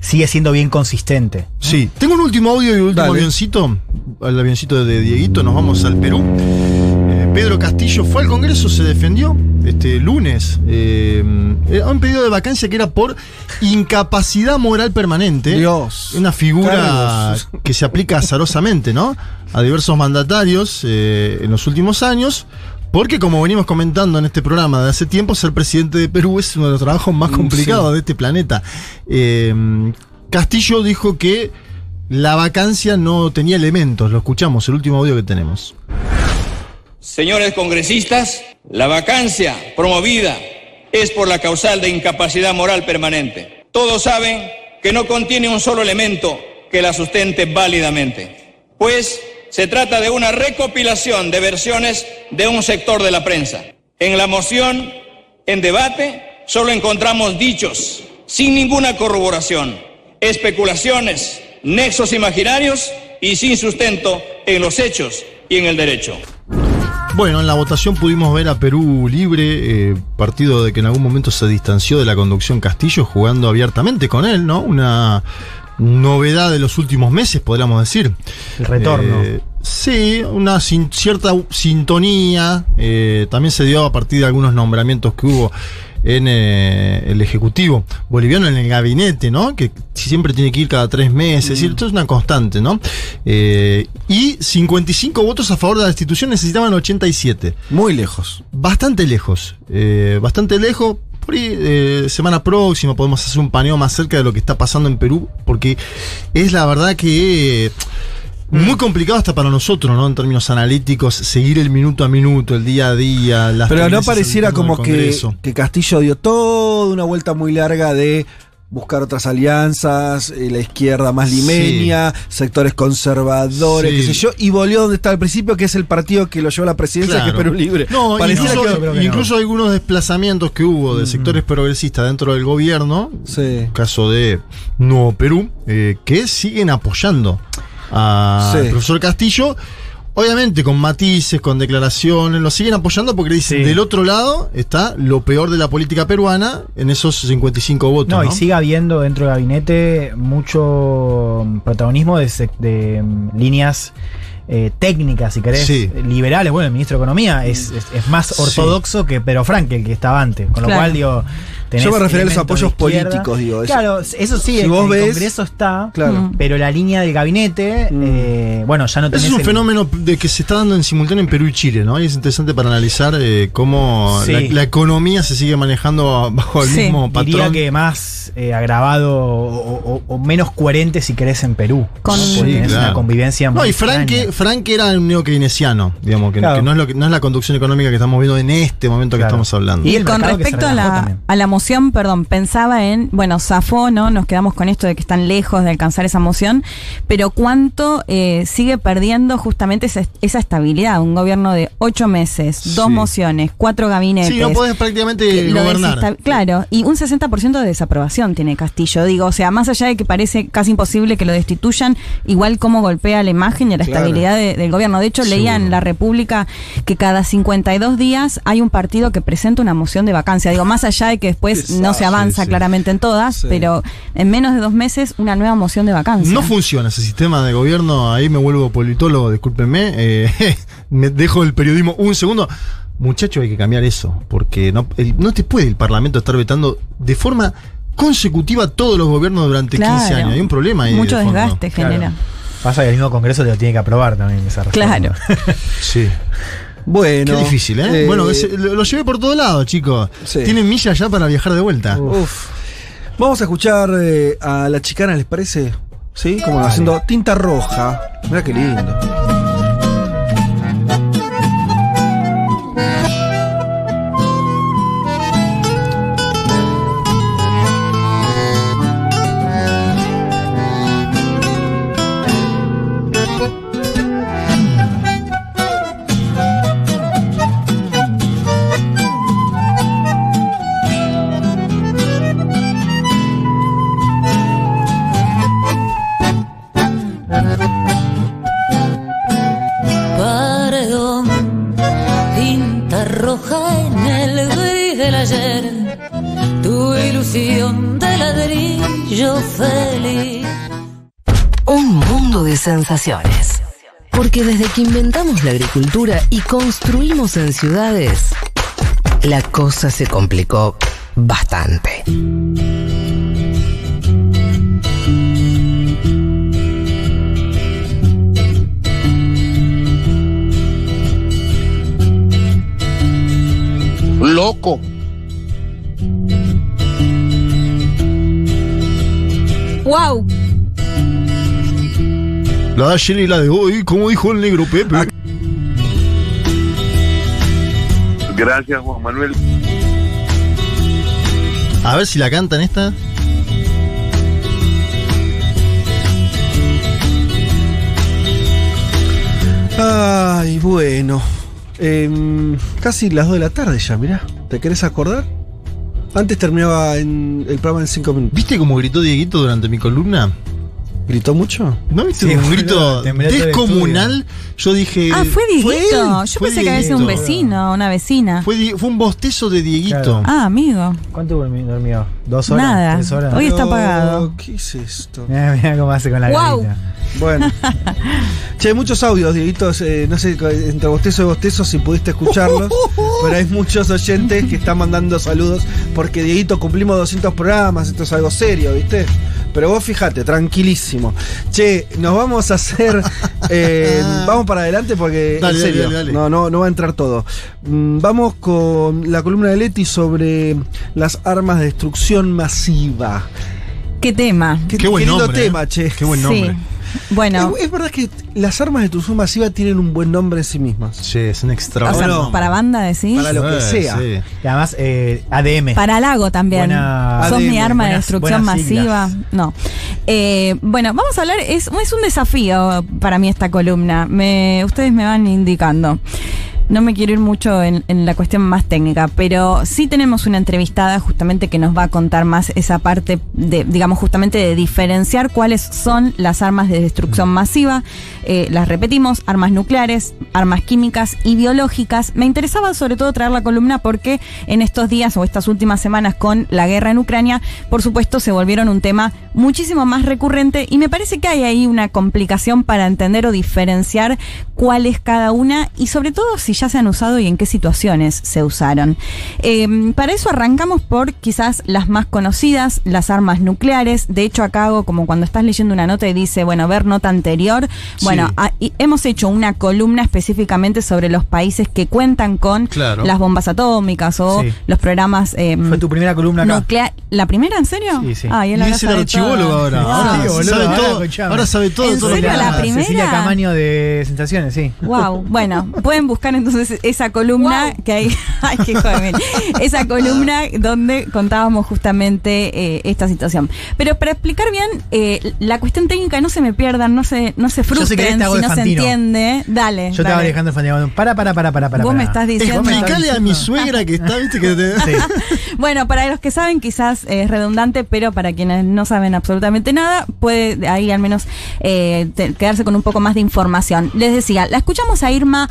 sigue siendo bien consistente. Sí, tengo un último audio y un último Dale. avioncito. El avioncito de Dieguito, nos vamos al Perú. Eh, Pedro Castillo fue al Congreso, se defendió este lunes. Eh, un pedido de vacancia que era por incapacidad moral permanente. Dios. Una figura Carlos. que se aplica azarosamente, ¿no? A diversos mandatarios eh, en los últimos años. Porque como venimos comentando en este programa de hace tiempo, ser presidente de Perú es uno de los trabajos más Mm, complicados sí. de este planeta. Eh, Castillo dijo que la vacancia no tenía elementos. Lo escuchamos, el último audio que tenemos. Señores congresistas, la vacancia promovida es por la causal de incapacidad moral permanente. Todos saben que no contiene un solo elemento que la sustente válidamente, pues se trata de una recopilación de versiones de un sector de la prensa. En la moción en debate solo encontramos dichos, sin ninguna corroboración, especulaciones, nexos imaginarios y sin sustento en los hechos y en el derecho. bueno, en la votación pudimos ver a Perú libre, eh, partido de que en algún momento se distanció de la conducción Castillo, jugando abiertamente con él, ¿no? Una novedad de los últimos meses, podríamos decir. El retorno. Eh, sí, una sin- cierta sintonía. eh, también se dio a partir de algunos nombramientos que hubo en eh, el Ejecutivo boliviano, en el gabinete, ¿no? Que siempre tiene que ir cada tres meses. Es decir, esto es una constante, ¿no? Eh, y 55 votos a favor de la destitución necesitaban 87. Muy lejos. Bastante lejos. eh, bastante lejos. Eh, semana próxima podemos hacer un paneo más cerca de lo que está pasando en Perú, porque es la verdad que eh, muy complicado hasta para nosotros, ¿no? En términos analíticos, seguir el minuto a minuto, el día a día. Las Pero no pareciera como que, que Castillo dio toda una vuelta muy larga de buscar otras alianzas, eh, la izquierda más limeña, sectores conservadores, Sí. qué sé yo, y volvió donde estaba al principio, que es el partido que lo llevó a la presidencia, Claro. que es Perú Libre. No, incluso, que- incluso algunos desplazamientos que hubo de sectores progresistas dentro del gobierno, caso de Nuevo Perú, eh, que siguen apoyando al Sí. profesor Castillo. Obviamente con matices, con declaraciones, lo siguen apoyando porque dicen, del otro lado está lo peor de la política peruana en esos 55 votos. No, No, y sigue habiendo dentro del gabinete mucho protagonismo de, de, mm, líneas eh, técnicas, si querés, Sí. liberales. Bueno, el ministro de Economía es, es- es más Sí. ortodoxo que Pedro Frank, el que estaba antes. Con lo Claro. cual, digo. tenés Yo me refería a los apoyos políticos, digo, eso. Claro, eso sí, Si vos el ves- Congreso está. Claro. Mm. Pero la línea del gabinete, eh, bueno, ya no tenés. Ese es un el- fenómeno de que se está dando en simultáneo en Perú y Chile, ¿no? Y es interesante para analizar eh, cómo Sí. la, la economía se sigue manejando bajo el Sí, mismo patrón. Diría que más eh, agravado o, o- o menos coherente si querés en Perú. Con- Sí, claro. una convivencia No, muy y Frank. Frank era un neokeynesiano, digamos, que, Claro. que no, es lo que- no es la conducción económica que estamos viendo en este momento que estamos hablando. Y con respecto a la, a la moción, perdón, pensaba en, bueno, zafó, ¿no? Nos quedamos con esto de que están lejos de alcanzar esa moción, pero cuánto eh, sigue perdiendo justamente esa, esa estabilidad. Un gobierno de ocho meses, dos Sí. mociones, cuatro gabinetes. Sí, no podés prácticamente gobernar. Claro, y un 60% de desaprobación tiene Castillo. Digo, o sea, más allá de que parece casi imposible que lo destituyan, igual cómo golpea la imagen y la Claro. estabilidad de- del gobierno. De hecho, leía en La República que cada 52 días hay un partido que presenta una moción de vacancia. Digo, más allá de que después no se avanza Sí, sí. claramente en todas, Sí. pero en menos de dos meses una nueva moción de vacancia. No funciona ese sistema de gobierno, ahí me vuelvo politólogo, discúlpenme, eh, me dejo el periodismo un segundo. Muchachos, hay que cambiar eso, porque no, el- no te puede el Parlamento estar vetando de forma consecutiva todos los gobiernos durante 15 Claro. años. Hay un problema ahí. Mucho de desgaste genera. Pasa que el mismo Congreso te lo tiene que aprobar también esa reforma. Claro. Sí. Bueno. Qué difícil, ¿eh? eh, bueno, lo, lo llevé por todos lados, chicos. Sí. Tienen millas ya para viajar de vuelta. Uf. Vamos a escuchar eh, a la chicana, ¿les parece? ¿Sí? Como haciendo tinta roja. Mira qué lindo. Ladrillo feliz. Un mundo de sensaciones. Porque desde que inventamos la agricultura y construimos en ciudades, la cosa se complicó bastante. Loco. ¡Wow! La de ayer y la de hoy, como dijo el negro Pepe. Gracias, Juan Manuel. A ver si la cantan esta. Ay, bueno. Em, casi las 2 de la tarde ya, mirá. ¿Te querés acordar? Antes terminaba en el programa en 5 minutos. ¿Viste cómo gritó Dieguito durante mi columna? ¿Gritó mucho? ¿No viste Sí, un grito descomunal? Yo dije. Ah, fue Dieguito. Yo fue pensé que había sido un Dieguito. vecino, una vecina. Fue, Di- fue un bostezo de Dieguito. Ah, amigo. ¿Cuánto durmió? durmió? ¿Dos horas? Nada. ¿Tres horas? Hoy está apagado. ¿Qué es esto? Mira, mira cómo hace con la garita. Bueno. che, hay muchos audios, Dieguitos. eh, no sé, entre bostezo y bostezo si pudiste escucharlos. pero hay muchos oyentes que están mandando saludos. Porque, Dieguito, cumplimos 200 programas. Esto es algo serio, ¿viste? Pero vos fíjate, tranquilísimo. Che, nos vamos a hacer. eh, vamos para adelante porque. Dale, en serio. dale, dale. No, no, no va a entrar todo. Mm, vamos con la columna de Leti sobre las armas de destrucción masiva. ¿Qué tema? Qué, Qué buen qué lindo nombre, tema, eh. che. Qué buen Sí. Bueno, Es, es verdad que las armas de destrucción masiva tienen un buen nombre en sí mismas. Sí, es un o sea, no. para banda decís. Para lo que sea. sí. Y además, eh, ADM. Para Lago también. Buena- Sos mi arma de destrucción masiva. siglas. No. Eh, bueno, vamos a hablar. Es, es un desafío para mí esta columna. Me, ustedes me van indicando. No me quiero ir mucho en, en la cuestión más técnica, pero sí tenemos una entrevistada justamente que nos va a contar más esa parte de, digamos, justamente de diferenciar cuáles son las armas de destrucción masiva. Eh, las repetimos, armas nucleares, armas químicas y biológicas. Me interesaba sobre todo traer la columna porque en estos días o estas últimas semanas con la guerra en Ucrania, por supuesto, se volvieron un tema muchísimo más recurrente y me parece que hay ahí una complicación para entender o diferenciar cuál es cada una y sobre todo si ya se han usado y en qué situaciones se usaron. Eh, para eso arrancamos por quizás las más conocidas, las armas nucleares. De hecho, acá hago como cuando estás leyendo una nota y dice, bueno, ver nota anterior. Bueno, Sí. ah, y hemos hecho una columna específicamente sobre los países que cuentan con Claro. las bombas atómicas o Sí. los programas eh, Fue tu primera columna acá. ¿La primera, en serio? Sí, sí. Él Y ahora es el sabe archivólogo todo. ahora. Wow. Ahora Sí, boludo, sabe ahora todo. Ahora sabe todo. de ¿En todo serio que la primera? Cecilia Camaño de Sensaciones, sí. Wow, bueno, pueden buscar entonces esa columna que hay, ay, qué joven, esa columna donde contábamos justamente eh, esta situación. Pero para explicar bien, eh, la cuestión técnica no se me pierdan, no se, no se frustren querés te hago si no se Fantino. entiende. Dale. Yo te hago Alejandro Fandiano. Para, para, para, para, para. Vos para. me estás diciendo- me estás Explicale a mi diciendo- suegra que está, viste, que te. Sí. Bueno, para los que saben, quizás es redundante, pero para quienes no saben absolutamente nada, puede ahí al menos eh, te- quedarse con un poco más de información. Les decía, la escuchamos a Irma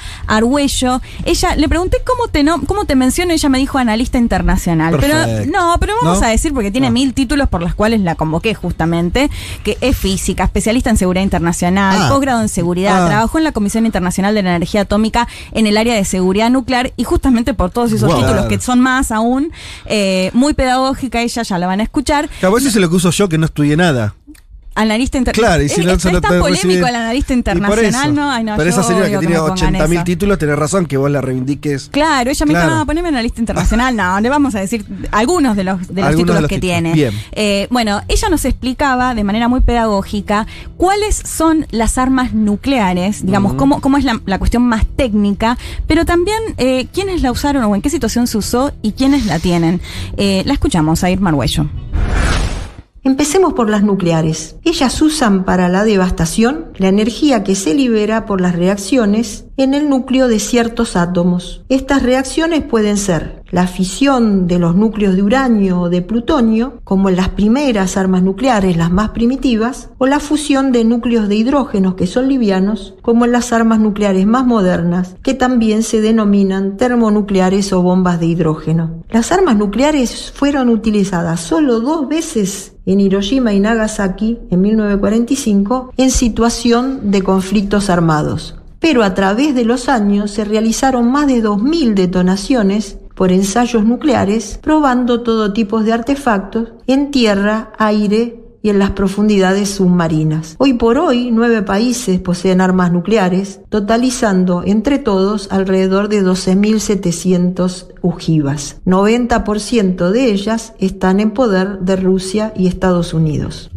Argüello. Ella, le pregunté cómo te, no, cómo te menciono, ella me dijo analista internacional. Pero no, pero vamos ¿No? a decir, porque tiene Ah. mil títulos por los cuales la convoqué justamente, que es física, especialista en seguridad internacional, Ah. posgrado en seguridad, Ah. trabajó en la Comisión Internacional de la Energía Atómica en el área de seguridad nuclear y justamente por todos esos Wow. títulos que son más aún, eh, muy pedagógica, ella ya la van a escuchar. Claro, eso es lo que uso yo que no estudié nada. Analista Claro, internacional. y si es, no es se lo tan polémico recibe- el analista internacional, eso. ¿no? Ay, no, Pero esa señora que tiene me pongan 80.000 eso. títulos, tenés razón que vos la reivindiques. Claro, ella me Claro. dijo, no, poneme analista internacional. No, le vamos a decir algunos de los, de los títulos de los que títulos. tiene. Bien. Eh, bueno, ella nos explicaba de manera muy pedagógica cuáles son las armas nucleares, digamos, cómo, cómo es la, la cuestión más técnica, pero también eh, quiénes la usaron o en qué situación se usó y quiénes la tienen. Eh, la escuchamos a Irma Arguello. Empecemos por las nucleares. Ellas usan para la devastación la energía que se libera por las reacciones en el núcleo de ciertos átomos. Estas reacciones pueden ser la fisión de los núcleos de uranio o de plutonio, como en las primeras armas nucleares, las más primitivas, o la fusión de núcleos de hidrógenos que son livianos, como en las armas nucleares más modernas, que también se denominan termonucleares o bombas de hidrógeno. Las armas nucleares fueron utilizadas solo dos veces en Hiroshima y Nagasaki en 1945 en situación de conflictos armados. Pero a través de los años se realizaron más de 2.000 detonaciones por ensayos nucleares, probando todo tipo de artefactos en tierra, aire y en las profundidades submarinas. Hoy por hoy, nueve países poseen armas nucleares, totalizando entre todos alrededor de 12.700 ojivas. 90% de ellas están en poder de Rusia y Estados Unidos.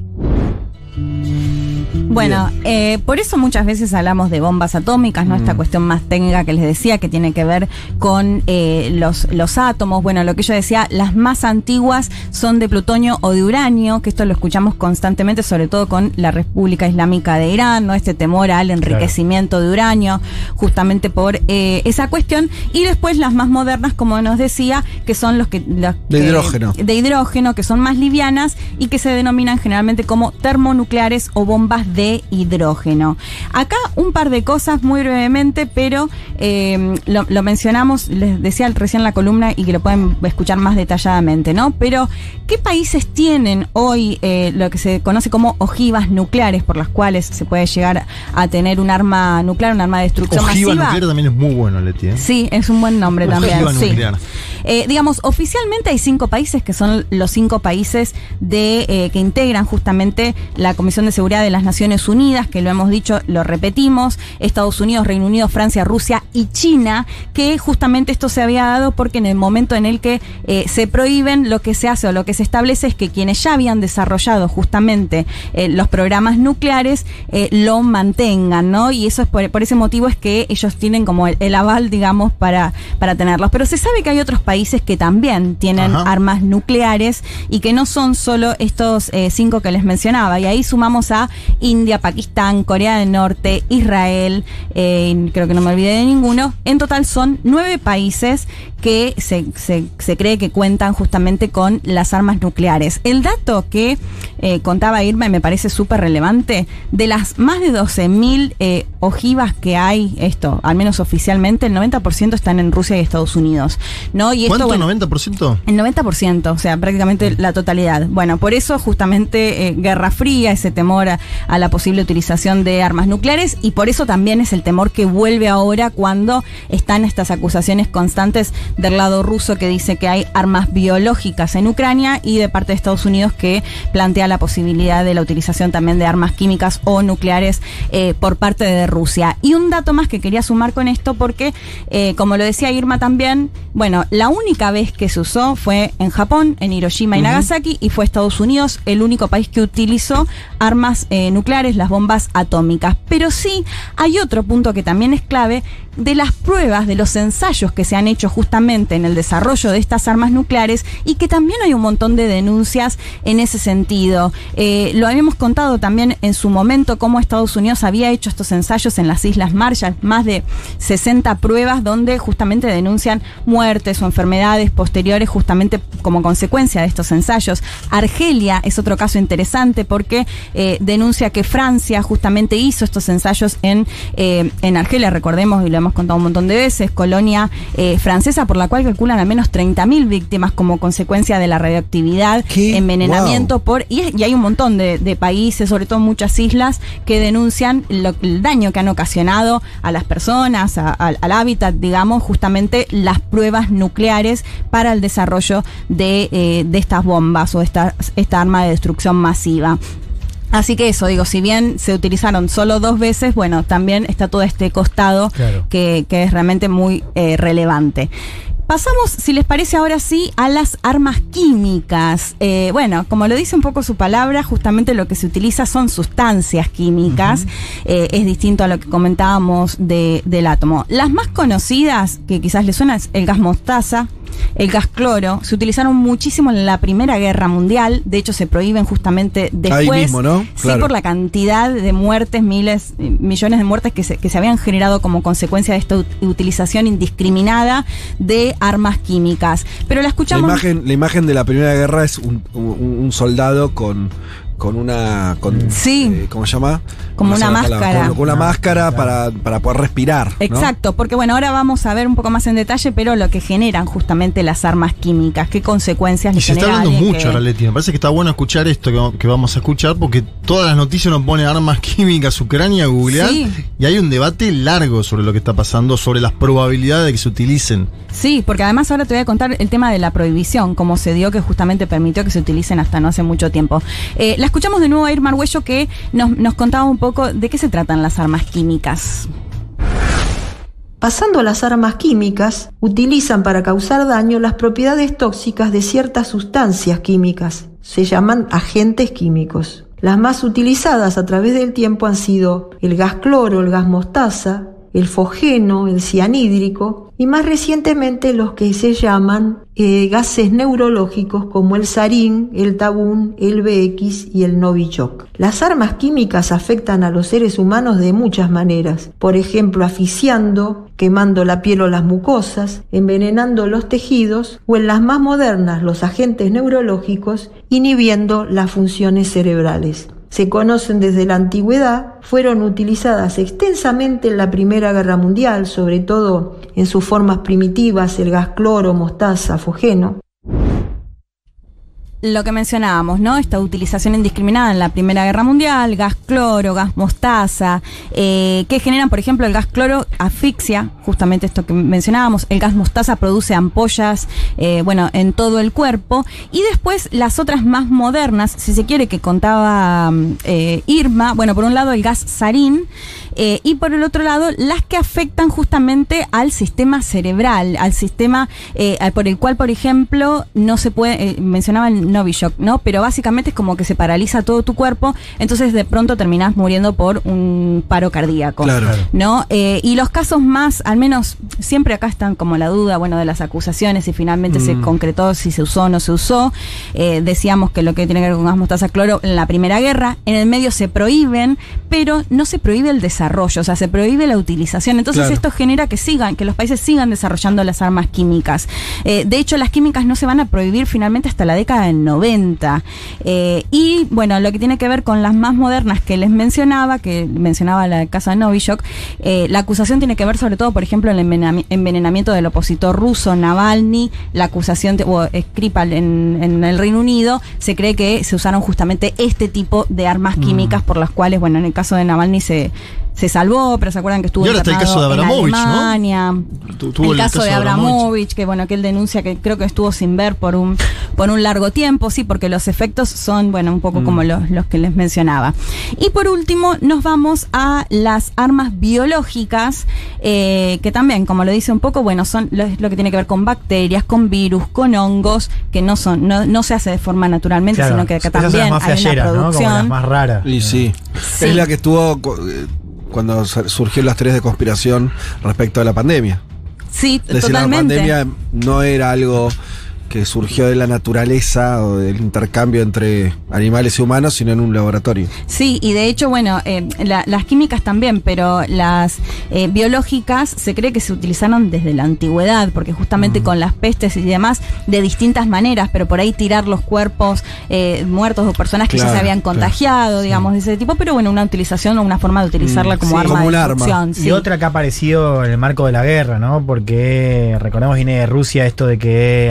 Bueno, eh, por eso muchas veces hablamos de bombas atómicas, ¿no? Mm. Esta cuestión más técnica que les decía, que tiene que ver con eh, los, los átomos. Bueno, lo que yo decía, las más antiguas son de plutonio o de uranio, que esto lo escuchamos constantemente, sobre todo con la República Islámica de Irán, ¿no? Este temor al enriquecimiento de uranio, justamente por eh, esa cuestión. Y después las más modernas, como nos decía, que son los que... los De que- hidrógeno. de hidrógeno, que son más livianas y que se denominan generalmente como termonucleares o bombas de hidrógeno. Acá un par de cosas muy brevemente, pero eh, lo, lo mencionamos, les decía recién la columna y que lo pueden escuchar más detalladamente, ¿no? Pero, ¿qué países tienen hoy eh, lo que se conoce como ojivas nucleares por las cuales se puede llegar a tener un arma nuclear, un arma de destrucción Ojiva masiva? nuclear también es muy bueno, Leti. ¿eh? Sí, es un buen nombre también. Ojiva sí. nuclear. Eh, digamos, oficialmente hay cinco países que son los cinco países de que integran justamente la Comisión de Seguridad de las Naciones Unidas, que lo hemos dicho, lo repetimos, Estados Unidos, Reino Unido, Francia, Rusia y China, que justamente esto se había dado porque en el momento en el que eh, se prohíben, lo que se hace o lo que se establece es que quienes ya habían desarrollado justamente eh, los programas nucleares eh, lo mantengan, ¿no? Y eso es por, por ese motivo es que ellos tienen como el, el aval, digamos, para, para tenerlos. Pero se sabe que hay otros países que también tienen Ajá. armas nucleares y que no son solo estos cinco que les mencionaba. Y ahí sumamos a India, Pakistán, Corea del Norte, Israel, eh, creo que no me olvidé de ninguno. En total son nueve países que se, se- se cree que cuentan justamente con las armas nucleares. El dato que eh, contaba Irma y me parece súper relevante, de las más de 12.000 eh, ojivas que hay, esto, al menos oficialmente, el 90% están en Rusia y Estados Unidos. ¿no? Y esto, ¿Cuánto? bueno, ¿90%? el 90%, o sea, prácticamente la totalidad. Bueno, por eso justamente eh, Guerra Fría, ese temor a, a la posible utilización de armas nucleares y por eso también es el temor que vuelve ahora cuando están estas acusaciones constantes del lado ruso que dice que hay armas biológicas en Ucrania y de parte de Estados Unidos que plantea la posibilidad de la utilización también de armas químicas o nucleares eh, por parte de Rusia. Y un dato más que quería sumar con esto porque, eh, como lo decía Irma también, bueno, la única vez que se usó fue en Japón, en Hiroshima y. Nagasaki, y fue Estados Unidos el único país que utilizó armas eh, nucleares, las bombas atómicas. Pero sí hay otro punto que también es clave de las pruebas, de los ensayos que se han hecho justamente en el desarrollo de estas armas nucleares y que también hay un montón de denuncias en ese sentido. Eh, lo habíamos contado también en su momento cómo Estados Unidos había hecho estos ensayos en las Islas Marshall, más de 60 pruebas donde justamente denuncian muertes o enfermedades posteriores justamente como consecuencia de estos ensayos. Argelia es otro caso interesante porque eh, denuncia que Francia justamente hizo estos ensayos en, eh, en Argelia, recordemos, y lo hemos contado un montón de veces, colonia eh, francesa por la cual calculan al menos 30.000 víctimas como consecuencia de la radioactividad, envenenamiento por... Y, y hay un montón de, de países, sobre todo muchas islas, que denuncian lo- el daño que han ocasionado a las personas, a- al- al hábitat, digamos, justamente las pruebas nucleares para el desarrollo de, eh, de estas bombas o esta, esta arma de destrucción masiva. Así que eso, digo, si bien se utilizaron solo dos veces, bueno, también está todo este costado Claro. que, que es realmente muy eh, relevante. Pasamos, si les parece ahora sí, a las armas químicas. Eh, bueno, como lo dice un poco su palabra, justamente lo que se utiliza son sustancias químicas. Eh, es distinto a lo que comentábamos de- del átomo. Las más conocidas, que quizás les suena, es el gas mostaza, el gas cloro, se utilizaron muchísimo en la Primera Guerra Mundial. De hecho, se prohíben justamente después. Ahí mismo, ¿no? Sí, por la cantidad de muertes, miles, eh, millones de muertes que se, que se habían generado como consecuencia de esta ut- utilización indiscriminada de armas químicas. Pero la La escuchamos. imagen, la imagen de la Primera Guerra es un, un- un soldado con, con una. Con, sí. ¿Cómo se llama? Como una máscara. Con, con una máscara para, para poder respirar. ¿no? Exacto, porque bueno, ahora vamos a ver un poco más en detalle, pero lo que generan justamente las armas químicas, qué consecuencias Y le se está hablando mucho que- ahora, Leti. Me parece que está bueno escuchar esto que, va- que vamos a escuchar porque todas las noticias nos ponen armas químicas Ucrania, googlear. Sí. Y hay un debate largo sobre lo que está pasando, sobre las probabilidades de que se utilicen. Sí, porque además ahora te voy a contar el tema de la prohibición, cómo se dio que justamente permitió que se utilicen hasta no hace mucho tiempo. Eh, la escuchamos de nuevo a Irma Arguello que nos, nos contaba un poco de qué se tratan las armas químicas. Pasando a las armas químicas, utilizan para causar daño las propiedades tóxicas de ciertas sustancias químicas. Se llaman agentes químicos. Las más utilizadas a través del tiempo han sido el gas cloro, el gas mostaza, el fogeno, el cianhídrico y más recientemente los que se llaman eh, gases neurológicos como el sarín, el tabún, el BX y el Novichok. Las armas químicas afectan a los seres humanos de muchas maneras, por ejemplo asfixiando, quemando la piel o las mucosas, envenenando los tejidos o en las más modernas los agentes neurológicos inhibiendo las funciones cerebrales se conocen desde la antigüedad, fueron utilizadas extensamente en la Primera Guerra Mundial, sobre todo en sus formas primitivas, el gas cloro, mostaza, fogeno. Lo que mencionábamos, ¿no? Esta utilización indiscriminada en la Primera Guerra Mundial, gas cloro, gas mostaza, eh, que generan, por ejemplo, el gas cloro asfixia, justamente esto que mencionábamos, el gas mostaza produce ampollas, eh, bueno, en todo el cuerpo, y después las otras más modernas, si se quiere, que contaba eh, Irma, bueno, por un lado el gas sarín, eh, y por el otro lado las que afectan justamente al sistema cerebral, al sistema eh, por el cual, por ejemplo, no se puede, eh, mencionaba el Novichok, ¿no? Pero básicamente es como que se paraliza todo tu cuerpo, entonces de pronto terminás muriendo por un paro cardíaco. Claro. ¿no? Eh, y los casos más, al menos siempre acá están como la duda, bueno, de las acusaciones, si finalmente se Mm. concretó, si se usó o no se usó. Eh, decíamos que lo que tiene que ver con gas mostaza cloro en la Primera Guerra, en el medio se prohíben, pero no se prohíbe el desarrollo, o sea, se prohíbe la utilización. Entonces Claro. esto genera que sigan, que los países sigan desarrollando las armas químicas. Eh, de hecho, las químicas no se van a prohibir finalmente hasta la década del 90. Eh, y bueno, lo que tiene que ver con las más modernas que les mencionaba, que mencionaba la casa de Novichok, eh, la acusación tiene que ver sobre todo, por ejemplo, el envenenami- envenenamiento del opositor ruso Navalny, la acusación de, o Skripal en, en el Reino Unido, se cree que se usaron justamente este tipo de armas Mm. químicas por las cuales, bueno, en el caso de Navalny se, se salvó, pero se acuerdan que estuvo Y ahora está el caso de en Abramovich, ¿no? Alemania. Tu- tuvo el, caso, de Abramovich, que bueno, que él denuncia que creo que estuvo sin ver por un, por un largo tiempo, sí, porque los efectos son, bueno, un poco Mm. como los, los que les mencionaba. Y por último, nos vamos a las armas biológicas, eh, que también, como lo dice un poco, bueno, son lo, lo que tiene que ver con bacterias, con virus, con hongos, que no son, no, no se hace de forma naturalmente, Claro, sino que acá esas son las también más hay una ¿no? Como las más raras. Y sí. Sí. Es la que estuvo eh, cuando surgió las teorías de conspiración respecto a la pandemia. Sí, Es decir, la pandemia no era algo que surgió de la naturaleza o del intercambio entre animales y humanos, sino en un laboratorio. Sí, y de hecho, bueno, eh, la- las químicas también, pero las eh, biológicas se cree que se utilizaron desde la antigüedad, porque justamente con las pestes y demás, de distintas maneras, pero por ahí tirar los cuerpos eh, muertos o personas que ya se habían claro. contagiado, digamos, de ese tipo, pero bueno, una utilización o una forma de utilizarla como Sí, arma como de un arma. sí. Y otra que ha aparecido en el marco de la guerra, ¿no? Porque recordemos viene de Rusia esto de que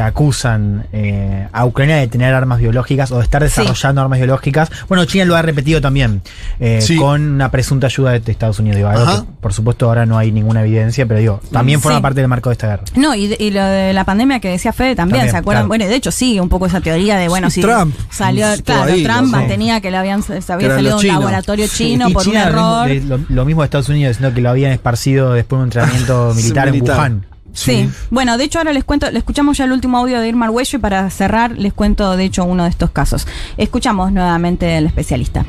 acusan eh, a Ucrania de tener armas biológicas o de estar desarrollando armas biológicas. Bueno, China lo ha repetido también eh, Sí. con una presunta ayuda de, Estados Unidos. Digo, algo que, por supuesto ahora no hay ninguna evidencia, pero digo, también forma Sí. parte del marco de esta guerra. No, y, de- y lo de la pandemia que decía Fede también, También, ¿se acuerdan? claro. Bueno, de hecho sigue un poco esa teoría de, bueno, Sí, si Trump salió, claro, ahí, Trump ¿no? mantenía que le habían, se había eran salido de un laboratorio Sí. chino Y por China un lo mismo- error. de- lo, lo mismo de Estados Unidos, sino que lo habían esparcido después de un entrenamiento militar en militar. Wuhan. Sí. bueno, de hecho ahora les cuento, le escuchamos ya el último audio de Irma Arguello y para cerrar les cuento de hecho uno de estos casos. Escuchamos nuevamente al especialista.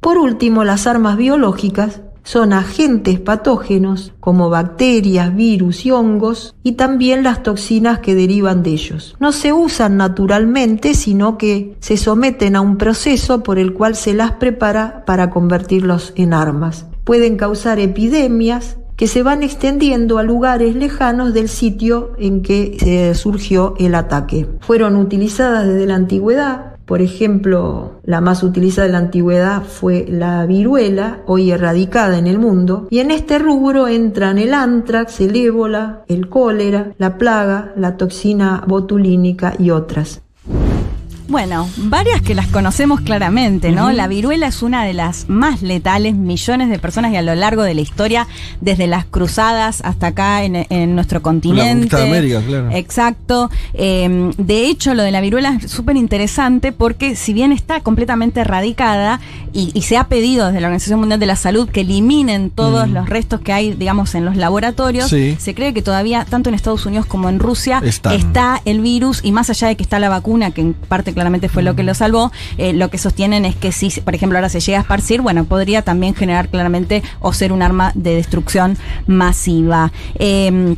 Por último, las armas biológicas son agentes patógenos como bacterias, virus y hongos y también las toxinas que derivan de ellos. No se usan naturalmente, sino que se someten a un proceso por el cual se las prepara para convertirlos en armas. Pueden causar epidemias que se van extendiendo a lugares lejanos del sitio en que se surgió el ataque. Fueron utilizadas desde la antigüedad, por ejemplo, la más utilizada de la antigüedad fue la viruela, hoy erradicada en el mundo, y en este rubro entran el antrax, el ébola, el cólera, la plaga, la toxina botulínica y otras. Bueno, varias que las conocemos claramente, ¿no? La viruela es una de las más letales, millones de personas y a lo largo de la historia, desde las cruzadas hasta acá en, en nuestro continente. de América, claro. Exacto. Eh, de hecho, lo de la viruela es súper interesante porque si bien está completamente erradicada y, y se ha pedido desde la Organización Mundial de la Salud que eliminen todos Mm. los restos que hay, digamos, en los laboratorios, Sí. se cree que todavía, tanto en Estados Unidos como en Rusia, Están. está el virus y más allá de que está la vacuna, que en parte claramente fue lo que lo salvó. Eh, lo que sostienen es que si, por ejemplo, ahora se llega a esparcir, bueno, podría también generar claramente o ser un arma de destrucción masiva. Eh,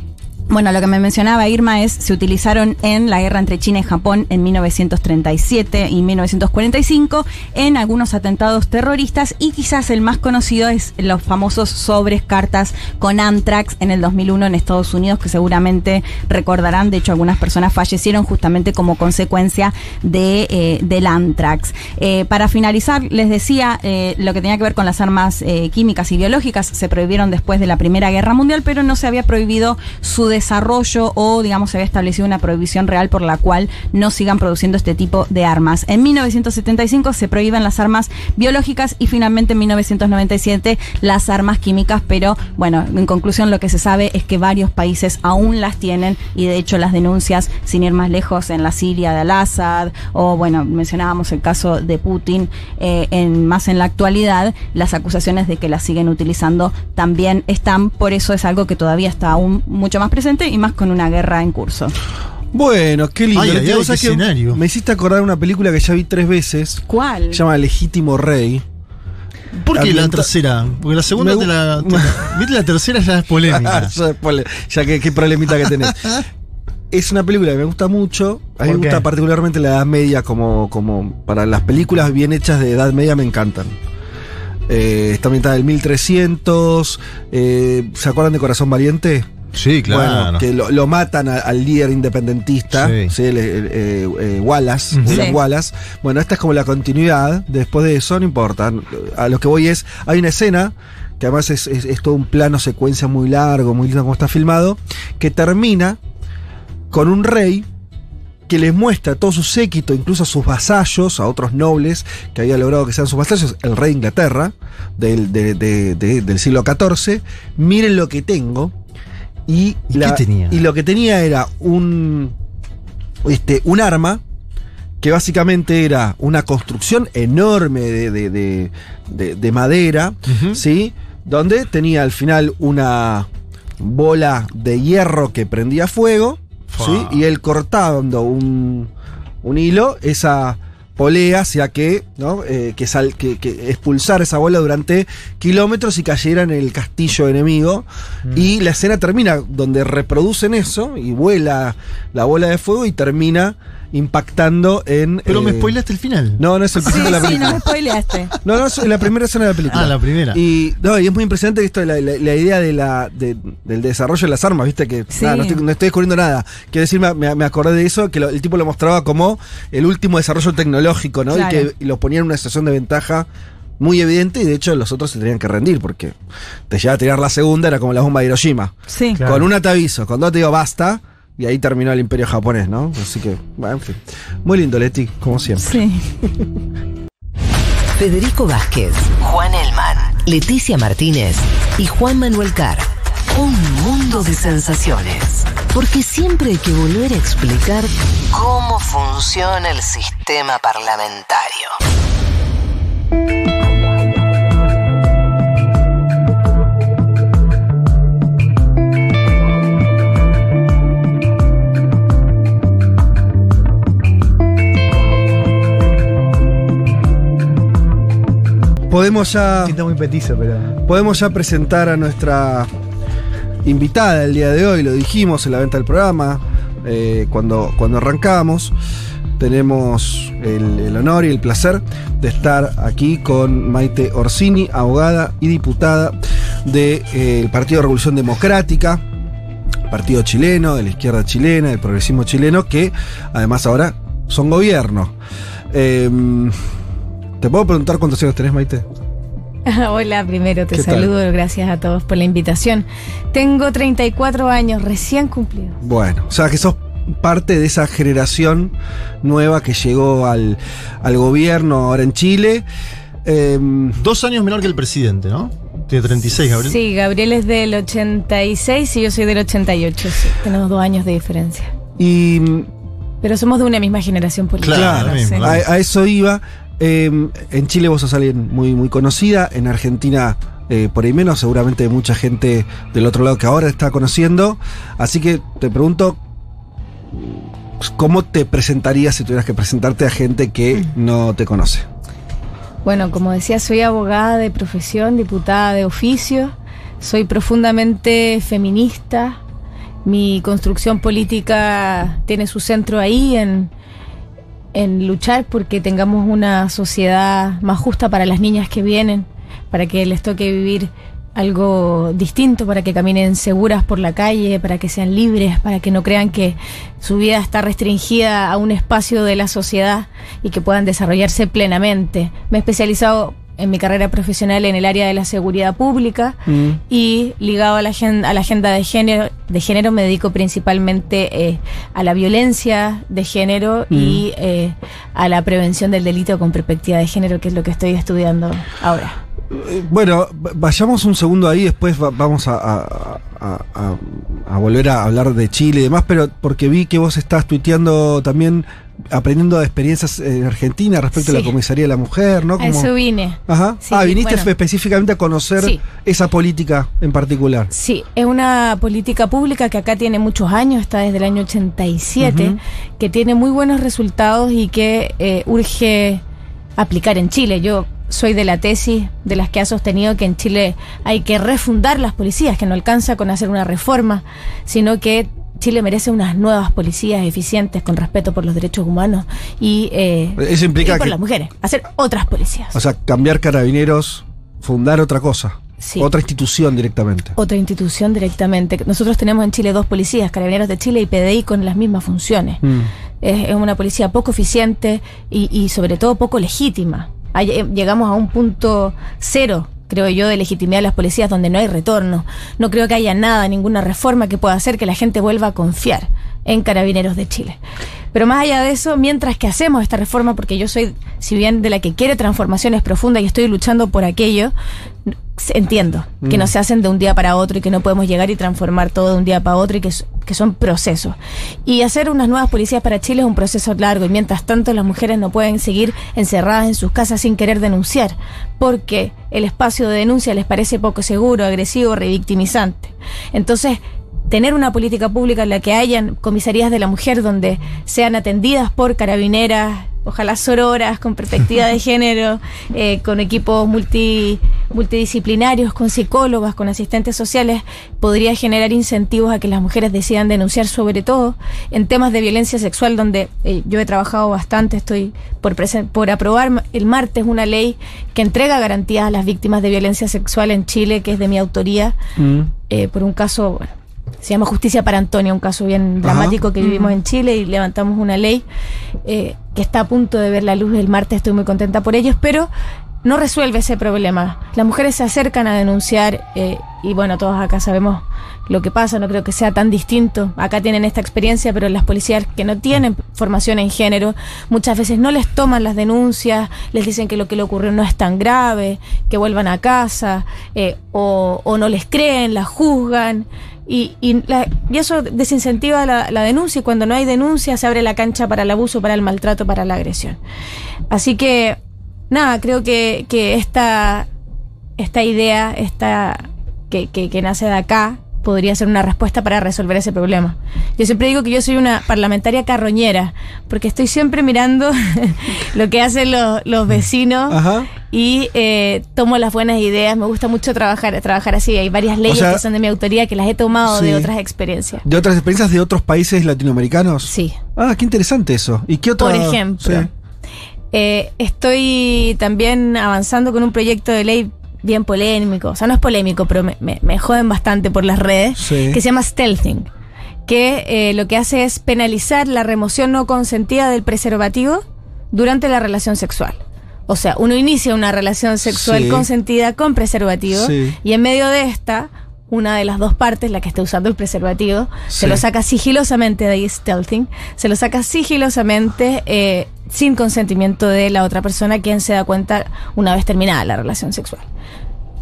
bueno, lo que me mencionaba Irma es, se utilizaron en la guerra entre China y Japón en 1937 y 1945 en algunos atentados terroristas y quizás el más conocido es los famosos sobres cartas con Anthrax en el 2001 en Estados Unidos que seguramente recordarán, de hecho algunas personas fallecieron justamente como consecuencia de, eh, del Anthrax. Eh, para finalizar, les decía eh, lo que tenía que ver con las armas eh, químicas y biológicas se prohibieron después de la Primera Guerra Mundial, pero no se había prohibido su desarrollo o, digamos, se había establecido una prohibición real por la cual no sigan produciendo este tipo de armas. En 1975 se prohíben las armas biológicas y finalmente en 1997 las armas químicas, pero bueno, en conclusión lo que se sabe es que varios países aún las tienen y de hecho las denuncias, sin ir más lejos, en la Siria de Al-Assad o bueno, mencionábamos el caso de Putin, eh, más en la actualidad, las acusaciones de que las siguen utilizando también están, por eso es algo que todavía está aún mucho más presente y más con una guerra en curso. Bueno, qué lindo. Ay, ay, Leti, ay, vos sabés qué que escenario. Me hiciste acordar una película que ya vi tres veces. ¿Cuál? Se llama Legítimo Rey. ¿Por qué la tercera? Porque la segunda Me te la, te la- Viste, la tercera ya es polémica. ya, que qué problemita que tenés. Es una película que me gusta mucho. A mí me gusta particularmente la Edad Media como, como para las películas bien hechas de Edad Media me encantan. Eh, está ambientada en el 1300. eh, ¿Se acuerdan de Corazón Valiente? Sí, claro. Bueno, que lo, lo matan a- al líder independentista, Sí. ¿sí? El, el, eh, eh, Wallace, Sí. Wallace. Bueno, esta es como la continuidad. Después de eso, no importa. A lo que voy es, hay una escena que además es, es- es todo un plano secuencia muy largo, muy lindo como está filmado, que termina con un rey que les muestra a todo su séquito, incluso a sus vasallos, a otros nobles que había logrado que sean sus vasallos, el rey de Inglaterra del, de- de- de- del siglo XIV. Miren lo que tengo. Y, ¿Y la- qué tenía? y lo que tenía era un, este, un arma que básicamente era una construcción enorme de, de- de- de- de madera. ¿sí? Donde tenía al final una bola de hierro que prendía fuego, Fua. ¿sí? Y él cortando un, un hilo, esa polea hacía que, ¿no? Eh, que, sal- que, que expulsara esa bola durante kilómetros y cayera en el castillo enemigo. Y la escena termina donde reproducen eso y vuela la bola de fuego y termina impactando en. Pero me eh, spoilaste el final. No, no es el Sí, principio de la sí, película. no me spoileaste. No, no, es la primera escena de la película. Ah, la primera. Y, no, y es muy impresionante esto de la, la- la idea de la, de- del desarrollo de las armas, viste que Sí. nada, no, estoy, no estoy descubriendo nada. Quiero decir, me, acordé de eso, que lo- el tipo lo mostraba como el último desarrollo tecnológico, ¿no? Claro. Y que lo ponía en una situación de ventaja muy evidente y de hecho los otros se tenían que rendir porque te llegaba a tirar la segunda, era como la bomba de Hiroshima. Sí. Claro. Con una te aviso, con dos te digo basta. Y ahí terminó el imperio japonés, ¿no? Así que, bueno, en fin. Muy lindo, Leti, como siempre. Sí. Federico Vázquez, Juan Elman, Leticia Martínez y Juan Manuel Carr. Un mundo de sensaciones. Porque siempre hay que volver a explicar cómo funciona el sistema parlamentario. Podemos ya. Siento muy petizo, pero. Podemos ya presentar a nuestra invitada el día de hoy, lo dijimos en la venta del programa, eh, cuando, cuando arrancamos. Tenemos el, el honor y el placer de estar aquí con Maite Orsini, abogada y diputada del Partido de Revolución Democrática, partido chileno, de la izquierda chilena, del progresismo chileno, que además ahora son gobierno. Em, ¿Te puedo preguntar cuántos años tenés, Maite? Hola, primero te saludo, gracias a todos por la invitación. Tengo 34 años recién cumplidos. Bueno, o sea que sos parte de esa generación nueva que llegó al, al gobierno ahora en Chile. Em, Dos años menor que el presidente, ¿no? Tiene 36, Gabriel. Sí, Gabriel es del 86 y yo soy del 88. sí. Tenemos dos años de diferencia. y Pero somos de una misma generación política. claro, sí. a, a eso iba. Em, en Chile vos sos alguien muy, muy conocida, en Argentina eh, por ahí menos, seguramente hay mucha gente del otro lado que ahora está conociendo. Así que te pregunto, ¿cómo te presentarías si tuvieras que presentarte a gente que no te conoce? Bueno, como decía, soy abogada de profesión, diputada de oficio, soy profundamente feminista, mi construcción política tiene su centro ahí en, en luchar porque tengamos una sociedad más justa para las niñas que vienen, para que les toque vivir algo distinto, para que caminen seguras por la calle, para que sean libres, para que no crean que su vida está restringida a un espacio de la sociedad y que puedan desarrollarse plenamente. Me he especializado en mi carrera profesional en el área de la seguridad pública Mm. y ligado a la, agen- a la agenda de género, de género me dedico principalmente eh, a la violencia de género y eh, a la prevención del delito con perspectiva de género, que es lo que estoy estudiando ahora. Eh, Bueno, vayamos un segundo ahí, después va- vamos a, a- a- a- a volver a hablar de Chile y demás, pero porque vi que vos estás tuiteando también aprendiendo de experiencias en Argentina respecto a la comisaría de la mujer, ¿no? A eso vine. Ajá. Sí, ah, viniste bueno. específicamente a conocer Sí. esa política en particular. Sí, es una política pública que acá tiene muchos años, está desde el año 87, Ujú. que tiene muy buenos resultados y que eh, urge aplicar en Chile. Yo soy de la tesis de las que ha sostenido que en Chile hay que refundar las policías, que no alcanza con hacer una reforma, sino que Chile merece unas nuevas policías eficientes con respeto por los derechos humanos y, eh, Eso implica y por que- las mujeres, hacer otras policías. O sea, cambiar carabineros, fundar otra cosa. Sí. Otra institución directamente. otra institución directamente. Nosotros tenemos en Chile dos policías, Carabineros de Chile y PDI con las mismas funciones. Mm. Es, es una policía poco eficiente y, y sobre todo poco legítima. Eh, llegamos a un punto cero, creo yo, de legitimidad de las policías donde no hay retorno. No creo que haya nada, ninguna reforma que pueda hacer que la gente vuelva a confiar en Carabineros de Chile. Pero más allá de eso, mientras que hacemos esta reforma, porque yo soy, si bien de la que quiere transformaciones profundas y estoy luchando por aquello, entiendo que Mm. no se hacen de un día para otro y que no podemos llegar y transformar todo de un día para otro y que, que son procesos. Y hacer unas nuevas policías para Chile es un proceso largo y mientras tanto las mujeres no pueden seguir encerradas en sus casas sin querer denunciar porque el espacio de denuncia les parece poco seguro, agresivo, revictimizante. Entonces, tener una política pública en la que hayan comisarías de la mujer donde sean atendidas por carabineras, ojalá sororas, con perspectiva de género, eh, con equipos multi, multidisciplinarios, con psicólogas, con asistentes sociales, podría generar incentivos a que las mujeres decidan denunciar, sobre todo en temas de violencia sexual, donde eh, yo he trabajado bastante, estoy por, por aprobar el martes una ley que entrega garantías a las víctimas de violencia sexual en Chile, que es de mi autoría eh, por un caso, bueno, se llama Justicia para Antonio, un caso bien dramático que vivimos en Chile y levantamos una ley eh, que está a punto de ver la luz el martes, estoy muy contenta por ellos, pero no resuelve ese problema. Las mujeres se acercan a denunciar eh, y bueno, todos acá sabemos lo que pasa, no creo que sea tan distinto. Acá tienen esta experiencia, pero las policías que no tienen formación en género muchas veces no les toman las denuncias, les dicen que lo que le ocurrió no es tan grave, que vuelvan a casa eh, o, o no les creen, las juzgan. Y, y, la- y eso desincentiva la, denuncia y cuando no hay denuncia se abre la cancha para el abuso, para el maltrato, para la agresión. Así que, nada, creo que, que esta, esta idea esta, que, que, que nace de acá podría ser una respuesta para resolver ese problema. Yo siempre digo que yo soy una parlamentaria carroñera, porque estoy siempre mirando lo que hacen los, los vecinos y eh, tomo las buenas ideas. Me gusta mucho trabajar, trabajar así. Hay varias leyes sea, que son de mi autoría que las he tomado sí. de otras experiencias. ¿De otras experiencias de otros países latinoamericanos? Sí. Ah, qué interesante eso. ¿Y qué otra? Por ejemplo, Sí. eh, estoy también avanzando con un proyecto de ley bien polémico. O sea, no es polémico, pero me, me- me joden bastante por las redes. Sí. Que se llama stealthing. Que eh, lo que hace es penalizar la remoción no consentida del preservativo durante la relación sexual. O sea, uno inicia una relación sexual Sí. consentida con preservativo Sí. y en medio de esta, una de las dos partes, la que está usando el preservativo, se lo saca sigilosamente de ahí stealthing, se lo saca sigilosamente eh, sin consentimiento de la otra persona, quien se da cuenta una vez terminada la relación sexual.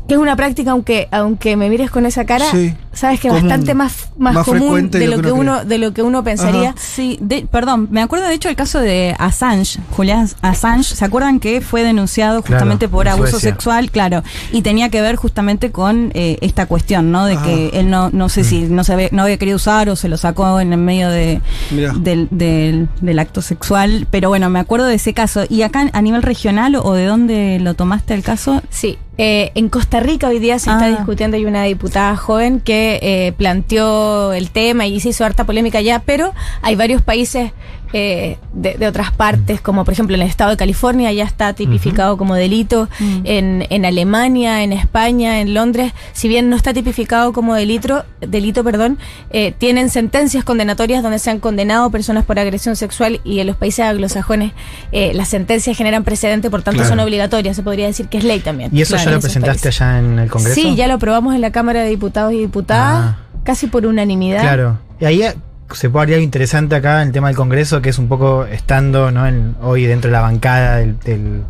Que es una práctica, aunque, aunque me mires con esa cara, Sí. sabes que Común. bastante más, más, Más común de lo que uno, de lo que uno pensaría. Sí, de- perdón, me acuerdo de hecho el caso de Assange, Julián Assange, ¿se acuerdan que fue denunciado justamente Claro, por abuso Suecia. sexual? Claro, y tenía que ver justamente con eh, esta cuestión, ¿no? De que él no, no sé si no, se había, no había querido usar o se lo sacó en el medio de, del, del, del acto sexual, pero bueno, me acuerdo de ese caso. ¿Y acá a nivel regional o de dónde lo tomaste el caso? Sí, eh, en Costa Rica hoy día se está Ah. discutiendo, hay una diputada joven que eh, planteó el tema y se hizo harta polémica ya, pero hay varios países eh, de, de otras partes, como por ejemplo en el estado de California ya está tipificado como delito, en, en Alemania, en España, en Londres, si bien no está tipificado como delito, delito perdón, eh, tienen sentencias condenatorias donde se han condenado personas por agresión sexual y en los países anglosajones eh, las sentencias generan precedente, por tanto Claro. son obligatorias, se podría decir que es ley también. ¿Y eso Claro, ya lo presentaste países. allá en el Congreso? Sí, ya lo aprobamos en la Cámara de Diputados y Diputadas, casi por unanimidad. Claro. Y ahí se puede hacer algo interesante acá en el tema del Congreso, que es un poco estando ¿no? hoy dentro de la bancada del,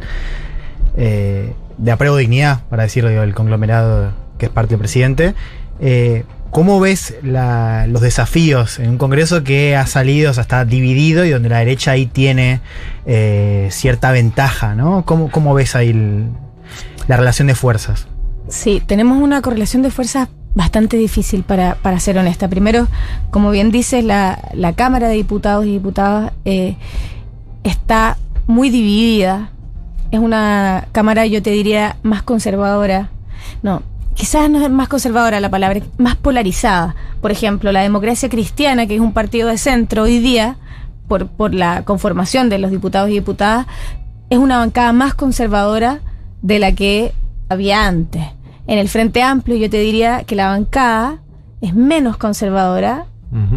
eh, de apruebo de dignidad, para decirlo, digo, el conglomerado que es parte del presidente. Eh, ¿Cómo ves los desafíos en un Congreso que ha salido, o sea, está dividido y donde la derecha ahí tiene eh, cierta ventaja, ¿no? ¿Cómo, cómo ves ahí la relación de fuerzas? Sí, tenemos una correlación de fuerzas bastante difícil para, para ser honesta. Primero, como bien dices, la, la Cámara de Diputados y Diputadas eh, está muy dividida. Es una Cámara, yo te diría, más conservadora. No, quizás no es más conservadora la palabra, más polarizada. Por ejemplo, la democracia cristiana, que es un partido de centro hoy día, por, por la conformación de los diputados y diputadas, es una bancada más conservadora de la que había antes. En el Frente Amplio yo te diría que la bancada es menos conservadora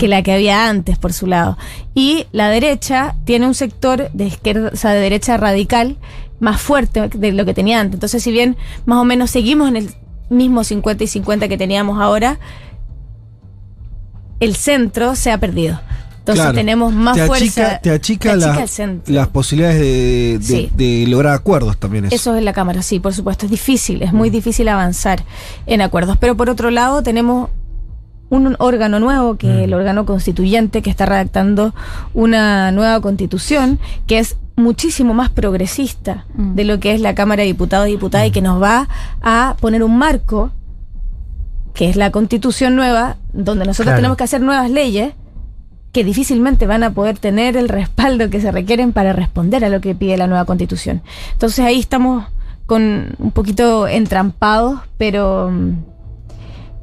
que la que había antes por su lado. Y la derecha tiene un sector de izquierda, o sea, de derecha radical más fuerte de lo que tenía antes. Entonces, si bien más o menos seguimos en el mismo 50 y 50 que teníamos ahora, el centro se ha perdido. Entonces Claro. tenemos más te fuerza. Achica, te achica, te la- achica el centro. las posibilidades de, de- Sí. de lograr acuerdos también. Eso. Eso es la Cámara, sí, por supuesto. Es difícil, es muy difícil avanzar en acuerdos. Pero por otro lado, tenemos un órgano nuevo, que es el órgano constituyente, que está redactando una nueva constitución, que es muchísimo más progresista de lo que es la Cámara de Diputados y Diputadas y que nos va a poner un marco, que es la constitución nueva, donde nosotros Claro. tenemos que hacer nuevas leyes que difícilmente van a poder tener el respaldo que se requieren para responder a lo que pide la nueva constitución. Entonces ahí estamos con un poquito entrampados, pero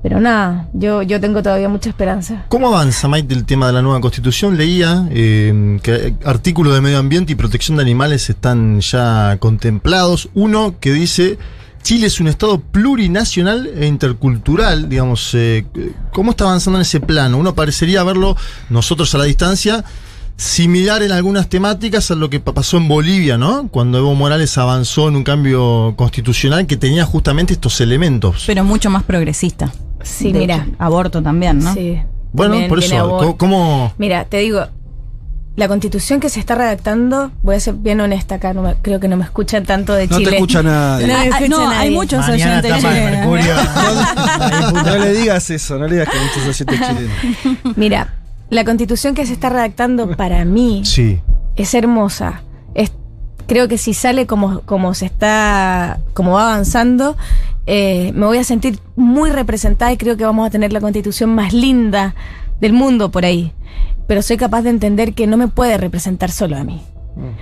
pero nada, yo, yo tengo todavía mucha esperanza. ¿Cómo avanza, Maite, el tema de la nueva constitución? Leía eh, que artículos de medio ambiente y protección de animales están ya contemplados. Uno que dice, Chile es un estado plurinacional e intercultural, digamos, eh, ¿cómo está avanzando en ese plano? Uno parecería verlo nosotros a la distancia similar en algunas temáticas a lo que pa- pasó en Bolivia, ¿no? Cuando Evo Morales avanzó en un cambio constitucional que tenía justamente estos elementos. Pero mucho más progresista. Sí, De mira. hecho, aborto también, ¿no? Sí. Bueno, También por eso, aborto. ¿cómo- ¿cómo...? Mira, te digo, la constitución que se está redactando, voy a ser bien honesta acá, no me- creo que no me escuchan tanto de No te Chile. escucha nadie. No, Ah, escucha no, nadie. hay muchos Mañana oyentes chilenos. No le digas eso, no le digas que hay muchos oyentes chilenos. Mira, la constitución que se está redactando para mí Sí. es hermosa. Es, creo que si sale como, como se está, como va avanzando, eh, me voy a sentir muy representada y creo que vamos a tener la constitución más linda del mundo por ahí. Pero soy capaz de entender que no me puede representar solo a mí.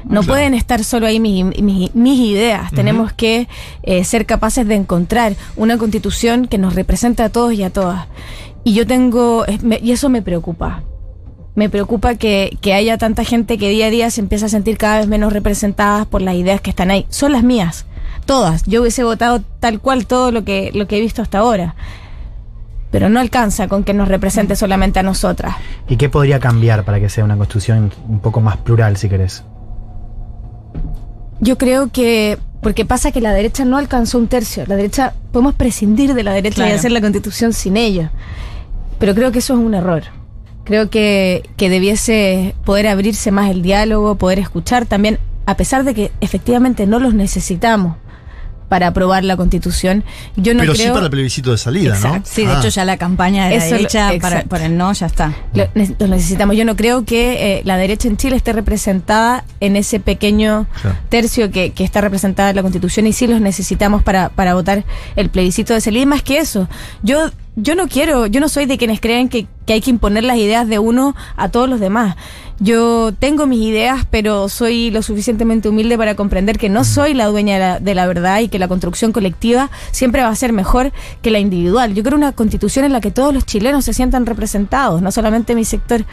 No pueden estar solo ahí mis, mis- mis ideas. Tenemos que eh, ser capaces de encontrar una constitución que nos represente a todos y a todas. Y yo tengo, me- y eso me preocupa. Me preocupa que, que haya tanta gente que día a día se empieza a sentir cada vez menos representadas por las ideas que están ahí. Son las mías, todas. Yo hubiese votado tal cual todo lo que, lo que he visto hasta ahora. Pero no alcanza con que nos represente solamente a nosotras. ¿Y qué podría cambiar para que sea una constitución un poco más plural, si querés? Yo creo que, porque pasa que la derecha no alcanzó un tercio. La derecha, podemos prescindir de la derecha y hacer la constitución sin ellos. Pero creo que eso es un error. Creo que, que debiese poder abrirse más el diálogo, poder escuchar también, a pesar de que efectivamente no los necesitamos. Para aprobar la constitución. Yo no Pero creo, sí para el plebiscito de salida, ¿no? Sí, de Ah. hecho ya la campaña de la lo- derecha para, para el no ya está. Lo, ne- lo necesitamos. Yo no creo que eh, la derecha en Chile esté representada en ese pequeño Claro. tercio que, que está representada en la Constitución y sí los necesitamos para, para votar el plebiscito de salida. Y más que eso, yo, yo no quiero, yo no soy de quienes creen que, que hay que imponer las ideas de uno a todos los demás. Yo tengo mis ideas, pero soy lo suficientemente humilde para comprender que no soy la dueña de la, de la verdad y que la construcción colectiva siempre va a ser mejor que la individual. Yo quiero una constitución en la que todos los chilenos se sientan representados, no solamente mi sector,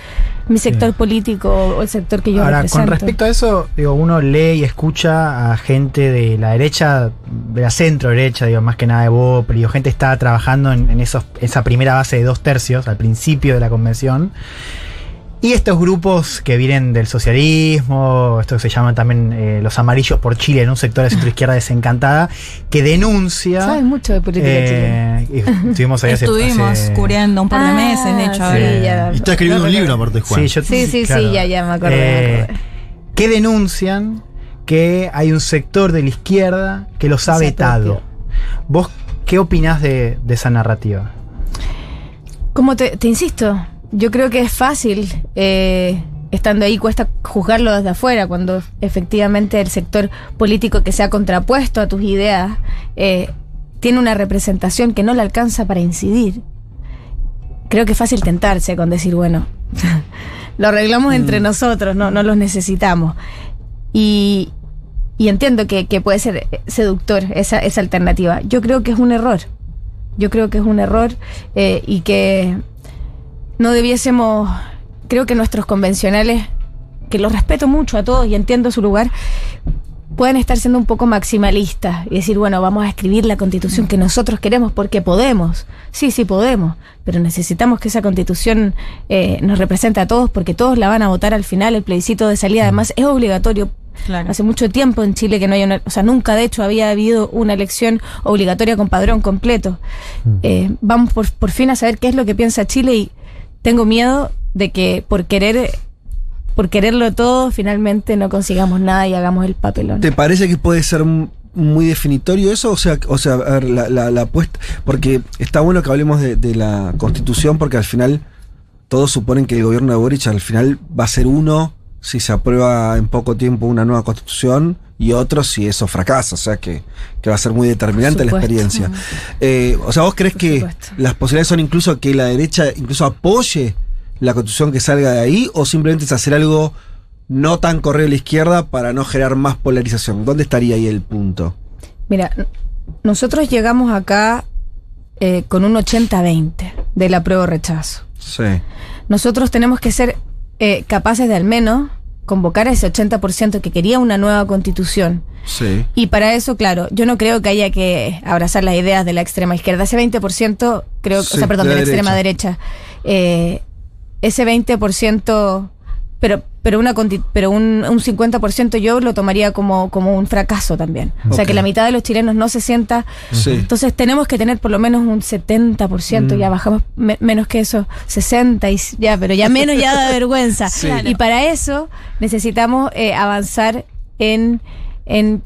mi sector político o el sector que yo Ahora, represento. con respecto a eso, digo, uno lee y escucha a gente de la derecha, de la centro derecha, digo, más que nada de Bob, pero digo, gente está trabajando en, en esos, esa primera base de dos tercios al principio de la convención. Y estos grupos que vienen del socialismo, esto que se llaman también eh, los amarillos por Chile, en un sector de centro izquierda desencantada, que denuncia. Sabes mucho de política eh, y estuvimos ahí hace- Estuvimos hace- cubriendo un par de Ah, meses, de hecho. sí, ahora. ya. Y está escribiendo un libro aparte, Juan. Sí, yo- Sí, sí, claro. sí, ya, ya me acordé. me Eh, que denuncian que hay un sector de la izquierda que los ha vetado. ¿Vos qué opinás de, de esa narrativa? Como te, te insisto, yo creo que es fácil, eh, estando ahí, cuesta juzgarlo desde afuera, cuando efectivamente el sector político que se ha contrapuesto a tus ideas eh, tiene una representación que no le alcanza para incidir. Creo que es fácil tentarse con decir, bueno, lo arreglamos entre nosotros, no, no los necesitamos. Y, y entiendo que, que puede ser seductor esa, esa alternativa. Yo creo que es un error. Yo creo que es un error eh, y que no debiésemos, creo que nuestros convencionales, que los respeto mucho a todos y entiendo su lugar, pueden estar siendo un poco maximalistas y decir, bueno, vamos a escribir la constitución que nosotros queremos porque podemos. Sí, sí podemos, pero necesitamos que esa constitución eh, nos represente a todos porque todos la van a votar al final. El plebiscito de salida además es obligatorio. Claro. Hace mucho tiempo en Chile que no hay una, o sea, nunca de hecho había habido una elección obligatoria con padrón completo. Eh, vamos por, por fin a saber qué es lo que piensa Chile y tengo miedo de que por querer por quererlo todo finalmente no consigamos nada y hagamos el papelón. ¿Te parece que puede ser muy definitorio eso? O sea, o sea la, la, apuesta. Porque está bueno que hablemos de la constitución, porque al final todos suponen que el gobierno de Boric al final va a ser uno si se aprueba en poco tiempo una nueva constitución y otro si eso fracasa. O sea que, que va a ser muy determinante la experiencia. Eh, o sea, ¿vos crees que las posibilidades son incluso que la derecha incluso apoye la constitución que salga de ahí o simplemente es hacer algo no tan correr a la izquierda para no generar más polarización? ¿Dónde estaría ahí el punto? Mira, nosotros llegamos acá eh, con un 80-20 del apruebo rechazo. Sí. Nosotros tenemos que ser eh, capaces de al menos convocar a ese 80% que quería una nueva constitución. Sí. Y para eso, claro, yo no creo que haya que abrazar las ideas de la extrema izquierda. Ese 20%, creo, Sí, o sea, perdón, de de la la extrema derecha. Eh, ese 20%, pero, pero, una, conti- pero un, un 50% yo lo tomaría como, como un fracaso también. O sea, que la mitad de los chilenos no se sienta. Sí. Entonces tenemos que tener por lo menos un 70%, Mm. ya bajamos me- menos que eso, 60 y ya, pero ya menos ya da vergüenza. Sí. Y para eso necesitamos eh, avanzar en, en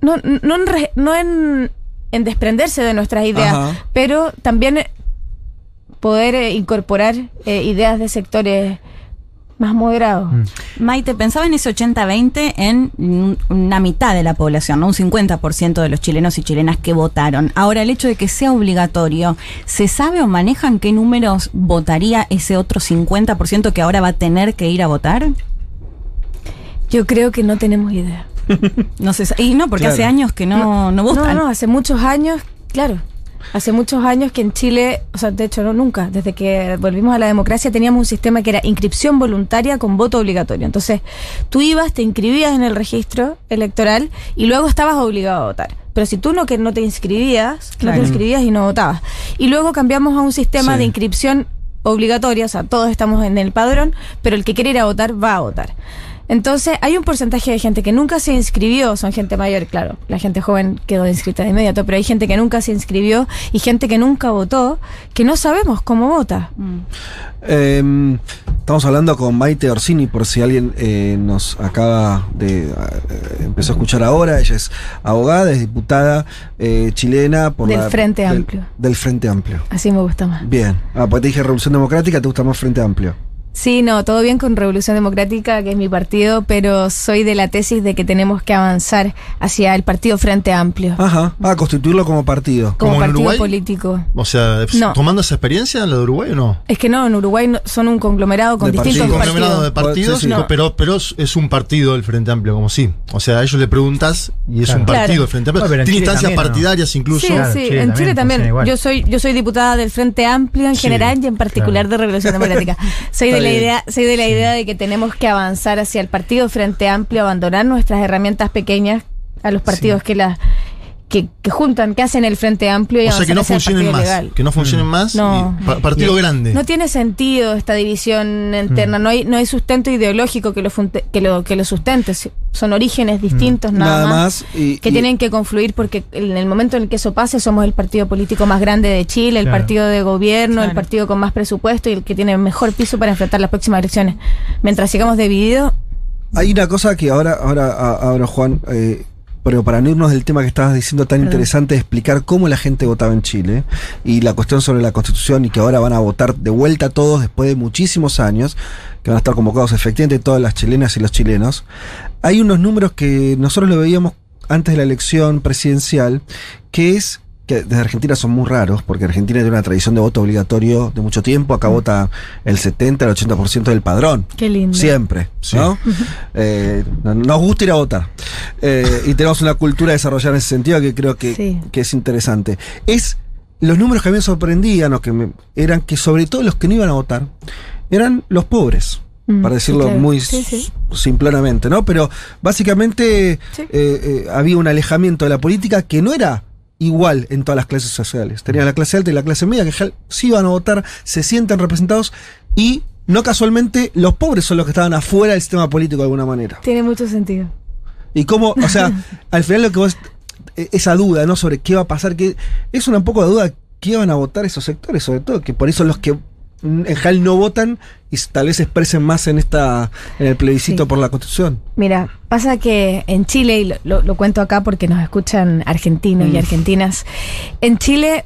no, no, en, re- no en, en desprenderse de nuestras ideas, Ajá. pero también poder eh, incorporar eh, ideas de sectores más moderados. Maite, pensaba en ese 80-20 en un- una mitad de la población, ¿no? un 50% de los chilenos y chilenas que votaron. Ahora, el hecho de que sea obligatorio, ¿se sabe o manejan qué números votaría ese otro 50% que ahora va a tener que ir a votar? Yo creo que no tenemos idea. No sé, y no, porque Claro. hace años que no, no, votan. No, no, hace muchos años, claro. Hace muchos años que en Chile, o sea, de hecho no nunca, desde que volvimos a la democracia teníamos un sistema que era inscripción voluntaria con voto obligatorio. Entonces, tú ibas, te inscribías en el registro electoral y luego estabas obligado a votar. Pero si tú no que no te inscribías, no te inscribías y no votabas. Y luego cambiamos a un sistema Sí. de inscripción obligatoria, o sea, todos estamos en el padrón, pero el que quiere ir a votar va a votar. Entonces, hay un porcentaje de gente que nunca se inscribió, son gente mayor, claro, la gente joven quedó inscrita de inmediato, pero hay gente que nunca se inscribió y gente que nunca votó, que no sabemos cómo vota. Eh, estamos hablando con Maite Orsini, por si alguien eh, nos acaba de. eh, empezó a escuchar ahora. Ella es abogada, es diputada eh, chilena por Del la- Frente del- Amplio. Del Frente Amplio. Así me gusta más. Bien. Ah, pues te dije Revolución Democrática, te gusta más Frente Amplio. Sí, no, todo bien con Revolución Democrática, que es mi partido, pero soy de la tesis de que tenemos que avanzar hacia el partido Frente Amplio. Ajá. Ah, constituirlo como partido. Como ¿Como en partido Uruguay? político. O sea, No. tomando esa experiencia, la de Uruguay o no? Es que no, en Uruguay no- son un conglomerado con De distintos partidos. partidos. conglomerado de partidos, Sí, sí. co- pero, pero es, un partido el Frente Amplio, como sí. O sea, a ellos le preguntas y es Claro. un partido Claro. el Frente Amplio. En Tiene instancias también, ¿o no? partidarias incluso. Sí, sí, en Chile también. Yo soy, yo soy diputada del Frente Amplio en Sí, general y en particular de Revolución Democrática. Soy de la idea, soy de la idea de que tenemos que avanzar hacia el partido Frente Amplio, abandonar nuestras herramientas pequeñas a los partidos que las que, que juntan, que hacen el Frente Amplio y O sea, que no funcionen partido más. legal. Que no funcionen más. No. y pa- partido grande. No tiene sentido esta división interna, no hay no hay sustento ideológico que lo funte- que lo que lo sustente, son orígenes distintos nada, Nada más. Y, que y- tienen que confluir porque en el momento en el que eso pase somos el partido político más grande de Chile, el Claro. partido de gobierno, el partido con más presupuesto y el que tiene mejor piso para enfrentar las próximas elecciones. Mientras sigamos divididos, Hay una cosa que ahora, ahora, ahora Juan, eh, pero para no irnos del tema que estabas diciendo tan Perdón. interesante, explicar cómo la gente votaba en Chile y la cuestión sobre la constitución y que ahora van a votar de vuelta todos después de muchísimos años, que van a estar convocados efectivamente todas las chilenas y los chilenos. Hay unos números que nosotros lo veíamos antes de la elección presidencial, que es que desde Argentina son muy raros, porque Argentina tiene una tradición de voto obligatorio de mucho tiempo, acá vota el 70, el 80% del padrón. qué lindo. Siempre, ¿no? Eh, no- nos gusta ir a votar. Eh, y tenemos una cultura desarrollada en ese sentido que creo que, Sí. que es interesante. Es los números que a mí me sorprendían o que me- eran que sobre todo los que no iban a votar eran los pobres. Mm, para sí, decirlo claro. muy Sí, ¿no? Pero básicamente Sí. eh, eh, había un alejamiento de la política que no era igual en todas las clases sociales. Tenía la clase alta y la clase media que sí iban a votar, se sienten representados y no casualmente los pobres son los que estaban afuera del sistema político de alguna manera. Tiene mucho sentido. Y cómo, o sea, al final lo que vos, e- esa duda, ¿no? Sobre qué va a pasar, que es una poco de duda, qué van a votar esos sectores, sobre todo, que por eso los que mm, en general no votan y tal vez se expresen más en esta, en el plebiscito Sí. por la constitución. Mira, pasa que en Chile, y lo, cuento acá porque nos escuchan argentinos y Mm. argentinas, en Chile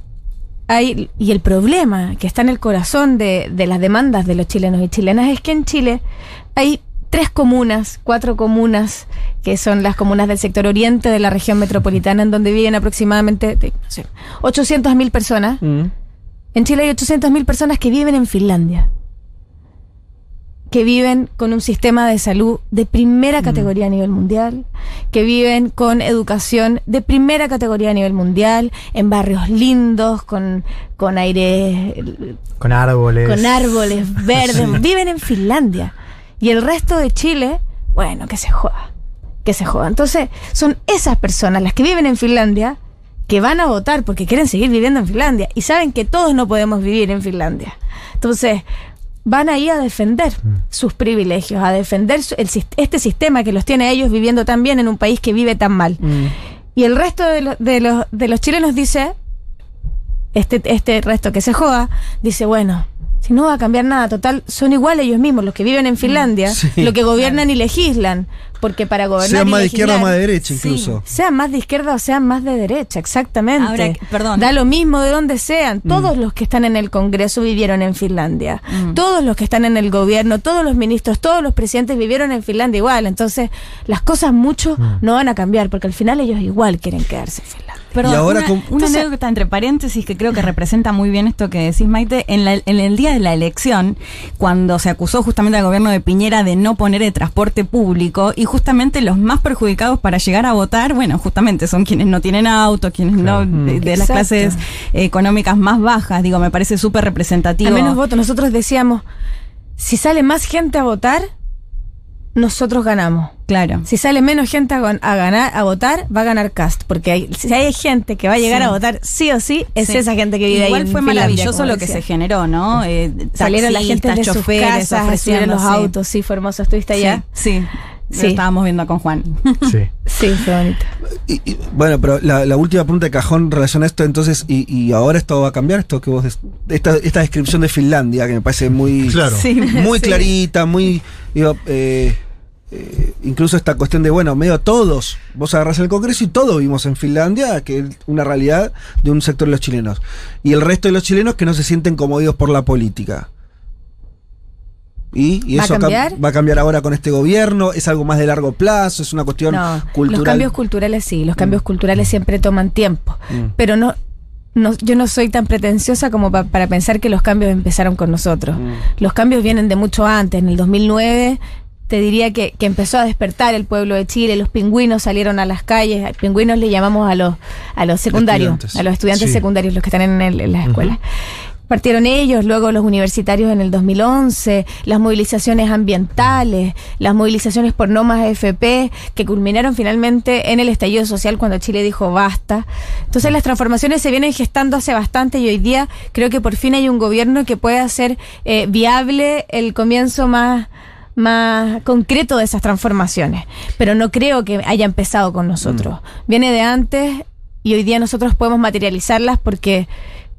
hay, y el problema que está en el corazón de, de las demandas de los chilenos y chilenas es que en Chile hay tres comunas, cuatro comunas, que son las comunas del sector oriente de la región metropolitana, en donde viven aproximadamente no sé, 800.000 personas. En Chile hay 800.000 personas que viven en Finlandia que viven con un sistema de salud de primera categoría a nivel mundial, que viven con educación de primera categoría a nivel mundial, en barrios lindos, con, con aire, Con árboles. con árboles verdes, viven en Finlandia. Y el resto de Chile, bueno, que se joda, que se joda. Entonces, son esas personas, las que viven en Finlandia, que van a votar porque quieren seguir viviendo en Finlandia y saben que todos no podemos vivir en Finlandia. Entonces, van ahí a defender sus privilegios, a defender el este sistema que los tiene ellos viviendo tan bien en un país que vive tan mal. Y el resto de, lo- de los, de los chilenos dice, este, este resto que se joda, dice, bueno, si no va a cambiar nada, total, son igual ellos mismos, los que viven en Finlandia, Sí. lo que gobiernan y legislan, porque para gobernar... Sean y más de izquierda o más de derecha Sí, incluso. sean más de izquierda o sean más de derecha, exactamente. Ahora, perdón. Da lo mismo de donde sean. Mm. Todos los que están en el Congreso vivieron en Finlandia. Mm. Todos los que están en el gobierno, todos los ministros, todos los presidentes vivieron en Finlandia igual. Entonces, las cosas mucho Mm. no van a cambiar, porque al final ellos igual quieren quedarse en Finlandia. Perdón, Y ahora una, una Entonces- anécdota entre paréntesis que creo que representa muy bien esto que decís, Maite. En, la- en el día de la elección, cuando se acusó justamente al gobierno de Piñera de no poner el transporte público, y justamente los más perjudicados para llegar a votar, bueno, justamente son quienes no tienen auto, quienes no, de, de las clases eh, económicas más bajas, digo, me parece súper representativo. A menos votos. Nosotros decíamos, si sale más gente a votar, nosotros ganamos. Claro. Si sale menos gente a, ganar, a votar, va a ganar Cast. Porque hay- si hay gente que va a llegar Sí. a votar sí o sí, es Sí. esa gente que vive ahí. Igual fue Finlandia, maravilloso lo que se generó, ¿no? Eh, Salieron la gente de taxistas, sus choferes, casas los sí. autos. Sí, fue hermoso. ¿Estuviste allá? Sí, sí. Sí. Lo estábamos viendo con Juan. Sí. Sí, fue bonito. Bueno, pero la, la última pregunta de cajón en relación a esto, entonces, y, y ahora esto va a cambiar, esto que vos des- esta, esta descripción de Finlandia, que me parece muy, Claro. Sí, muy sí. clarita, muy, digo, eh, eh, incluso esta cuestión de, bueno, medio todos, vos agarrás el Congreso y todos vivimos en Finlandia, que es una realidad de un sector de los chilenos. Y el resto de los chilenos que no se sienten comodidos por la política. Y, y ¿Va a eso cam- cambiar? va a cambiar ahora con este gobierno, es algo más de largo plazo, es una cuestión No, cultural. los cambios culturales sí, los cambios culturales siempre toman tiempo, Mm. pero no, no, yo no soy tan pretenciosa como pa- para pensar que los cambios empezaron con nosotros. Mm. Los cambios vienen de mucho antes, en el 2009 te diría que, que empezó a despertar el pueblo de Chile, los pingüinos salieron a las calles, a pingüinos le llamamos a los, a los secundarios, Estudiantes. a los estudiantes Sí. secundarios, los que están en, el- en las escuelas. Partieron ellos, luego los universitarios en el 2011, las movilizaciones ambientales, las movilizaciones por no más AFP, que culminaron finalmente en el estallido social cuando Chile dijo basta. Entonces las transformaciones se vienen gestando hace bastante y hoy día creo que por fin hay un gobierno que puede hacer eh, viable el comienzo más más concreto de esas transformaciones, pero no creo que haya empezado con nosotros. Viene de antes y hoy día nosotros podemos materializarlas porque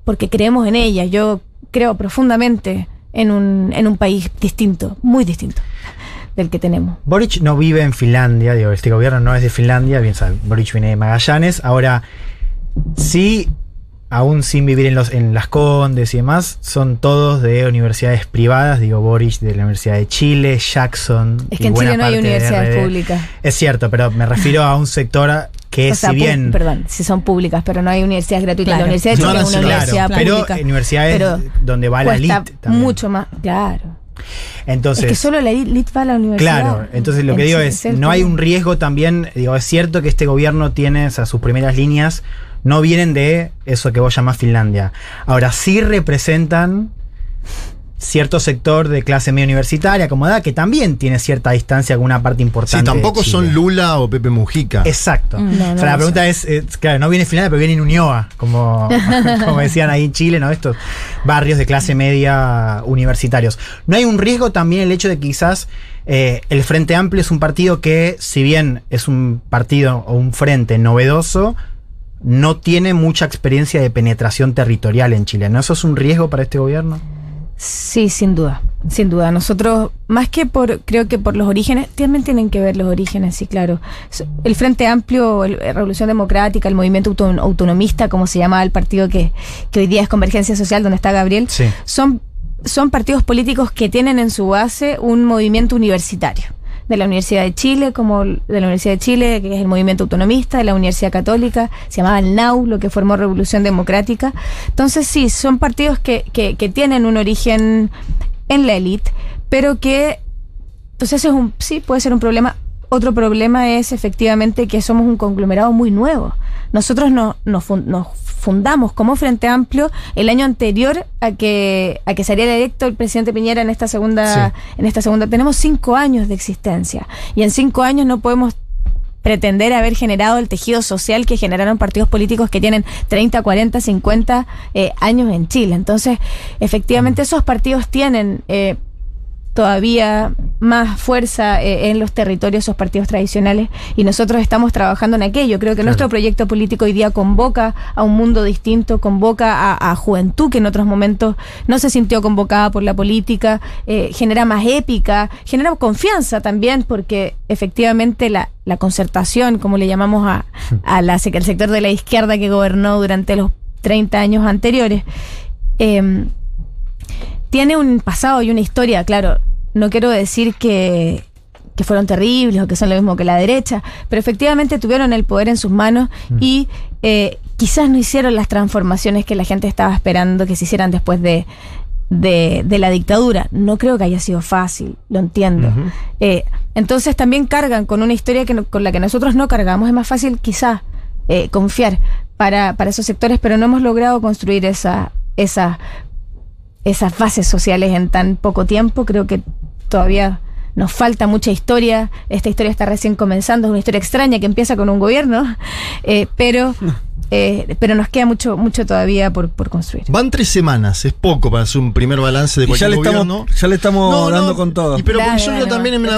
porque creemos en ellas. Yo creo profundamente en un, en un país distinto, muy distinto del que tenemos. Boric no vive en Finlandia, digo, este gobierno no es de Finlandia, bien sabe, Boric viene de Magallanes. Ahora, sí, aún sin vivir en, los, en las Condes y demás, son todos de universidades privadas, digo, Boric de la Universidad de Chile, Jackson. Es y que en buena Chile no hay universidades públicas. Es cierto, pero me refiero a un sector que O sea, si bien... Perdón, si son públicas, pero no hay universidades gratuitas. Claro. La Universidad de No, Chile es una claro, universidad pero pública. universidades pero donde va la elite también. mucho más, claro. Entonces, es que solo la elite va a la universidad. Claro, entonces lo que En digo es, no hay un riesgo también, digo, es cierto que este gobierno tiene, o sea, sus primeras líneas no vienen de eso que vos llamás Finlandia. Ahora sí representan cierto sector de clase media universitaria, acomodada, que también tiene cierta distancia con una parte Sí, importante. de tampoco Chile. son Lula o Pepe Mujica. Exacto. Mm, no, o sea, no la pregunta es, eh, claro, no viene Finlandia, pero viene en Unioa, como, como decían ahí en Chile, ¿no? Estos barrios de clase media universitarios. ¿No hay un riesgo también el hecho de que quizás eh, el Frente Amplio es un partido que, si bien es un partido o un frente novedoso, no tiene mucha experiencia de penetración territorial en Chile? ¿No eso es un riesgo para este gobierno? Sí, sin duda, sin duda. Nosotros, más que por, creo que por los orígenes, también tienen que ver los orígenes, sí, claro. El Frente Amplio, la Revolución Democrática, el Movimiento Auto- Autonomista, como se llama el partido que, que hoy día es Convergencia Social, donde está Gabriel, Sí. son, son partidos políticos que tienen en su base un movimiento universitario. De la Universidad de Chile, como de la Universidad de Chile, que es el movimiento autonomista, de la Universidad Católica, se llamaba el NAU, lo que formó Revolución Democrática. Entonces, sí, son partidos que, que, que tienen un origen en la élite, pero que. Entonces, es un, sí, puede ser un problema. Otro problema es efectivamente que somos un conglomerado muy nuevo. Nosotros no- nos, fun- nos fundamos como Frente Amplio el año anterior a que, a que saliera electo el presidente Piñera en esta segunda, en esta segunda. Tenemos cinco años de existencia. Y en cinco años no podemos pretender haber generado el tejido social que generaron partidos políticos que tienen 30, 40, 50 eh, años en Chile. Entonces, efectivamente, esos partidos tienen eh, todavía más fuerza eh, en los territorios, esos partidos tradicionales, y nosotros estamos trabajando en aquello. Creo que nuestro proyecto político hoy día convoca a un mundo distinto, convoca a, a juventud que en otros momentos no se sintió convocada por la política, eh, genera más épica, genera confianza también, porque efectivamente la, la concertación, como le llamamos a, a la, el sector de la izquierda que gobernó durante los 30 años anteriores, eh, tiene un pasado y una historia, claro. No quiero decir que, que fueron terribles o que son lo mismo que la derecha, pero efectivamente tuvieron el poder en sus manos y eh, quizás no hicieron las transformaciones que la gente estaba esperando que se hicieran después de, de, de la dictadura. No creo que haya sido fácil, lo entiendo. Eh, entonces también cargan con una historia que no- con la que nosotros no cargamos. Es más fácil quizás eh, confiar para, para esos sectores, pero no hemos logrado construir esa, esa, esas bases sociales en tan poco tiempo. Creo que todavía nos falta mucha historia. Esta historia está recién comenzando, es una historia extraña que empieza con un gobierno, eh, pero, eh, pero nos queda mucho, mucho todavía por, por construir. Van tres semanas, es poco para hacer un primer balance de Y ya cualquier le estamos, ya le estamos No, no, dando con todo. Y pero porque yo leo también en, en-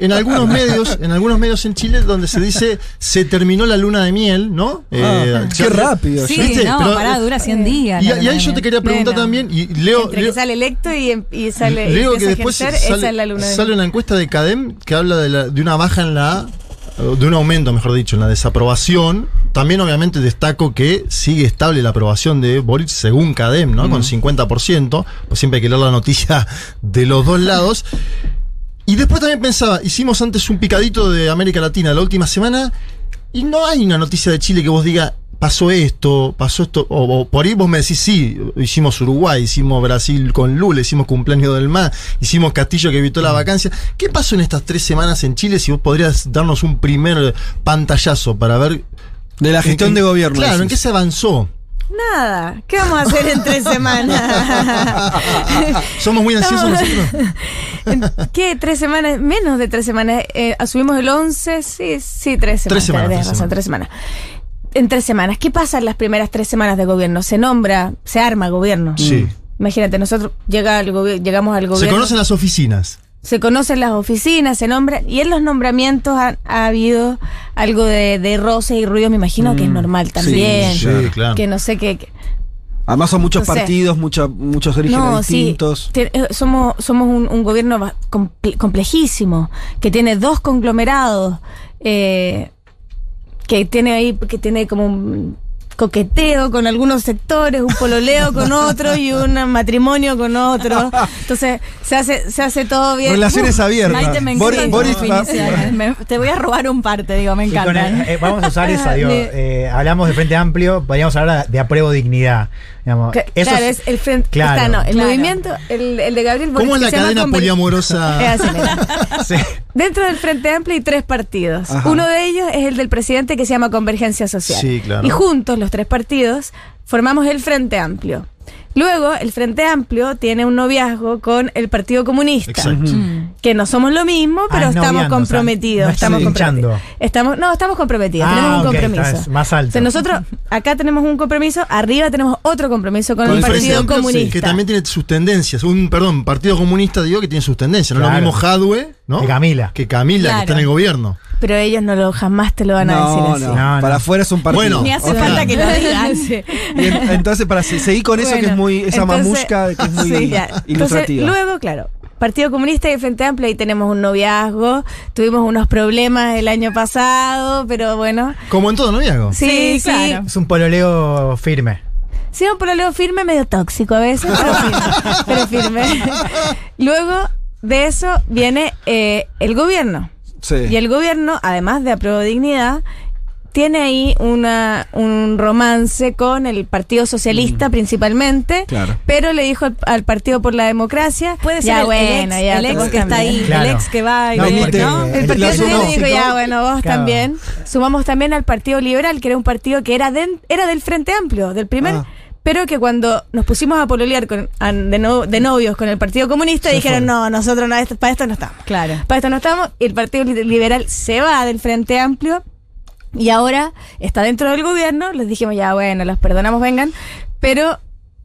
en algunos medios, en algunos medios en Chile donde se dice se terminó la luna de miel, ¿no? Ah, qué rápido. Sí, ¿Viste? no, Pero, pará, eh, dura 100 días. Y, ahí yo te quería preguntar Bueno. también, y leo, Entre leo, que sale electo y, em- y sale y leo que a después ejercer, sale, esa es la luna de sale miel. una encuesta de CADEM que habla de, la- de una baja en la de un aumento, mejor dicho, en la desaprobación. También obviamente destaco que sigue estable la aprobación de Boric según CADEM, ¿no? Con 50%. Pues siempre hay que leer la noticia de los dos lados. Y después también pensaba, hicimos antes un picadito de América Latina la última semana y no hay una noticia de Chile que vos diga pasó esto, pasó esto, o, o por ahí vos me decís, sí, hicimos Uruguay, hicimos Brasil con Lula, hicimos cumpleaños del mar, hicimos Castillo que evitó la vacancia. ¿Qué pasó en estas tres semanas en Chile? Si vos podrías darnos un primer pantallazo para ver... De la gestión en- de gobierno, Claro, ¿en qué se avanzó? Nada, ¿qué vamos a hacer en tres semanas? Somos muy ansiosos Estamos- nosotros. ¿En ¿Qué? ¿Tres semanas? Menos de tres semanas. Eh, asumimos el 11, sí, sí, tres semanas. tres razón, semanas. tres semanas. En tres semanas. ¿Qué pasa en las primeras tres semanas de gobierno? Se nombra, se arma gobierno. Sí. Imagínate, nosotros llega al llegamos al Se gobierno. conocen las oficinas. se conocen las oficinas, se nombran, y en los nombramientos ha, ha habido algo de, de roce y ruido, me imagino que es normal también. sí, claro. Que no sé qué. Además son muchos partidos, mucha- muchos orígenes No, sí. distintos. Te- eh, somos, somos un, un gobierno comple- complejísimo, que tiene dos conglomerados, eh, que tiene ahí, que tiene como un coqueteo con algunos sectores, un pololeo con otro y un matrimonio con otro. Entonces se hace, se hace todo bien. Relaciones Uf, abiertas. Maite, me Boris- Boris definiciones. Me- te voy a robar un par, te digo, me el- eh, vamos a usar esa, digo, eh, hablamos de Frente Amplio, podríamos hablar de apruebo dignidad. digamos. Que- Eso claro, es- es el frente. claro. está, no, el Claro. movimiento, el, el de Gabriel Boric, ¿Cómo es la cadena poliamorosa? Es así. Sí. Dentro del Frente Amplio hay tres partidos. Ajá. Uno de ellos es el del presidente que se llama Convergencia Social. Sí, claro. Y juntos, los tres partidos, formamos el Frente Amplio. Luego, el Frente Amplio tiene un noviazgo con el Partido Comunista. Exacto. Que no somos lo mismo, Ah, pero es estamos noviando, comprometidos. o sea, no estamos comprometidos. Estamos, no, estamos comprometidos. Ah, tenemos un compromiso. más alto. O sea, nosotros acá tenemos un compromiso, arriba tenemos otro compromiso con, Con el, Partido Amplio, sí, Comunista. que también tiene sus tendencias. Un, perdón, Partido Comunista, digo, que tiene sus tendencias. No lo mismo Jadwe, ¿no? Que Camila. Que Camila, Claro. que está en el gobierno. Pero ellos no lo jamás te lo van a No, decir así. no, No, no. Para afuera es un partido. Bueno, Ni hace falta que lo digan. Entonces, para se- seguir con eso que es Bueno, muy. Esa entonces- mamusca que es muy Sí, ya. Entonces, ilustrativa. luego, claro, Partido Comunista y Frente Amplio, ahí tenemos un noviazgo. Tuvimos unos problemas el año pasado, pero bueno. Como en todo noviazgo. Sí, sí. Sí, claro. Es un pololeo firme. Sí, un pololeo firme, medio tóxico a veces, pero firme. pero firme. Luego de eso viene eh, el gobierno. Sí. Y el gobierno, además de Apruebo Dignidad, tiene ahí una, un romance con el Partido Socialista principalmente, Claro. pero le dijo al, al Partido por la Democracia, Puede ser ya el, el bueno, ex, ya el ex que está ahí, Claro. el ex que va y No, viene, porque- ¿no? El Partido. Socialista dijo, ya bueno, vos Claro. también. Sumamos también al Partido Liberal, que era un partido que era, den- era del Frente Amplio, del primer... Ah. Pero que cuando nos pusimos a pololear con, a- de, no- de novios con el Partido Comunista, dijeron, no, nosotros no, esto- para esto no estamos. Claro. Para esto no estamos. Y el Partido Li- Liberal se va del Frente Amplio y ahora está dentro del gobierno. Les dijimos, ya bueno, los perdonamos, vengan. Pero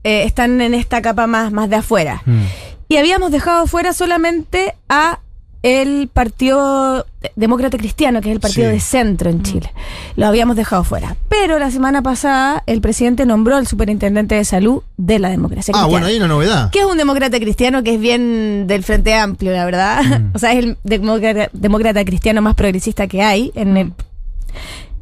eh, están en esta capa más, más de afuera. Mm. Y habíamos dejado fuera solamente a el Partido Demócrata Cristiano, que es el partido Sí. de centro en Chile. Lo habíamos dejado fuera. Pero la semana pasada el presidente nombró al superintendente de salud de la democracia Ah, cristiana. bueno, hay una novedad. Que es un demócrata cristiano que es bien del Frente Amplio, la verdad. Mm. o sea, es el demócrata, demócrata cristiano más progresista que hay en, el-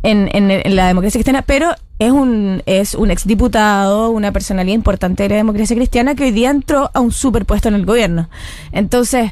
en, en- la democracia cristiana, pero es un, es un exdiputado, una personalidad importante de la democracia cristiana que hoy día entró a un superpuesto en el gobierno. Entonces,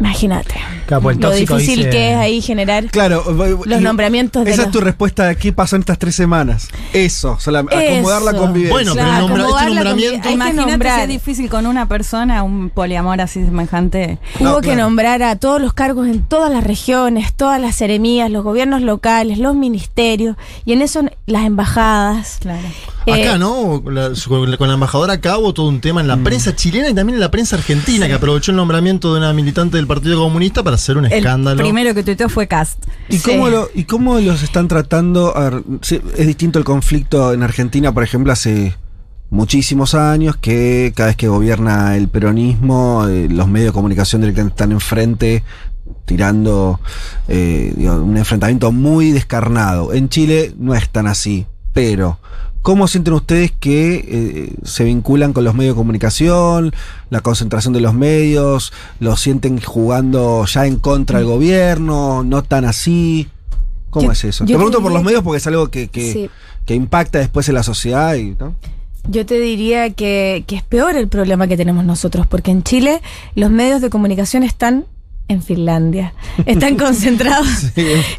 imagínate Claro, pues lo difícil dice- que es ahí generar Claro, los nombramientos de Esa es tu respuesta de qué pasó en estas tres semanas. Eso, sola- acomodar la Eso. convivencia. Bueno, pero nombra- este acomodar la nombramiento. que Imagínate si es difícil con una persona, un poliamor así semejante. Hubo que nombrar a todos los cargos en todas las regiones, todas las seremías, los gobiernos locales, los ministerios y en eso las embajadas. Claro. Acá, Eh, ¿no? Con la, con la- con la embajadora acá hubo todo un tema en la prensa chilena y también en la prensa argentina, que aprovechó el nombramiento de una militante del Partido Comunista para hacer un El escándalo. primero que tuiteó fue Cast. ¿Y cómo, lo- ¿Y cómo los están tratando? A ver, sí, es distinto el conflicto en Argentina, por ejemplo, hace muchísimos años que cada vez que gobierna el peronismo, eh, los medios de comunicación directamente están enfrente tirando eh, digo, un enfrentamiento muy descarnado. En Chile no es tan así, pero ¿cómo sienten ustedes que eh, se vinculan con los medios de comunicación, la concentración de los medios, lo sienten jugando ya en contra del gobierno, no tan así? ¿Cómo Yo- es eso? Te pregunto te por los medios porque es algo que, que, Sí. que impacta después en la sociedad y, ¿no? Yo te diría que, que es peor el problema que tenemos nosotros, porque en Chile los medios de comunicación están en Finlandia. Están concentrados,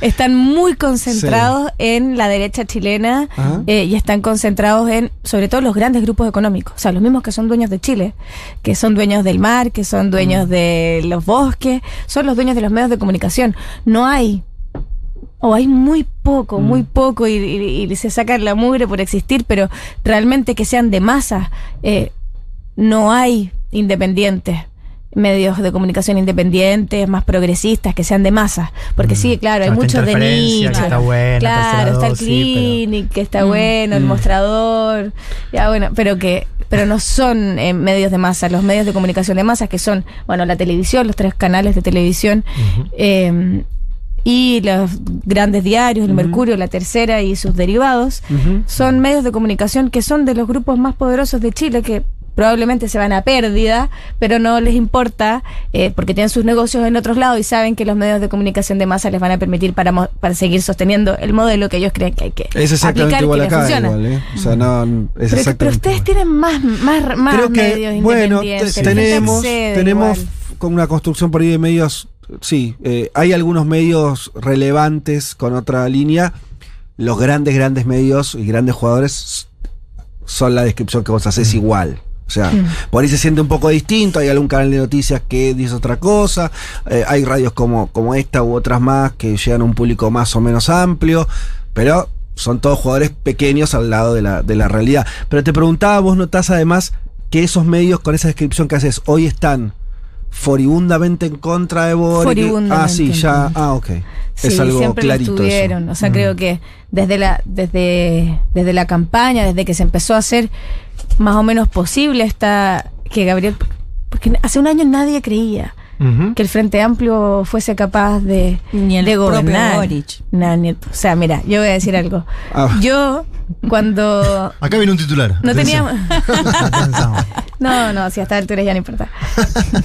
están muy concentrados en la derecha chilena eh, y están concentrados en, sobre todo, los grandes grupos económicos. O sea, los mismos que son dueños de Chile, que son dueños del mar, que son dueños de los bosques, son los dueños de los medios de comunicación. No hay o hay muy poco, muy poco y, y- y se sacan la mugre por existir, pero realmente que sean de masa, eh, no hay independientes medios de comunicación independientes, más progresistas, que sean de masa. Porque sí, claro, hay muchos de nicho. está buena, claro, está el clinic, que está bueno, el Mm. mostrador, ya bueno, pero que pero no son eh, medios de masa, los medios de comunicación de masa que son, bueno, la televisión, los tres canales de televisión, eh, y los grandes diarios, el Mercurio, la Tercera y sus derivados, son medios de comunicación que son de los grupos más poderosos de Chile, que probablemente se van a pérdida, pero no les importa eh, porque tienen sus negocios en otros lados y saben que los medios de comunicación de masa les van a permitir para, mo- para seguir sosteniendo el modelo que ellos creen que hay que Es exactamente aplicar y igual que les acá, funciona. igual, ¿eh? O sea, no, es Pero, ustedes tienen más, más, más Creo que, medios bueno, independientes. tenemos, tenemos con una construcción por ahí de medios, sí, eh, hay algunos medios relevantes con otra línea, los grandes, grandes medios y grandes jugadores son la descripción que vos haces igual. O sea, por ahí se siente un poco distinto, hay algún canal de noticias que dice otra cosa, eh, hay radios como, como esta u otras más que llegan a un público más o menos amplio, pero son todos jugadores pequeños al lado de la, de la realidad. Pero te preguntaba, vos notás además que esos medios con esa descripción que haces hoy están furibundamente en contra de Boric. Ah, sí, ya, ah, ok. Sí, es algo siempre clarito lo eso. estuvieron. O sea, Mm. creo que desde la, desde, desde la campaña, desde que se empezó a hacer más o menos posible esta que Gabriel, porque hace un año nadie creía que el Frente Amplio fuese capaz de, el de gobernar. Boric. No, ni- o sea, mira, yo voy a decir algo. Ah. Yo, cuando Acá viene un titular. no Atención. teníamos. no, no, si hasta altura ya no importa.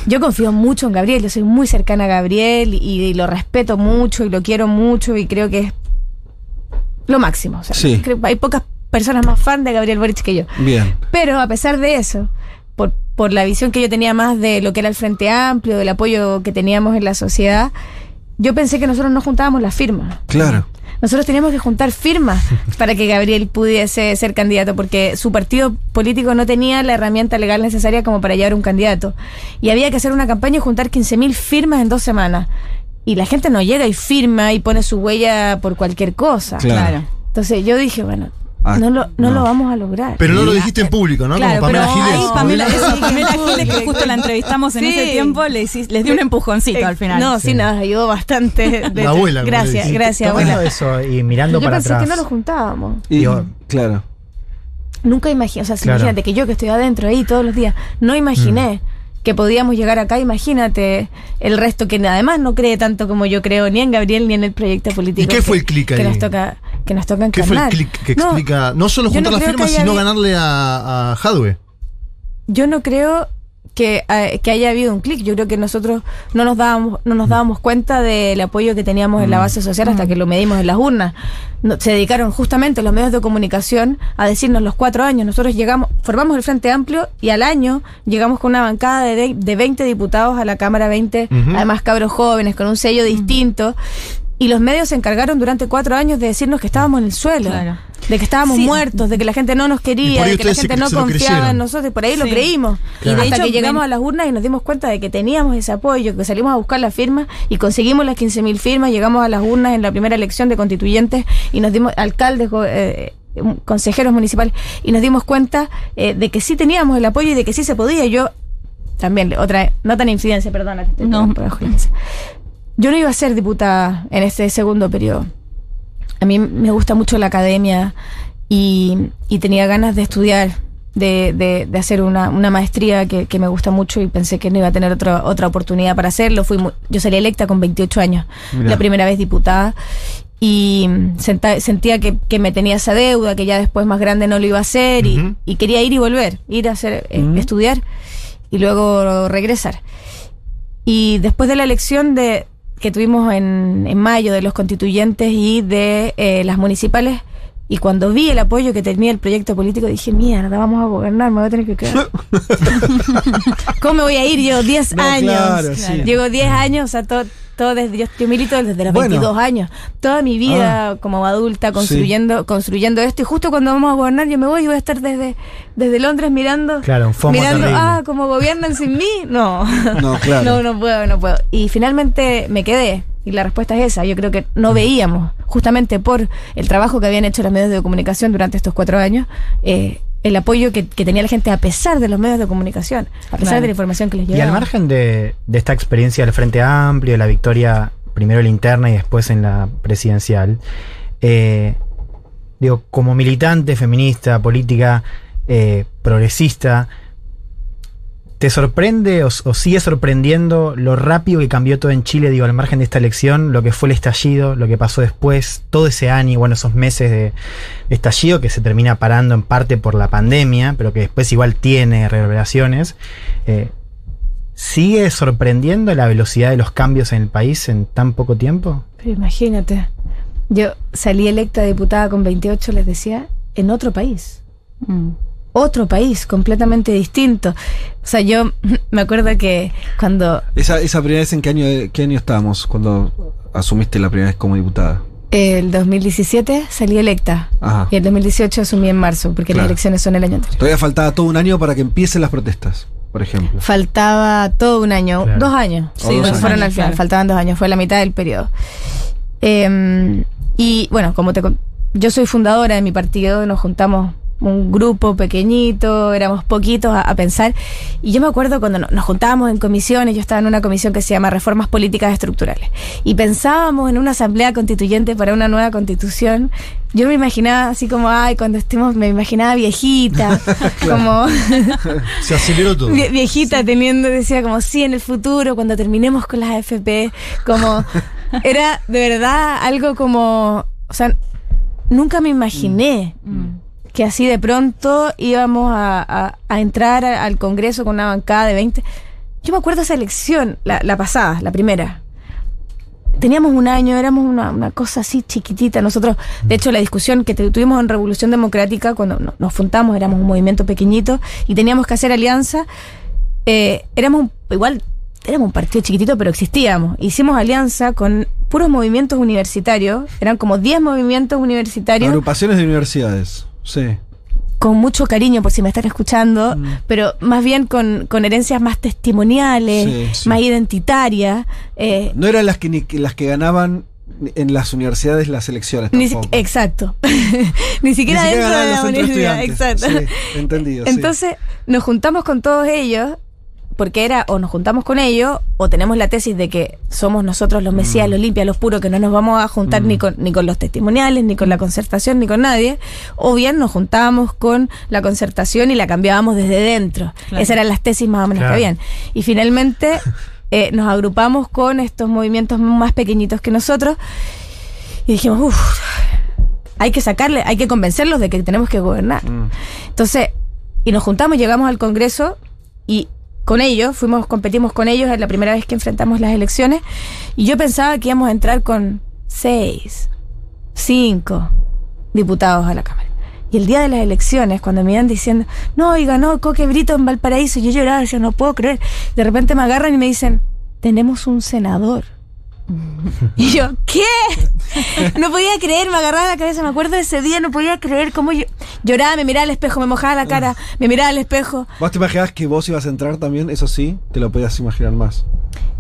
Yo confío mucho en Gabriel, yo soy muy cercana a Gabriel y, y lo respeto mucho y lo quiero mucho y creo que es lo máximo. O sea, Sí. creo hay pocas personas más fan de Gabriel Boric que yo. Bien. Pero a pesar de eso, por, la visión que yo tenía más de lo que era el Frente Amplio, del apoyo que teníamos en la sociedad, yo pensé que nosotros no juntábamos las firmas. Claro. Nosotros teníamos que juntar firmas para que Gabriel pudiese ser candidato, porque su partido político no tenía la herramienta legal necesaria como para llevar un candidato. Y había que hacer una campaña y juntar 15.000 firmas en dos semanas. Y la gente no llega y firma y pone su huella por cualquier cosa. Claro. Entonces yo dije, bueno, Ah, no, lo, no, no. lo vamos a lograr. Pero no lo dijiste en público, ¿no? Claro, Como Pamela pero Giles. ahí Pamela, eso, Pamela Sí, Giles, que justo la entrevistamos en Sí. ese tiempo, le les dio un empujoncito al final. No, sí, nos ayudó bastante. De- La abuela, Gracias, gracias, abuela. eso y mirando yo para pensé atrás. que no lo juntábamos. Y- Digo, claro. Nunca imaginé, o sea, Claro. imagínate que yo que estoy adentro ahí todos los días, no imaginé Mm. que podíamos llegar acá, imagínate el resto que además no cree tanto como yo creo, ni en Gabriel ni en el proyecto político. ¿Y qué que- fue el clic que ahí? nos toca, que nos toca ¿Qué fue el encarnar. clic que No, explica no solo juntar no las firmas, sino ganarle a, a Hadwe? Yo no creo que, eh, que haya habido un clic. Yo creo que nosotros no nos dábamos, no nos dábamos cuenta del apoyo que teníamos en la base social hasta que lo medimos en las urnas. No- se dedicaron justamente los medios de comunicación a decirnos los cuatro años. Nosotros llegamos, formamos el Frente Amplio y al año llegamos con una bancada de, de, de 20 diputados a la Cámara 20, Ujú. además cabros jóvenes, con un sello distinto. Y los medios se encargaron durante cuatro años de decirnos que estábamos en el suelo, Claro. de que estábamos Sí. muertos, de que la gente no nos quería, de que la gente no confiaba en nosotros, y por ahí lo creímos. Claro. Y de hasta hecho, que llegamos ven- a las urnas y nos dimos cuenta de que teníamos ese apoyo, que salimos a buscar las firmas y conseguimos las 15.000 firmas, llegamos a las urnas en la primera elección de constituyentes y nos dimos alcaldes, eh, consejeros municipales, y nos dimos cuenta eh, de que sí teníamos el apoyo y de que sí se podía. Yo también, otra, no tan incidencia, perdona. No. Yo no iba a ser diputada en este segundo periodo. A mí me gusta mucho la academia y, y tenía ganas de estudiar, de, de, de hacer una, una maestría que, que me gusta mucho y pensé que no iba a tener otra otra oportunidad para hacerlo. Fui mu- yo salí electa con 28 años, Mirá. la primera vez diputada. Y senta- sentía que, que me tenía esa deuda, que ya después más grande no lo iba a hacer y, y quería ir y volver, ir a hacer, eh, estudiar y luego regresar. Y después de la elección de, que tuvimos en, en mayo de los constituyentes y de eh, las municipales, y cuando vi el apoyo que tenía el proyecto político, dije, mierda, vamos a gobernar, me voy a tener que quedar. ¿Cómo me voy a ir? Llevo 10 No, años. claro, sí. Llevo 10 años, o sea, todo, todo desde, yo, yo milito desde los Bueno. 22 años. Toda mi vida como adulta construyendo, construyendo esto. Y justo cuando vamos a gobernar, yo me voy y voy a estar desde, desde Londres mirando. Claro, mirando, terrible. ah, como gobiernan sin mí. No. No, claro. no, no puedo, no puedo. Y finalmente me quedé. Y la respuesta es esa. Yo creo que no veíamos, justamente por el trabajo que habían hecho los medios de comunicación durante estos cuatro años, eh, el apoyo que, que tenía la gente a pesar de los medios de comunicación, a pesar Claro. de la información que les Y al llegaba. margen de, de esta experiencia del Frente Amplio, de la victoria primero en la interna y después en la presidencial, eh, digo, como militante feminista, política, eh, progresista, ¿te sorprende o, o sigue sorprendiendo lo rápido que cambió todo en Chile, digo, al margen de esta elección, lo que fue el estallido, lo que pasó después, todo ese año, bueno, esos meses de, estallido que se termina parando en parte por la pandemia, pero que después igual tiene reverberaciones? Eh, ¿Sigue sorprendiendo la velocidad de los cambios en el país en tan poco tiempo? Pero imagínate, yo salí electa diputada con 28, les decía, en otro país. Otro país, completamente distinto. O sea, yo me acuerdo que cuando Esa, esa primera vez en qué año, qué año estábamos cuando asumiste la primera vez como diputada. el 2017 salí electa Ajá. y el 2018 asumí en marzo, porque Claro. las elecciones son el año anterior. Todavía faltaba todo un año para que empiecen las protestas, por ejemplo. Faltaba todo un año, Claro. dos años. Dos años. fueron al final, Claro. faltaban dos años, fue la mitad del periodo. Eh, y bueno, como te yo soy fundadora de mi partido, nos juntamos un grupo pequeñito, éramos poquitos a, a pensar. Y yo me acuerdo cuando no- nos juntábamos en comisiones, yo estaba en una comisión que se llama Reformas Políticas Estructurales, y pensábamos en una asamblea constituyente para una nueva constitución. Yo me imaginaba así como, ay, cuando estemos, me imaginaba viejita, como... Se aceleró todo. Vie- viejita teniendo, decía como sí, en el futuro, cuando terminemos con las AFP, como era de verdad algo como, o sea, nunca me imaginé que así de pronto íbamos a, a- entrar al Congreso con una bancada de 20. Yo me acuerdo esa elección, la, la pasada, la primera. Teníamos un año, éramos una, una cosa así chiquitita. Nosotros, de hecho, la discusión que tu- tuvimos en Revolución Democrática, cuando no- nos juntamos, éramos un movimiento pequeñito y teníamos que hacer alianza, eh, éramos igual, éramos un partido chiquitito, pero existíamos. Hicimos alianza con puros movimientos universitarios, eran como 10 movimientos universitarios Agrupaciones de universidades. Sí. con mucho cariño por si me están escuchando, pero más bien con, con herencias más testimoniales, Sí, más identitarias. eh, No eran las que, ni, las que ganaban en las universidades las elecciones ni exacto. Ni siquiera Ni dentro de la universidad. Exacto. Sí, entendido. sí. Entonces nos juntamos con todos ellos, porque era o nos juntamos con ellos, o tenemos la tesis de que somos nosotros los mesías, los limpias, los puros, que no nos vamos a juntar ni, con, ni con los testimoniales, ni con la concertación, ni con nadie, o bien nos juntábamos con la concertación y la cambiábamos desde dentro. Claro. Esas eran las tesis más o menos Claro. que habían. Y finalmente eh, nos agrupamos con estos movimientos más pequeñitos que nosotros y dijimos, uff, hay que sacarle, hay que convencerlos de que tenemos que gobernar. Entonces, y nos juntamos, llegamos al Congreso y con ellos, fuimos, competimos con ellos, es la primera vez que enfrentamos las elecciones, y yo pensaba que íbamos a entrar con seis, cinco diputados a la Cámara. Y el día de las elecciones, cuando me iban diciendo, no, y ganó Coque Brito en Valparaíso, yo lloraba, yo no puedo creer. De repente me agarran y me dicen, tenemos un senador. Y yo, ¿qué? No podía creer, me agarraba la cabeza, me acuerdo de ese día, no podía creer cómo yo lloraba, me miraba al espejo, me mojaba la cara, me miraba al espejo. ¿Vos te imaginabas que vos ibas a entrar también? Eso sí, te lo podías imaginar más.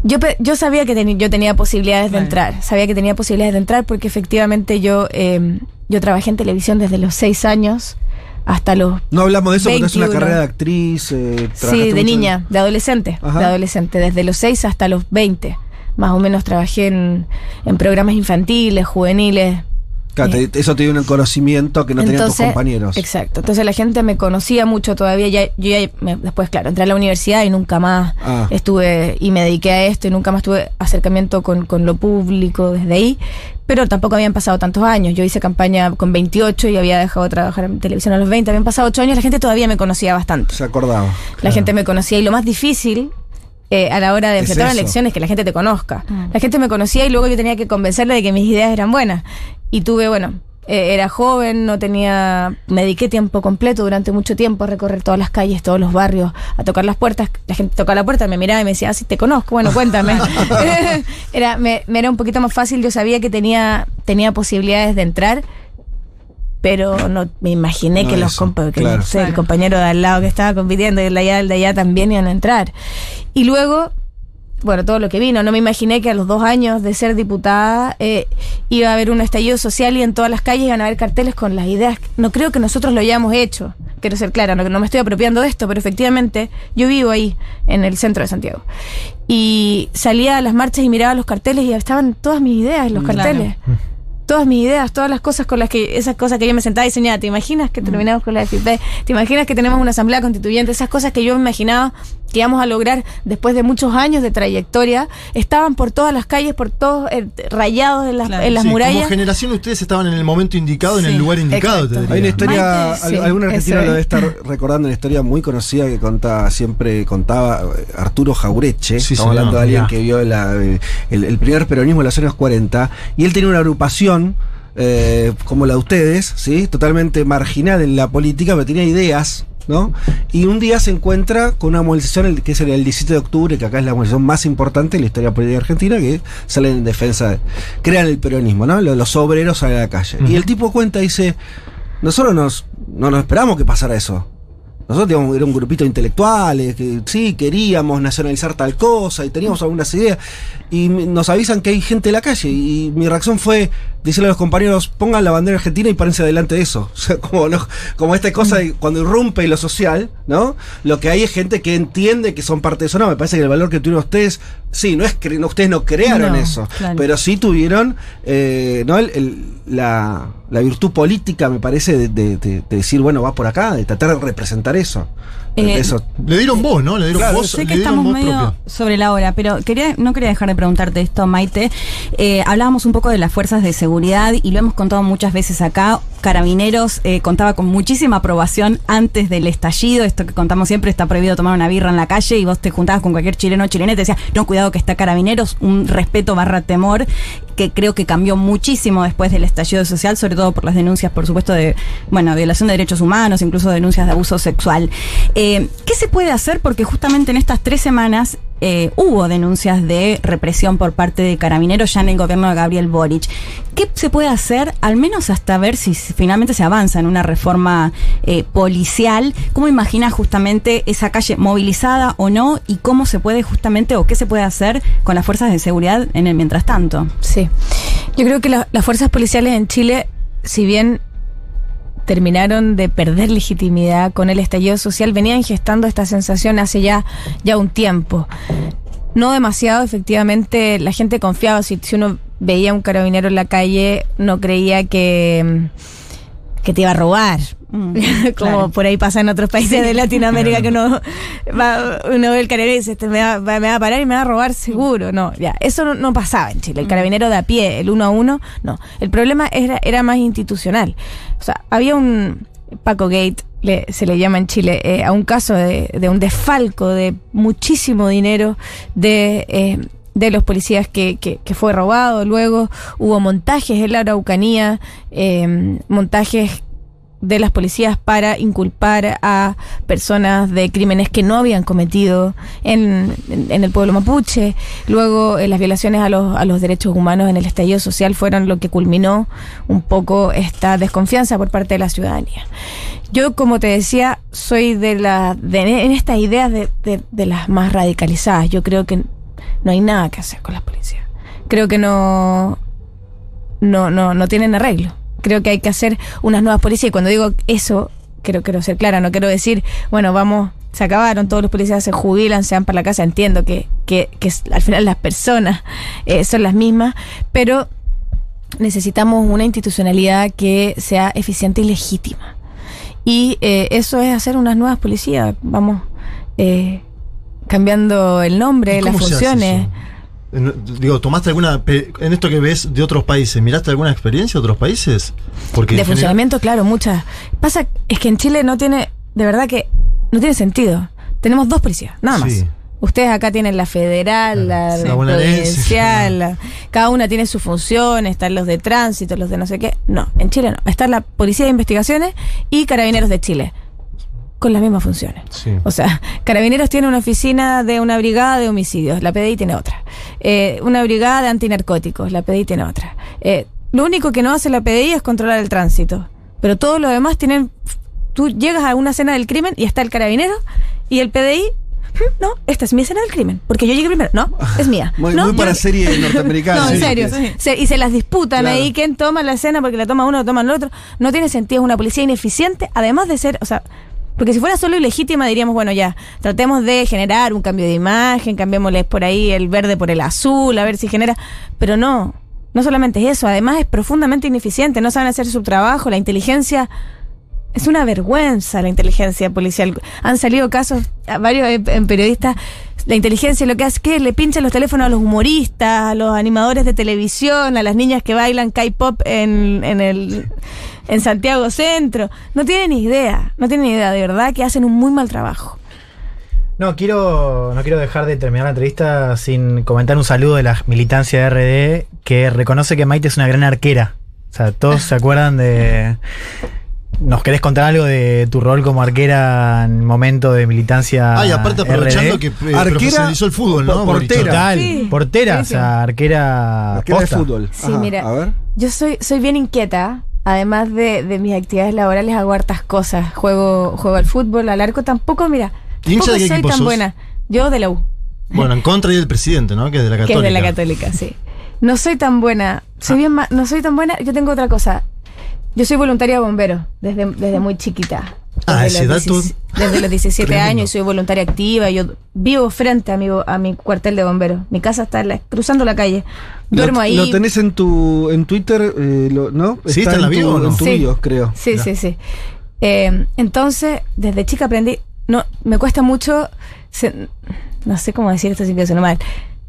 Yo, yo sabía que yo tenía posibilidades de entrar, sabía que tenía posibilidades de entrar porque efectivamente yo eh, yo trabajé en televisión desde los seis años hasta los No hablamos de eso porque es una 21. carrera de actriz. eh, Sí, de niña, de adolescente, Ajá. de adolescente, desde los 6 hasta los 20. Más o menos trabajé en, en programas infantiles, juveniles. Claro, te- eso te dio un conocimiento que no tenían tus Entonces, compañeros. Exacto. Entonces la gente me conocía mucho todavía. Ya, yo ya me- después, claro, entré a la universidad y nunca más Ah. estuve y me dediqué a esto y nunca más tuve acercamiento con, con lo público desde ahí. Pero tampoco habían pasado tantos años. Yo hice campaña con 28 y había dejado de trabajar en televisión a los 20. Habían pasado 8 años, la gente todavía me conocía bastante. Se acordaba. La gente me conocía y lo más difícil eh, a la hora de enfrentar una eso. elección es que la gente te conozca. La gente me conocía y luego yo tenía que convencerle de que mis ideas eran buenas. Y tuve, bueno, eh, era joven, no tenía, me dediqué tiempo completo durante mucho tiempo a recorrer todas las calles, todos los barrios, a tocar las puertas. La gente tocaba la puerta, me miraba y me decía, ah, sí, te conozco, bueno, cuéntame. era, me, me era un poquito más fácil, yo sabía que tenía, tenía posibilidades de entrar. Pero no me imaginé No que los compa- que claro. no sé, el compañero de al lado que estaba compitiendo y el de allá, el de allá también iban a entrar. Y luego, bueno, todo lo que vino. No me imaginé que a los dos años de ser diputada eh, iba a haber un estallido social y en todas las calles iban a haber carteles con las ideas. No creo que nosotros lo hayamos hecho. Quiero ser clara, no, no me estoy apropiando de esto, pero efectivamente yo vivo ahí, en el centro de Santiago. Y salía a las marchas y miraba los carteles y estaban todas mis ideas en los Claro. carteles todas mis ideas, todas las cosas con las que, esas cosas que yo me sentaba y diseñaba. ¿Te imaginas que terminamos con la FIP? ¿Te imaginas que tenemos una asamblea constituyente? Esas cosas que yo me imaginaba que íbamos a lograr después de muchos años de trayectoria, estaban por todas las calles, por todos eh, rayados en las, en las Sí, murallas. Como generación ustedes estaban en el momento indicado, en el lugar indicado. exacto. te diría. Hay una historia, Maite, al- sí, algún argentino eso lo debe es. estar recordando una historia muy conocida que contaba, siempre contaba eh, Arturo Jaureche. Sí, Estamos señor, hablando de alguien que vio la, eh, el, el primer peronismo en los años 40. Y él tenía una agrupación. eh, como la de ustedes, ¿sí? Totalmente marginal en la política, pero tenía ideas, ¿no? Y un día se encuentra con una movilización, que es el, el 17 de octubre, que acá es la movilización más importante en la historia política argentina, que salen en defensa, de- crean el peronismo, ¿no? Los, los obreros salen a la calle. Y el tipo cuenta, dice, nosotros nos, no nos esperamos que pasara eso. Nosotros teníamos, era un grupito de intelectuales que sí, queríamos nacionalizar tal cosa y teníamos algunas ideas. Y nos avisan que hay gente en la calle. Y mi reacción fue decirle a los compañeros, pongan la bandera argentina y párense adelante de eso. O sea, como, no, como esta cosa de cuando irrumpe lo social, ¿no? Lo que hay es gente que entiende que son parte de eso. No, me parece que el valor que tuvieron ustedes, sí, no es que no, ustedes no crearon No, eso, claro. pero sí tuvieron eh, ¿no? El- el- la, la virtud política, me parece, de, de- de- de decir, bueno, va por acá, de tratar de representar eso. Eh, eso. Le dieron voz, ¿no? Le dieron Claro, voz. Sé que estamos medio propia. sobre la hora, pero quería, no quería dejar de preguntarte esto, Maite. Eh, hablábamos un poco de las fuerzas de seguridad y lo hemos contado muchas veces acá. Carabineros eh, contaba con muchísima aprobación antes del estallido. Esto que contamos siempre está prohibido tomar una birra en la calle y vos te juntabas con cualquier chileno o chilena y te decía, no, cuidado que está Carabineros, un respeto barra temor que creo que cambió muchísimo después del estallido social, sobre todo por las denuncias, por supuesto, de bueno, violación de derechos humanos, incluso denuncias de abuso sexual. Eh, ¿Qué se puede hacer? Porque justamente en estas tres semanas eh, hubo denuncias de represión por parte de carabineros ya en el gobierno de Gabriel Boric. ¿Qué se puede hacer, al menos hasta ver si finalmente se avanza en una reforma eh, policial? ¿Cómo imaginas justamente esa calle movilizada o no? ¿Y cómo se puede justamente o qué se puede hacer con las fuerzas de seguridad en el mientras tanto? Sí. Yo creo que la- las fuerzas policiales en Chile, si bien terminaron de perder legitimidad con el estallido social, venían gestando esta sensación hace ya, ya un tiempo. No demasiado, efectivamente, la gente confiaba. Si, si uno veía a un carabinero en la calle, no creía que, que te iba a robar. Como claro. por ahí pasa en otros países de Latinoamérica que uno, va, uno ve el carabinero y dice, "Este me va, va- me va a parar y me va a robar seguro. No, ya, eso no, no pasaba en Chile. El carabinero de a pie, el uno a uno, no. El problema era, era más institucional. O sea, había un Paco Gate, le- se le llama en Chile, eh, a un caso de, de un desfalco de muchísimo dinero de... eh, de los policías que, que, que fue robado, luego hubo montajes en la Araucanía, eh, montajes de las policías para inculpar a personas de crímenes que no habían cometido en, en- el pueblo mapuche. Luego eh, las violaciones a los, a los derechos humanos en el estallido social fueron lo que culminó un poco esta desconfianza por parte de la ciudadanía. Yo, como te decía, soy de la de, en estas ideas de, de- de las más radicalizadas. Yo creo que no hay nada que hacer con las policías. Creo que no, no, no, no tienen arreglo. Creo que hay que hacer unas nuevas policías. Y cuando digo eso, quiero, quiero ser clara, no quiero decir, bueno, vamos, se acabaron, todos los policías se jubilan, se van para la casa, entiendo que, que, que al final las personas eh, son las mismas, pero necesitamos una institucionalidad que sea eficiente y legítima. Y eh, eso es hacer unas nuevas policías, vamos eh, cambiando el nombre, ¿Y las funciones. Digo, ¿tomaste alguna, en esto que ves de otros países, miraste alguna experiencia de otros países? Porque de general- funcionamiento, claro, muchas. Pasa, es que en Chile no tiene, de verdad que no tiene sentido. Tenemos dos policías, nada más. Sí. Ustedes acá tienen la federal, la, La provincial, la- cada una tiene su función, están los de tránsito, los de no sé qué. No, en Chile no. Está la Policía de Investigaciones y Carabineros de Chile, con las mismas funciones. O sea, Carabineros tiene una oficina de una brigada de homicidios, la PDI tiene otra. Eh, una brigada de antinarcóticos, la PDI tiene otra. Eh, lo único que no hace la PDI es controlar el tránsito. Pero todo lo demás tienen. Tú llegas a una escena del crimen y está el carabinero y el PDI. "Mm, No, esta es mi escena del crimen. Porque yo llegué primero. No, es mía. Muy, no, muy yo- para serie norteamericana. no, en sí. serio. Se- y se las disputan Claro. ahí quién toma la escena porque la toma uno, la toma el otro. No tiene sentido. Es una policía ineficiente, además de ser, o sea, porque si fuera solo ilegítima diríamos, bueno, ya, tratemos de generar un cambio de imagen, cambiémosles por ahí el verde por el azul, a ver si genera. Pero no, no solamente es eso, además es profundamente ineficiente, no saben hacer su trabajo, la inteligencia. Es una vergüenza la inteligencia policial. Han salido casos, varios eh, en periodistas, la inteligencia lo que hace es que le pinchan los teléfonos a los humoristas, a los animadores de televisión, a las niñas que bailan K-pop en, el en Santiago Centro. No tienen ni idea, no tienen ni idea, de verdad que hacen un muy mal trabajo. No quiero, no quiero dejar de terminar la entrevista sin comentar un saludo de la militancia de RD que reconoce que Maite es una gran arquera. O sea, todos se acuerdan de. ¿Nos querés contar algo de tu rol como arquera en momento de militancia? Ah, y aparte aprovechando RD? que, eh, profesionalizó el fútbol, ¿no? Portera. Total, Sí, portera, sí, o sea, arquera. Arquera de fútbol. Sí, mira, yo soy, soy bien inquieta. Además de, de mis actividades laborales, hago hartas cosas. Juego, juego al fútbol, al arco. Tampoco, mira, ¿Y hincha tampoco de qué soy tan sos? buena. Yo de la U, Bueno, en contra y del presidente, ¿no? Que es de la que católica. es de la católica, sí. No soy tan buena. Soy bien ma- no soy tan buena. Yo tengo otra cosa. Yo soy voluntaria bombero desde, desde muy chiquita. Ah, Desde ese los dato. 16 Desde los 17 Tremendo. años y soy voluntaria activa. Yo vivo frente a mi, a mi cuartel de bomberos. Mi casa está en la- cruzando la calle. Duermo lo, ahí. Lo tenés en tu en Twitter, eh, lo- ¿no? Sí, está en la tu- bio, ¿o no? En tu Sí. bio, creo. Sí, sí, sí. Eh, entonces, desde chica aprendí. No, me cuesta mucho. se- no sé cómo decir esto sin que suene mal.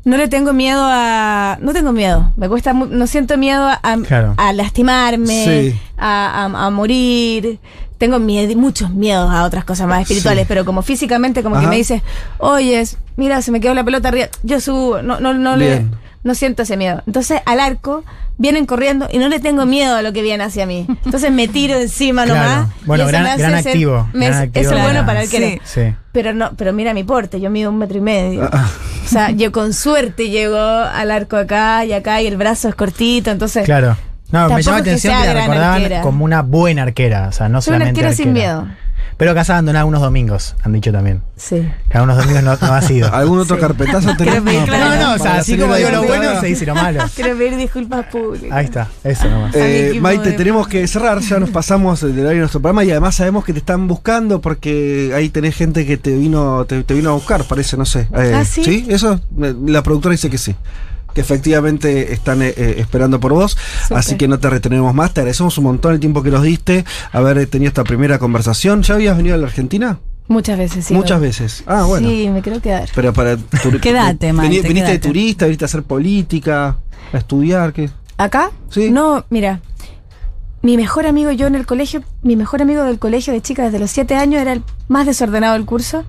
No le tengo miedo a. No tengo miedo. Me cuesta. No siento miedo a, Claro. a lastimarme, Sí. a, a- a morir. Tengo miedo, muchos miedos a otras cosas más espirituales, Sí. pero como físicamente, como que me dices, oye, mira, se me quedó la pelota arriba. Yo subo. No, no, no le. No siento ese miedo. Entonces, al arco vienen corriendo y no le tengo miedo a lo que viene hacia mí. Entonces me tiro encima Claro. nomás. Bueno, y eso gran- me hace gran ser- activo, me- gran activo eso es bueno para el que Sí. Sí. Pero no, pero mira mi porte, yo mido un metro y medio. Ah, O sea, yo con suerte llego al arco acá y acá y el brazo es cortito, entonces. Claro. No, me llama la que atención sea que la gran recordaban arquera. como una buena arquera. O sea, no Soy una solamente arquera sin arquera. miedo. Pero acá se abandonaba unos domingos, han dicho también. Sí. Que algunos domingos no, no ha sido. ¿Algún otro carpetazo tenés? Que, No, claro. No, no, o sea, así como digo lo bueno, se dice lo malo. Quiero pedir disculpas públicas. Ahí está, eso nomás. Eh, Maite, tenemos que cerrar, ya nos pasamos el horario de nuestro programa y además sabemos que te están buscando porque ahí tenés gente que te vino te, te vino a buscar, parece, no sé. Eh, ¿Ah, sí? Eso, Eh, la productora dice que sí. Que efectivamente están eh, eh, esperando por vos, así que no te retenemos más. Te agradecemos un montón el tiempo que nos diste, haber eh, tenido esta primera conversación. ¿Ya habías venido a la Argentina? Muchas veces, sí. Muchas veces. Ah, bueno. Sí, me quiero quedar. Pero para Quédate, Maite, Viniste de turista, viniste a hacer política, a estudiar, ¿qué? ¿Acá? Sí. No, mira. Mi mejor amigo, yo en el colegio, mi mejor amigo del colegio de chica desde los siete años era el más desordenado del curso.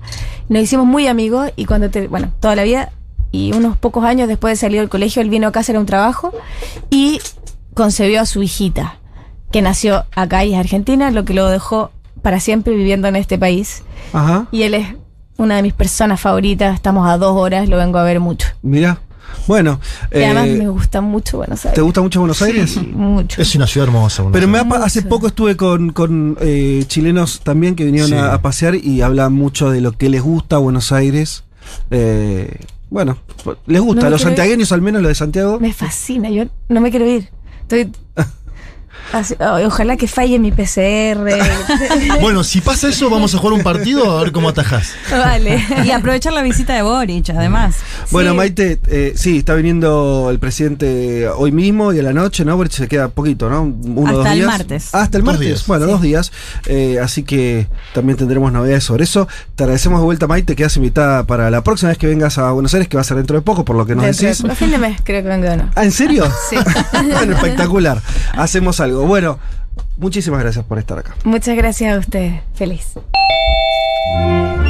Nos hicimos muy amigos y cuando, te, bueno, toda la vida y unos pocos años después de salir del colegio, él vino acá a hacer un trabajo y concebió a su hijita, que nació acá y es argentina, lo que lo dejó para siempre viviendo en este país. Ajá. Y él es una de mis personas favoritas, estamos a dos horas, lo vengo a ver mucho. Mira. Bueno, Y además eh, me gusta mucho Buenos Aires. ¿te gusta mucho Buenos Aires? Mucho. Es una ciudad hermosa. Buenos Pero me ha hace poco estuve con, con, eh, chilenos también que vinieron Sí. a, a pasear y hablan mucho de lo que les gusta a Buenos Aires. Eh, bueno, les gusta. No a los ir. santiagueños, al menos lo de Santiago. Me fascina, yo no me quiero ir. Estoy Así- ojalá que falle mi PCR. Bueno, si pasa eso, vamos a jugar un partido a ver cómo atajás. vale. Y aprovechar la visita de Boric, además. Bueno, Sí. Maite, eh, sí, está viniendo el presidente hoy mismo y a la noche, ¿no? Porque se queda poquito, ¿no? Uno Hasta dos el días. martes. Hasta el Dos martes. días. Bueno, dos días. Eh, así que también tendremos novedades sobre eso. Te agradecemos de vuelta, Maite. Quedas invitada para la próxima vez que vengas a Buenos Aires, que va a ser dentro de poco, por lo que nos Dentro de decís. poco, fin de mes creo que vengo de no. Ah, ¿en serio? Sí. bueno, espectacular. Hacemos algo. Bueno, muchísimas gracias por estar acá. Muchas gracias a ustedes. Feliz.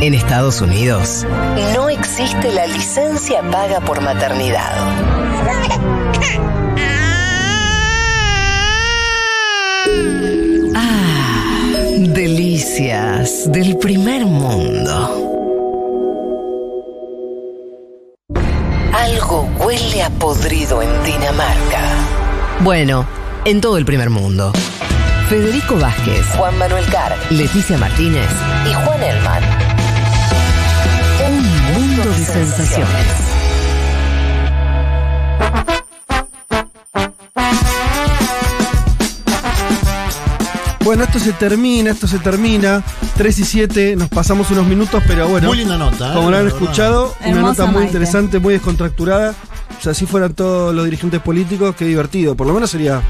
En Estados Unidos no existe la licencia paga por maternidad. Ah, delicias del primer mundo. Algo huele a podrido en Dinamarca. Bueno, en todo el primer mundo. Federico Vázquez, Juan Manuel Carr, Leticia Martínez y Juan Elman. Un mundo de sensaciones. Bueno, esto se termina, esto se termina. 3 y 7, nos pasamos unos minutos, pero bueno. Muy linda nota, ¿eh? Como lo han escuchado, una Hermosa, nota muy Maite. interesante, muy descontracturada. O sea, si fueran todos los dirigentes políticos, qué divertido. Por lo menos sería,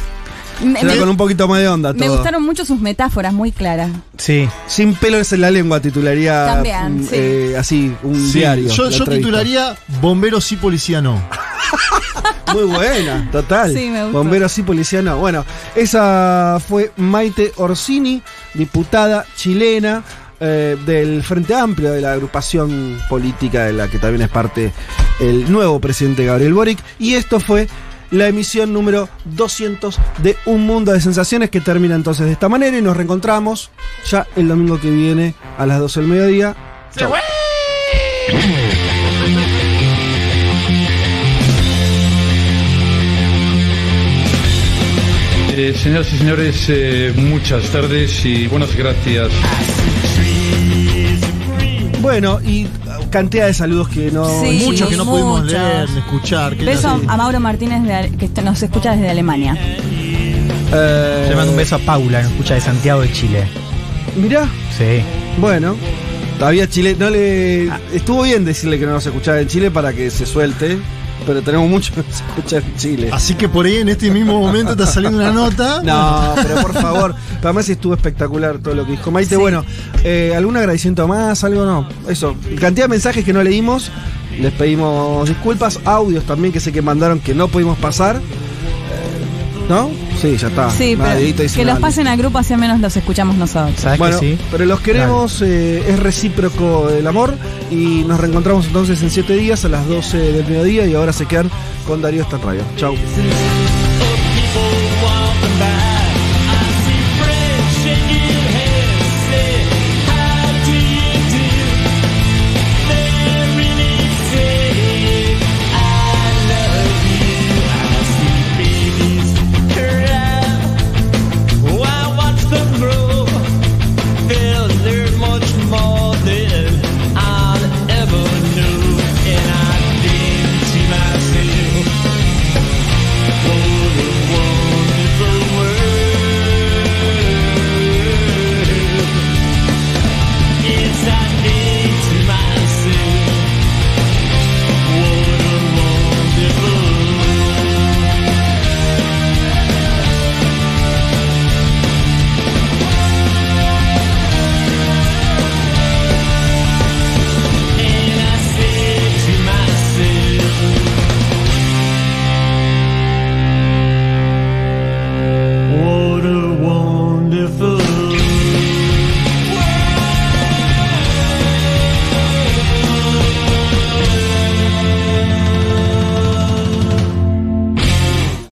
Me, me- con un poquito más de onda me todo. gustaron mucho sus metáforas, muy claras. Sí. Sin pelos en la lengua titularía También, mm, sí. eh, así, un Sí, diario. Yo, yo titularía Bombero sí, policía no. Muy buena, total. Sí, me gustó. Bombero sí, policía no. Bueno, esa fue Maite Orsini, diputada chilena eh, del Frente Amplio, de la agrupación política de la que también es parte el nuevo presidente Gabriel Boric. Y esto fue la emisión número 200 de Un Mundo de Sensaciones que termina entonces de esta manera y nos reencontramos ya el domingo que viene a las 12 del mediodía. Chau. Eh, señoras y señores, eh, muchas tardes y buenas gracias. Bueno, y cantidad de saludos que no. Sí, Muchos que no pudimos leer, escuchar. ¿qué Beso a Mauro Martínez, de que nos escucha desde Alemania. Eh, Le mando un beso a Paula, nos escucha de Santiago de Chile. Mirá, Sí. bueno. Todavía Chile, no le. Estuvo bien decirle que no nos escuchaba en Chile para que se suelte, pero tenemos mucho que nos escucha en Chile. Así que por ahí en este mismo momento está saliendo una nota. No, pero por favor. Pero además estuvo espectacular todo lo que dijo Maite. Bueno, eh, ¿algún agradecimiento más? ¿Algo no? Eso. Cantidad de mensajes que no leímos. Les pedimos disculpas. Audios también que sé que mandaron que no pudimos pasar. ¿No? Sí, ya está. Sí, pero que los pasen al grupo, así al menos los escuchamos nosotros. ¿Sabes Bueno, que sí? pero los queremos, eh, es recíproco el amor y nos reencontramos entonces en 7 días a las 12 del mediodía y ahora se quedan con Darío esta radio. Chau.